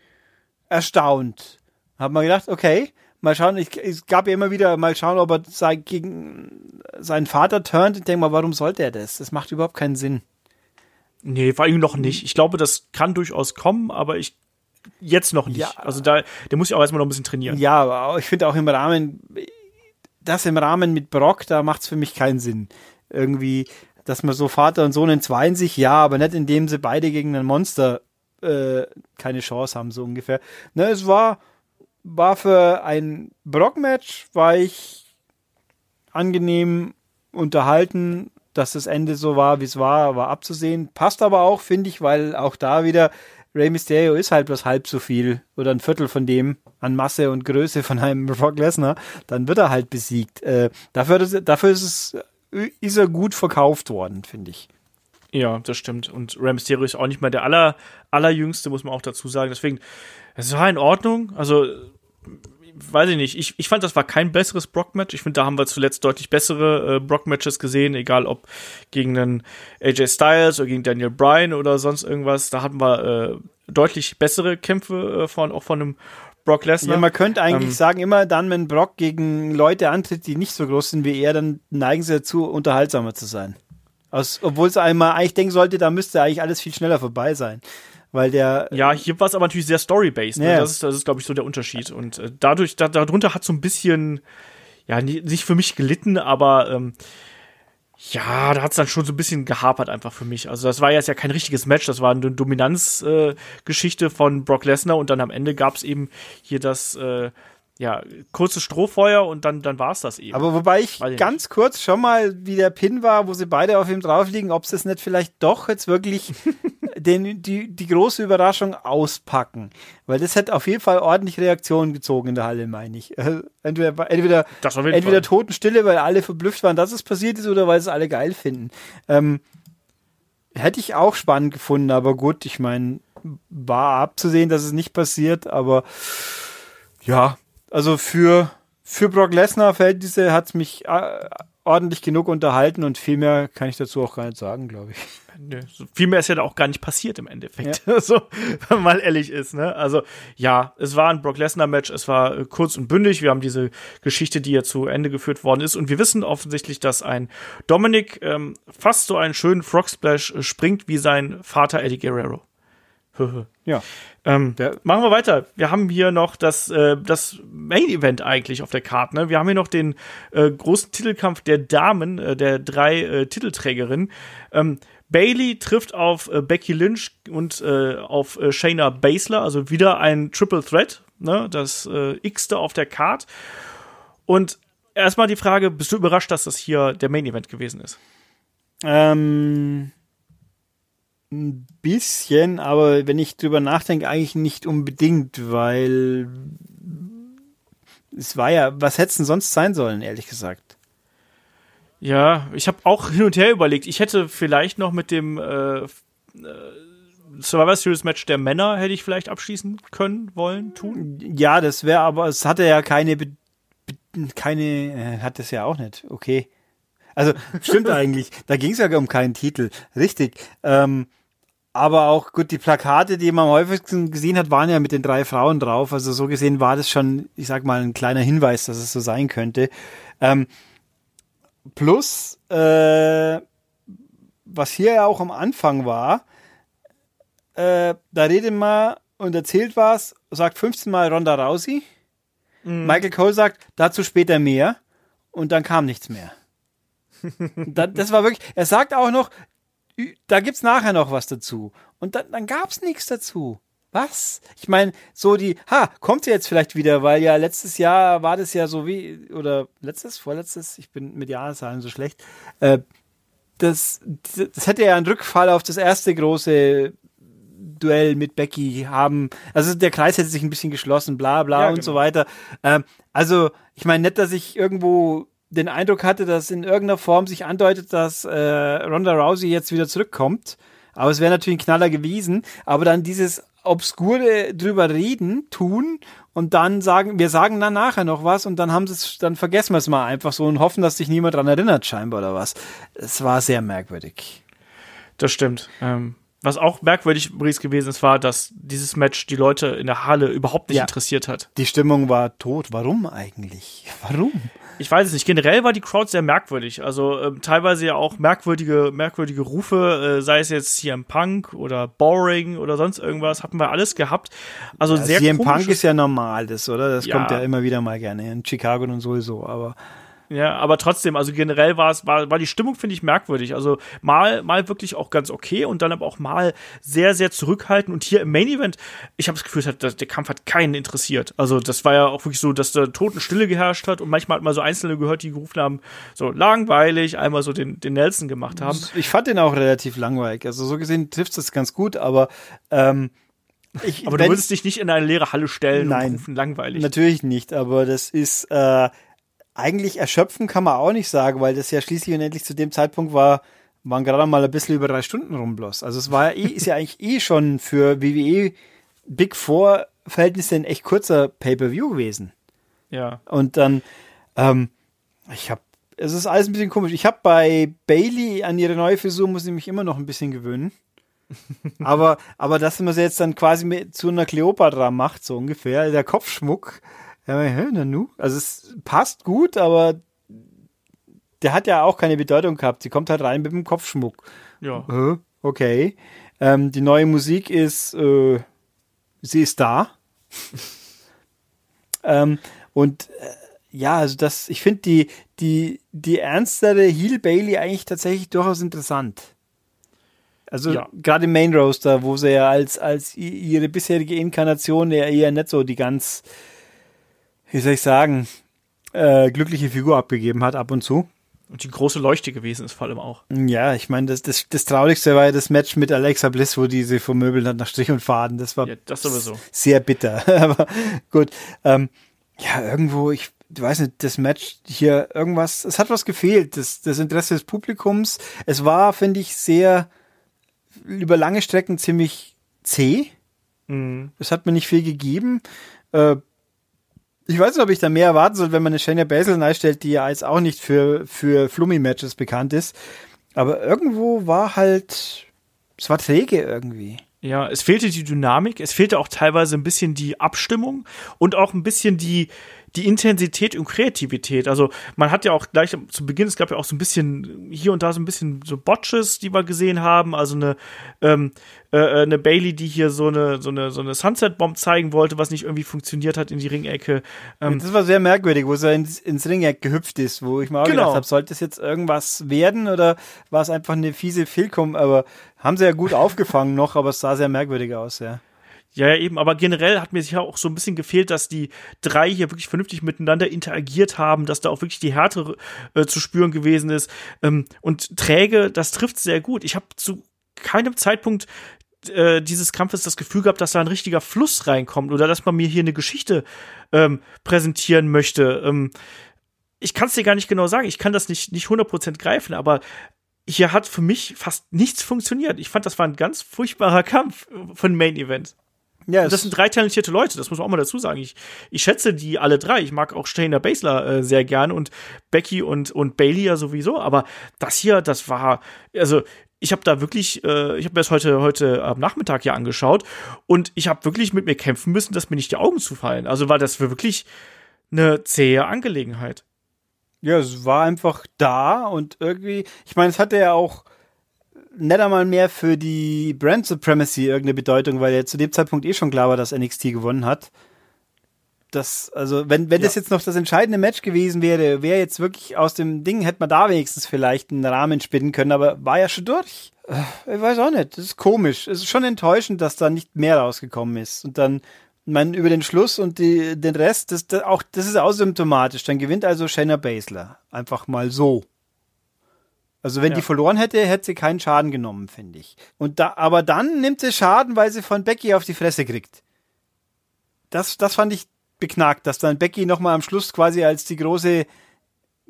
erstaunt. Hab mal gedacht, okay, mal schauen, ich, es gab ja immer wieder, mal schauen, ob er sein, gegen seinen Vater turnt. Ich denke mal, warum sollte er das? Das macht überhaupt keinen Sinn. Nee, vor allem noch nicht. Ich glaube, das kann durchaus kommen, aber ich jetzt noch nicht. Ja, also da, der muss ja auch erstmal noch ein bisschen trainieren. Ja, aber ich finde auch im Rahmen, das im Rahmen mit Brock, da macht es für mich keinen Sinn. Irgendwie, dass man so Vater und Sohn entzweien sich, ja, aber nicht indem sie beide gegen ein Monster äh, keine Chance haben, so ungefähr. Ne, es war, war für ein Brock-Match, war ich angenehm unterhalten, dass das Ende so war, wie es war, war abzusehen. Passt aber auch, finde ich, weil auch da wieder Rey Mysterio ist halt was halb so viel oder ein Viertel von dem an Masse und Größe von einem Brock Lesnar, dann wird er halt besiegt. Äh, dafür, dafür ist es ist er gut verkauft worden, finde ich. Ja, das stimmt. Und Rey Mysterio ist auch nicht mal der aller, allerjüngste, muss man auch dazu sagen. Deswegen, es war in Ordnung. Also, weiß ich nicht. Ich, ich fand, das war kein besseres Brock-Match. Ich finde, da haben wir zuletzt deutlich bessere äh, Brock-Matches gesehen, egal ob gegen einen AJ Styles oder gegen Daniel Bryan oder sonst irgendwas. Da hatten wir äh, deutlich bessere Kämpfe äh, von, auch von einem Brock Lesnar. Ja, man könnte eigentlich ähm, sagen, immer dann, wenn Brock gegen Leute antritt, die nicht so groß sind wie er, dann neigen sie dazu, unterhaltsamer zu sein. Obwohl es einmal eigentlich denken sollte, da müsste eigentlich alles viel schneller vorbei sein weil der ja hier war es aber natürlich sehr story-based. Ne? Das ist das ist glaube ich so der Unterschied und äh, dadurch da, darunter hat so ein bisschen ja nicht für mich gelitten, aber ähm, ja, da hat es dann schon so ein bisschen gehapert einfach für mich. Also das war jetzt ja kein richtiges Match, das war eine Dominanzgeschichte äh, von Brock Lesnar und dann am Ende gab es eben hier das äh, ja, kurzes Strohfeuer und dann, dann war es das eben. Aber wobei ich, ich ganz nicht. kurz schon mal, wie der Pin war, wo sie beide auf ihm drauf liegen, ob sie es nicht vielleicht doch jetzt wirklich den, die, die große Überraschung auspacken. Weil das hätte auf jeden Fall ordentlich Reaktionen gezogen in der Halle, meine ich. Äh, entweder, entweder, entweder Totenstille, weil alle verblüfft waren, dass es passiert ist, oder weil es alle geil finden. Ähm, hätte ich auch spannend gefunden, aber gut, ich meine, war abzusehen, dass es nicht passiert, aber ja, also für, für Brock Lesnar Verhältnisse hat es mich äh, ordentlich genug unterhalten und viel mehr kann ich dazu auch gar nicht sagen, glaube ich. Nö, viel mehr ist ja auch gar nicht passiert im Endeffekt. Ja. so, wenn man mal ehrlich ist, ne? Also, ja, es war ein Brock Lesnar Match, es war äh, kurz und bündig. Wir haben diese Geschichte, die ja zu Ende geführt worden ist und wir wissen offensichtlich, dass ein Dominic ähm, fast so einen schönen Frog Splash äh, springt wie sein Vater Eddie Guerrero. ja. Ähm, machen wir weiter. Wir haben hier noch das, äh, das Main Event eigentlich auf der Karte. Ne? Wir haben hier noch den äh, großen Titelkampf der Damen, äh, der drei äh, Titelträgerinnen. Ähm, Bailey trifft auf äh, Becky Lynch und äh, auf äh, Shayna Baszler, also wieder ein Triple Threat, ne? das äh, x-te auf der Card. Und erstmal die Frage, bist du überrascht, dass das hier der Main Event gewesen ist? Ähm, Ein bisschen, aber wenn ich drüber nachdenke, eigentlich nicht unbedingt, weil es war ja, was hätte es denn sonst sein sollen, ehrlich gesagt. Ja, ich habe auch hin und her überlegt. Ich hätte vielleicht noch mit dem äh, äh, Survivor Series Match der Männer hätte ich vielleicht abschließen können, wollen, tun. Ja, das wäre aber, es hatte ja keine, Be keine, äh, hat es ja auch nicht. Okay. Also stimmt eigentlich. Da ging es ja um keinen Titel. Richtig. Ähm, aber auch gut, die Plakate, die man am häufigsten gesehen hat, waren ja mit den drei Frauen drauf. Also so gesehen war das schon, ich sag mal, ein kleiner Hinweis, dass es so sein könnte. Ähm, plus, äh, was hier ja auch am Anfang war, äh, da redet man und erzählt was, sagt 15 Mal Ronda Rousey. Mhm. Michael Cole sagt, dazu später mehr. Und dann kam nichts mehr. Das war wirklich, er sagt auch noch, da gibt's nachher noch was dazu. Und dann, dann gab's nichts dazu. Was? Ich meine, so die, ha, kommt sie jetzt vielleicht wieder, weil ja letztes Jahr war das ja so wie, oder letztes, vorletztes, ich bin mit Jahreszahlen so schlecht, äh, das, das hätte ja einen Rückfall auf das erste große Duell mit Becky haben. Also der Kreis hätte sich ein bisschen geschlossen, bla bla ja, und genau. so weiter. Ähm, also, ich meine, nicht, dass ich irgendwo den Eindruck hatte, dass in irgendeiner Form sich andeutet, dass äh, Ronda Rousey jetzt wieder zurückkommt. Aber es wäre natürlich ein Knaller gewesen. Aber dann dieses obskure drüber reden, tun und dann sagen, wir sagen dann nachher noch was und dann haben sie es, dann vergessen wir es mal einfach so und hoffen, dass sich niemand dran erinnert, scheinbar oder was. Es war sehr merkwürdig. Das stimmt. Ähm, was auch merkwürdig übrigens gewesen ist, war, dass dieses Match die Leute in der Halle überhaupt nicht ja. interessiert hat. Die Stimmung war tot. Warum eigentlich? Warum? Ich weiß es nicht. Generell war die Crowd sehr merkwürdig. Also ähm, teilweise ja auch merkwürdige, merkwürdige Rufe, äh, sei es jetzt CM Punk oder Boring oder sonst irgendwas, hatten wir alles gehabt. Also ja, sehr CM Punk ist ja normal, das, oder? Das ja. kommt ja immer wieder mal gerne in Chicago und sowieso, aber ja, aber trotzdem, also generell war es, war, war die Stimmung, finde ich, merkwürdig. Also mal, mal wirklich auch ganz okay und dann aber auch mal sehr, sehr zurückhaltend. Und hier im Main Event, ich habe das Gefühl, hat, der Kampf hat keinen interessiert. Also das war ja auch wirklich so, dass da Totenstille geherrscht hat und manchmal hat man so Einzelne gehört, die gerufen haben, so langweilig, einmal so den, den Nelson gemacht haben. Ich fand den auch relativ langweilig. Also so gesehen trifft es ganz gut, aber ähm, ich, aber du würdest dich nicht in eine leere Halle stellen nein, und rufen langweilig. Natürlich nicht, aber das ist äh, eigentlich erschöpfen kann man auch nicht sagen, weil das ja schließlich und endlich zu dem Zeitpunkt war, waren gerade mal ein bisschen über drei Stunden rum bloß. Also es war ja eh, ist ja eigentlich eh schon für WWE Big Four Verhältnisse ein echt kurzer Pay-Per-View gewesen. Ja. Und dann, ähm, ich habe, es ist alles ein bisschen komisch. Ich habe bei Bailey an ihre neue Frisur muss ich mich immer noch ein bisschen gewöhnen. aber, aber dass man sie jetzt dann quasi mit, zu einer Cleopatra macht, so ungefähr, der Kopfschmuck, ja, Nanu? Also es passt gut, aber der hat ja auch keine Bedeutung gehabt. Sie kommt halt rein mit dem Kopfschmuck. Ja. Okay. Ähm, die neue Musik ist, äh, sie ist da. ähm, und äh, ja, also das, ich finde die, die, die ernstere Heel Bailey eigentlich tatsächlich durchaus interessant. Also ja. gerade im Main Roaster, wo sie ja als, als ihre bisherige Inkarnation ja eher nicht so die ganz wie soll ich sagen, äh, glückliche Figur abgegeben hat ab und zu. Und die große Leuchte gewesen ist vor allem auch. Ja, ich meine, das, das, das Traurigste war ja das Match mit Alexa Bliss, wo die sie vermöbelt hat nach Strich und Faden. Das war ja, das sowieso. sehr bitter. Aber gut. Ähm, ja, irgendwo, ich weiß nicht, das Match hier, irgendwas, es hat was gefehlt. Das, das Interesse des Publikums. Es war, finde ich, sehr über lange Strecken ziemlich zäh. Mhm. Es hat mir nicht viel gegeben. Äh, ich weiß nicht, ob ich da mehr erwarten soll, wenn man eine Shania Basil einstellt, die ja jetzt auch nicht für, für Flummi-Matches bekannt ist. Aber irgendwo war halt, es war träge irgendwie. Ja, es fehlte die Dynamik, es fehlte auch teilweise ein bisschen die Abstimmung und auch ein bisschen die, die Intensität und Kreativität. Also man hat ja auch gleich zu Beginn, es gab ja auch so ein bisschen hier und da so ein bisschen so Botches, die wir gesehen haben. Also eine, ähm, äh, äh, eine Bailey, die hier so eine, so eine, so eine Sunset-Bomb zeigen wollte, was nicht irgendwie funktioniert hat in die Ringecke. Ähm, das war sehr merkwürdig, wo sie ins, ins Ringeck gehüpft ist, wo ich mal auch genau. gedacht habe, sollte es jetzt irgendwas werden oder war es einfach eine fiese Fehlkom? Aber haben sie ja gut aufgefangen noch, aber es sah sehr merkwürdig aus, ja. Ja, ja, eben, aber generell hat mir sicher auch so ein bisschen gefehlt, dass die drei hier wirklich vernünftig miteinander interagiert haben, dass da auch wirklich die Härte äh, zu spüren gewesen ist. Ähm, und träge, das trifft sehr gut. Ich habe zu keinem Zeitpunkt äh, dieses Kampfes das Gefühl gehabt, dass da ein richtiger Fluss reinkommt oder dass man mir hier eine Geschichte ähm, präsentieren möchte. Ähm, ich kann es dir gar nicht genau sagen. Ich kann das nicht, nicht 100% greifen, aber hier hat für mich fast nichts funktioniert. Ich fand, das war ein ganz furchtbarer Kampf von Main Event. Ja, das sind drei talentierte Leute, das muss man auch mal dazu sagen. Ich, ich schätze die alle drei. Ich mag auch Shayna Baszler äh, sehr gern und Becky und, und Bailey ja sowieso. Aber das hier, das war, also ich habe da wirklich, äh, ich habe mir das heute, heute am Nachmittag ja angeschaut und ich habe wirklich mit mir kämpfen müssen, dass mir nicht die Augen zufallen. Also war das wirklich eine zähe Angelegenheit. Ja, es war einfach da und irgendwie, ich meine, es hatte ja auch nicht einmal mehr für die Brand Supremacy irgendeine Bedeutung, weil ja zu dem Zeitpunkt eh schon klar war, dass NXT gewonnen hat. Das, also, wenn, wenn ja. das jetzt noch das entscheidende Match gewesen wäre, wäre jetzt wirklich aus dem Ding, hätte man da wenigstens vielleicht einen Rahmen spinnen können, aber war ja schon durch. Ich weiß auch nicht. Das ist komisch. Es ist schon enttäuschend, dass da nicht mehr rausgekommen ist. Und dann, man, über den Schluss und die, den Rest, das, das, auch, das ist auch symptomatisch. Dann gewinnt also Shayna Baszler. Einfach mal so. Also wenn ja. die verloren hätte, hätte sie keinen Schaden genommen, finde ich. Und da, aber dann nimmt sie Schaden, weil sie von Becky auf die Fresse kriegt. Das, das fand ich beknackt, dass dann Becky nochmal am Schluss quasi als die große,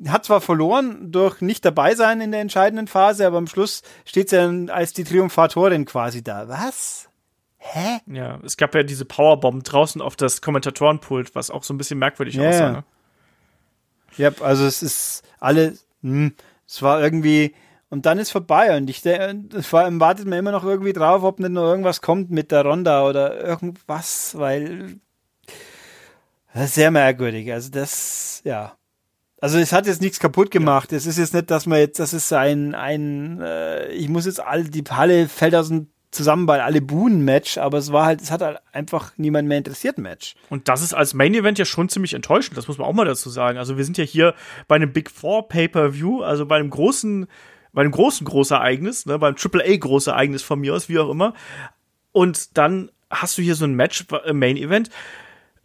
hat zwar verloren durch nicht dabei sein in der entscheidenden Phase, aber am Schluss steht sie dann als die Triumphatorin quasi da. Was? Hä? Ja, es gab ja diese Powerbomb draußen auf das Kommentatorenpult, was auch so ein bisschen merkwürdig yeah. aussah. Ne? Ja, also es ist alle, hm, es war irgendwie, und dann ist vorbei und ich vor allem wartet man immer noch irgendwie drauf, ob nicht noch irgendwas kommt mit der Ronda oder irgendwas, weil sehr merkwürdig. Also das, ja. Also es hat jetzt nichts kaputt gemacht. Es ist jetzt nicht, dass man jetzt, das ist ein, ein, äh, ich muss jetzt all, die Halle fällt aus dem zusammen bei alle Buhnen-Match, aber es war halt, es hat halt einfach niemand mehr interessiert Match. Und das ist als Main Event ja schon ziemlich enttäuschend, das muss man auch mal dazu sagen. Also wir sind ja hier bei einem Big Four Pay-Per-View, also bei einem großen, bei einem großen Großereignis, ne, beim Triple A Großereignis von mir aus, wie auch immer. Und dann hast du hier so ein Match, äh, Main Event,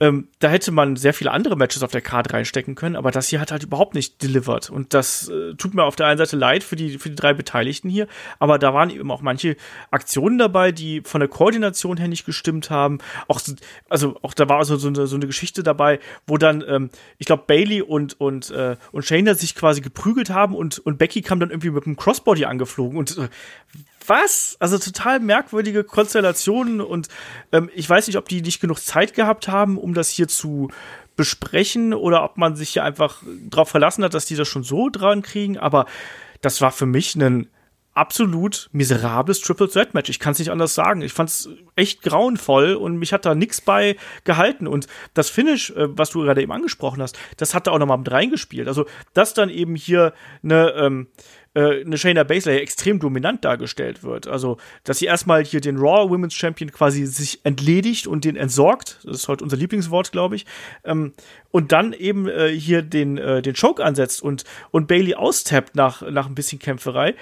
ähm, da hätte man sehr viele andere Matches auf der Karte reinstecken können, aber das hier hat halt überhaupt nicht delivered. Und das äh, tut mir auf der einen Seite leid für die, für die drei Beteiligten hier, aber da waren eben auch manche Aktionen dabei, die von der Koordination her nicht gestimmt haben. Auch, also auch da war also so eine, so eine Geschichte dabei, wo dann, ähm, ich glaube, Bailey und, und, äh, und Shayna sich quasi geprügelt haben und, und Becky kam dann irgendwie mit einem Crossbody angeflogen und äh, was? Also total merkwürdige Konstellationen und ähm, ich weiß nicht, ob die nicht genug Zeit gehabt haben, um das hier zu besprechen oder ob man sich hier einfach darauf verlassen hat, dass die das schon so dran kriegen. Aber das war für mich ein absolut miserables Triple Threat Match. Ich kann es nicht anders sagen. Ich fand es echt grauenvoll und mich hat da nichts bei gehalten. Und das Finish, äh, was du gerade eben angesprochen hast, das hat da auch nochmal mit reingespielt. Also, dass dann eben hier eine, ähm, äh, eine Shayna Baszler extrem dominant dargestellt wird. Also, dass sie erstmal hier den Raw Women's Champion quasi sich entledigt und den entsorgt. Das ist heute unser Lieblingswort, glaube ich. Ähm, und dann eben äh, hier den, äh, den Choke ansetzt und, und Bailey austappt nach, nach ein bisschen Kämpferei.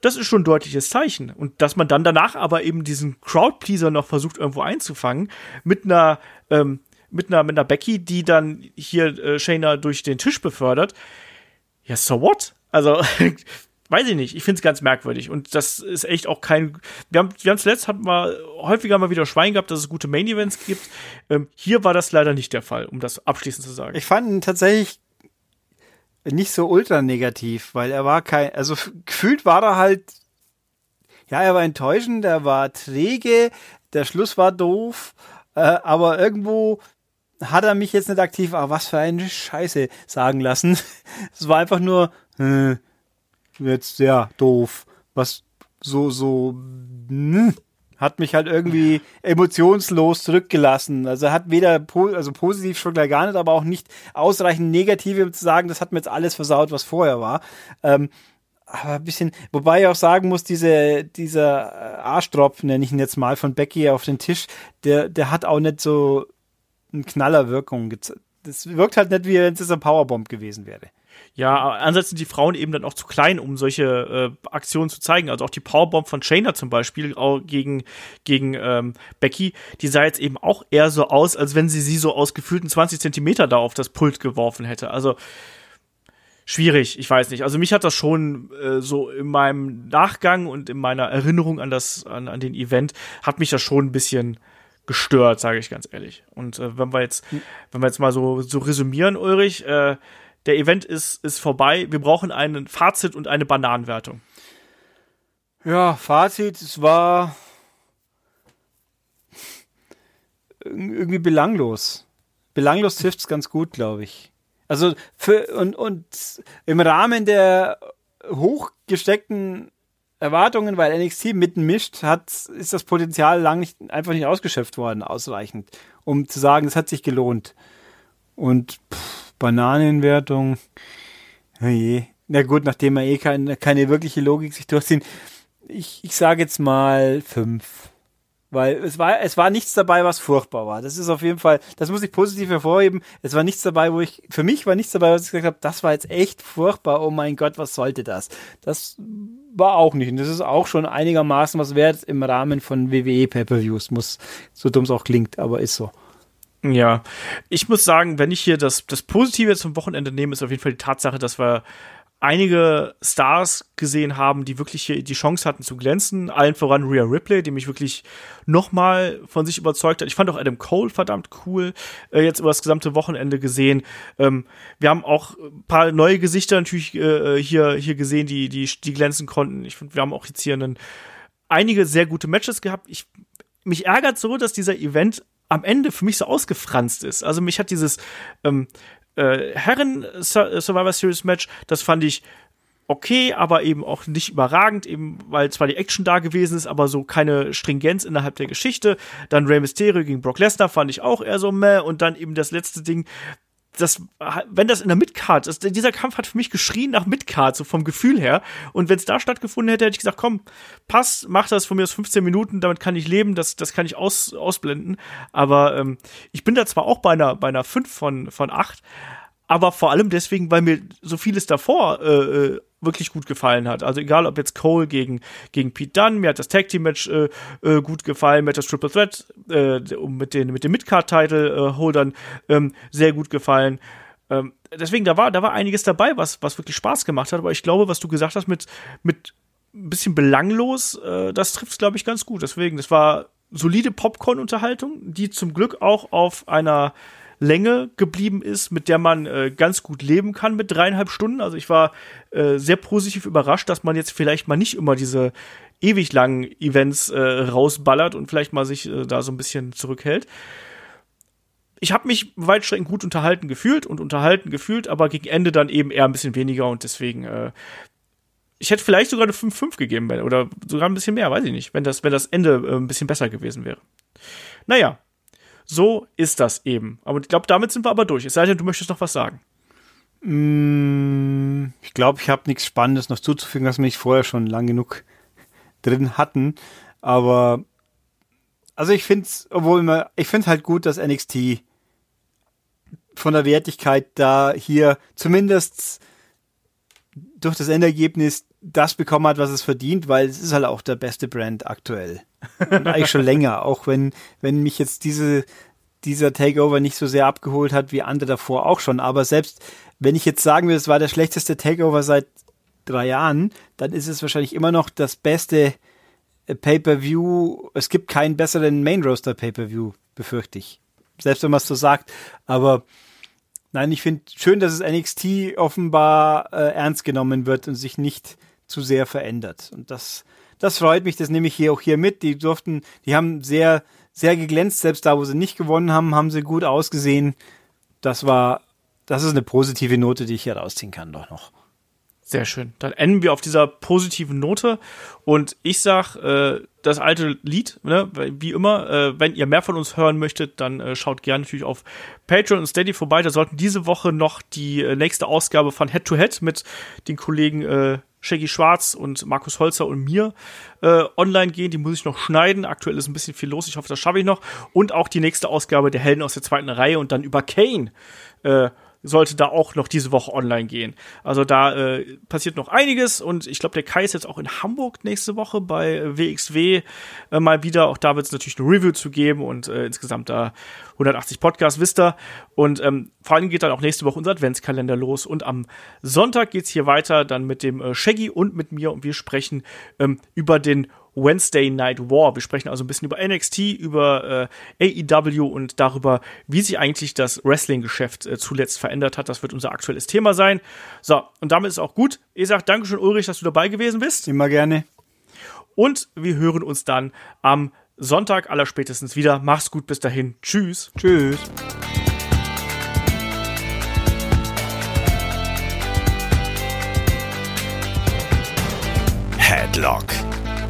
Das ist schon ein deutliches Zeichen. Und dass man dann danach aber eben diesen Crowdpleaser noch versucht irgendwo einzufangen mit einer, ähm, mit einer, mit einer Becky, die dann hier äh, Shayna durch den Tisch befördert. Ja, so what? Also, weiß ich nicht, ich finde es ganz merkwürdig und das ist echt auch kein. Wir haben, wir haben zuletzt hatten wir häufiger mal wieder Schwein gehabt, dass es gute Main Events gibt. Ähm, hier war das leider nicht der Fall, um das abschließend zu sagen. Ich fand tatsächlich nicht so ultra negativ, weil er war kein, also gefühlt war er halt, ja, er war enttäuschend, er war träge, der Schluss war doof, äh, aber irgendwo hat er mich jetzt nicht aktiv, ah, was für eine Scheiße sagen lassen. es war einfach nur, äh, jetzt sehr doof. Was so, so, mh, hm, hat mich halt irgendwie emotionslos zurückgelassen. Also er hat weder po also positiv schon gleich gar nicht, aber auch nicht ausreichend negativ, um zu sagen, das hat mir jetzt alles versaut, was vorher war. Ähm, aber ein bisschen, wobei ich auch sagen muss, diese, dieser äh, Arschtropf, nenne ich ihn jetzt mal, von Becky auf den Tisch, der, der hat auch nicht so eine Knallerwirkung. Das wirkt halt nicht, wie wenn es ein Powerbomb gewesen wäre. Ja, ansonsten sind die Frauen eben dann auch zu klein, um solche äh, Aktionen zu zeigen. Also auch die Powerbomb von Shayna zum Beispiel auch gegen, gegen ähm, Becky, die sah jetzt eben auch eher so aus, als wenn sie sie so aus gefühlten 20 Zentimeter da auf das Pult geworfen hätte. Also schwierig, ich weiß nicht. Also mich hat das schon äh, so in meinem Nachgang und in meiner Erinnerung an das, an, an den Event, hat mich das schon ein bisschen gestört, sage ich ganz ehrlich. Und äh, wenn wir jetzt, wenn wir jetzt mal so, so resümieren, Ulrich, äh, der Event ist, ist vorbei. Wir brauchen ein Fazit und eine Bananenwertung. Ja, Fazit, es war irgendwie belanglos. Belanglos trifft es ganz gut, glaube ich. Also für und, und im Rahmen der hochgesteckten Erwartungen, weil NXT mitten mischt, hat, ist das Potenzial lang nicht, einfach nicht ausgeschöpft worden, ausreichend, um zu sagen, es hat sich gelohnt. Und pff, Bananenwertung, oh. Na gut, nachdem wir eh keine, keine wirkliche Logik sich durchziehen, ich, ich sage jetzt mal fünf. Weil es war, es war nichts dabei, was furchtbar war. Das ist auf jeden Fall, das muss ich positiv hervorheben. Es war nichts dabei, wo ich, für mich war nichts dabei, was ich gesagt habe, das war jetzt echt furchtbar. Oh mein Gott, was sollte das? Das war auch nicht. Und das ist auch schon einigermaßen was wert im Rahmen von WWE Pay-Per-Views. Muss, so dumm es auch klingt, aber ist so. Ja, ich muss sagen, wenn ich hier das, das Positive zum Wochenende nehme, ist auf jeden Fall die Tatsache, dass wir einige Stars gesehen haben, die wirklich hier die Chance hatten zu glänzen. Allen voran Rhea Ripley, die mich wirklich nochmal von sich überzeugt hat. Ich fand auch Adam Cole verdammt cool, äh, jetzt über das gesamte Wochenende gesehen. Ähm, wir haben auch ein paar neue Gesichter natürlich äh, hier, hier gesehen, die, die, die glänzen konnten. Ich finde, wir haben auch jetzt hier einen, einige sehr gute Matches gehabt. Ich, mich ärgert so, dass dieser Event am Ende für mich so ausgefranst ist. Also mich hat dieses ähm, äh, Herren Survivor Series Match, das fand ich okay, aber eben auch nicht überragend, eben weil zwar die Action da gewesen ist, aber so keine Stringenz innerhalb der Geschichte. Dann Rey Mysterio gegen Brock Lesnar fand ich auch eher so meh und dann eben das letzte Ding, das, wenn das in der Midcard ist, dieser Kampf hat für mich geschrien nach Midcard, so vom Gefühl her. Und wenn es da stattgefunden hätte, hätte ich gesagt, komm, pass, mach das von mir aus 15 Minuten, damit kann ich leben, das, das kann ich aus, ausblenden. Aber ähm, ich bin da zwar auch bei einer, bei einer 5 von, von 8, aber vor allem deswegen, weil mir so vieles davor äh, äh, wirklich gut gefallen hat. Also egal, ob jetzt Cole gegen, gegen Pete Dunne, mir hat das Tag Team Match äh, äh, gut gefallen, mir hat das Triple Threat äh, mit den mit den Midcard Title äh, Holdern ähm, sehr gut gefallen. Ähm, deswegen da war da war einiges dabei, was was wirklich Spaß gemacht hat. Aber ich glaube, was du gesagt hast mit mit ein bisschen belanglos, äh, das trifft glaube ich ganz gut. Deswegen, das war solide Popcorn-Unterhaltung, die zum Glück auch auf einer Länge geblieben ist, mit der man äh, ganz gut leben kann mit dreieinhalb Stunden. Also ich war äh, sehr positiv überrascht, dass man jetzt vielleicht mal nicht immer diese ewig langen Events äh, rausballert und vielleicht mal sich äh, da so ein bisschen zurückhält. Ich habe mich weitstreckend gut unterhalten gefühlt und unterhalten gefühlt, aber gegen Ende dann eben eher ein bisschen weniger und deswegen äh, ich hätte vielleicht sogar eine 5-5 gegeben oder sogar ein bisschen mehr, weiß ich nicht, wenn das, wenn das Ende äh, ein bisschen besser gewesen wäre. Naja, so ist das eben. Aber ich glaube, damit sind wir aber durch. Es sei denn, du möchtest noch was sagen. Mm, ich glaube, ich habe nichts Spannendes noch zuzufügen, was wir nicht vorher schon lang genug drin hatten. Aber also ich finde es, obwohl immer, ich finde halt gut, dass NXT von der Wertigkeit da hier zumindest durch das Endergebnis das bekommen hat, was es verdient, weil es ist halt auch der beste Brand aktuell. Und eigentlich schon länger, auch wenn, wenn mich jetzt diese, dieser Takeover nicht so sehr abgeholt hat wie andere davor auch schon. Aber selbst wenn ich jetzt sagen würde, es war der schlechteste Takeover seit drei Jahren, dann ist es wahrscheinlich immer noch das beste äh, Pay-per-View. Es gibt keinen besseren Main Roaster Pay-per-View, befürchte ich. Selbst wenn man es so sagt. Aber nein, ich finde schön, dass es NXT offenbar äh, ernst genommen wird und sich nicht zu sehr verändert. Und das, das freut mich, das nehme ich hier auch hier mit. Die durften, die haben sehr, sehr geglänzt, selbst da, wo sie nicht gewonnen haben, haben sie gut ausgesehen. Das war, das ist eine positive Note, die ich hier rausziehen kann, doch noch. Sehr schön. Dann enden wir auf dieser positiven Note. Und ich sag, äh, das alte Lied, ne, wie immer, äh, wenn ihr mehr von uns hören möchtet, dann äh, schaut gerne natürlich auf Patreon und Steady vorbei. Da sollten diese Woche noch die äh, nächste Ausgabe von Head to Head mit den Kollegen äh, Shaggy Schwarz und Markus Holzer und mir äh, online gehen. Die muss ich noch schneiden. Aktuell ist ein bisschen viel los. Ich hoffe, das schaffe ich noch. Und auch die nächste Ausgabe der Helden aus der zweiten Reihe und dann über Kane. Äh, sollte da auch noch diese Woche online gehen. Also da äh, passiert noch einiges und ich glaube, der Kai ist jetzt auch in Hamburg nächste Woche bei WXW äh, mal wieder. Auch da wird es natürlich eine Review zu geben und äh, insgesamt da 180 Podcasts, wisst ihr. Und ähm, vor allem geht dann auch nächste Woche unser Adventskalender los. Und am Sonntag geht's hier weiter dann mit dem äh, Shaggy und mit mir und wir sprechen ähm, über den Wednesday Night War. Wir sprechen also ein bisschen über NXT, über äh, AEW und darüber, wie sich eigentlich das Wrestling-Geschäft äh, zuletzt verändert hat. Das wird unser aktuelles Thema sein. So, und damit ist auch gut. Ich sage Dankeschön, Ulrich, dass du dabei gewesen bist. Immer gerne. Und wir hören uns dann am Sonntag allerspätestens wieder. Mach's gut, bis dahin. Tschüss. Tschüss. Headlock,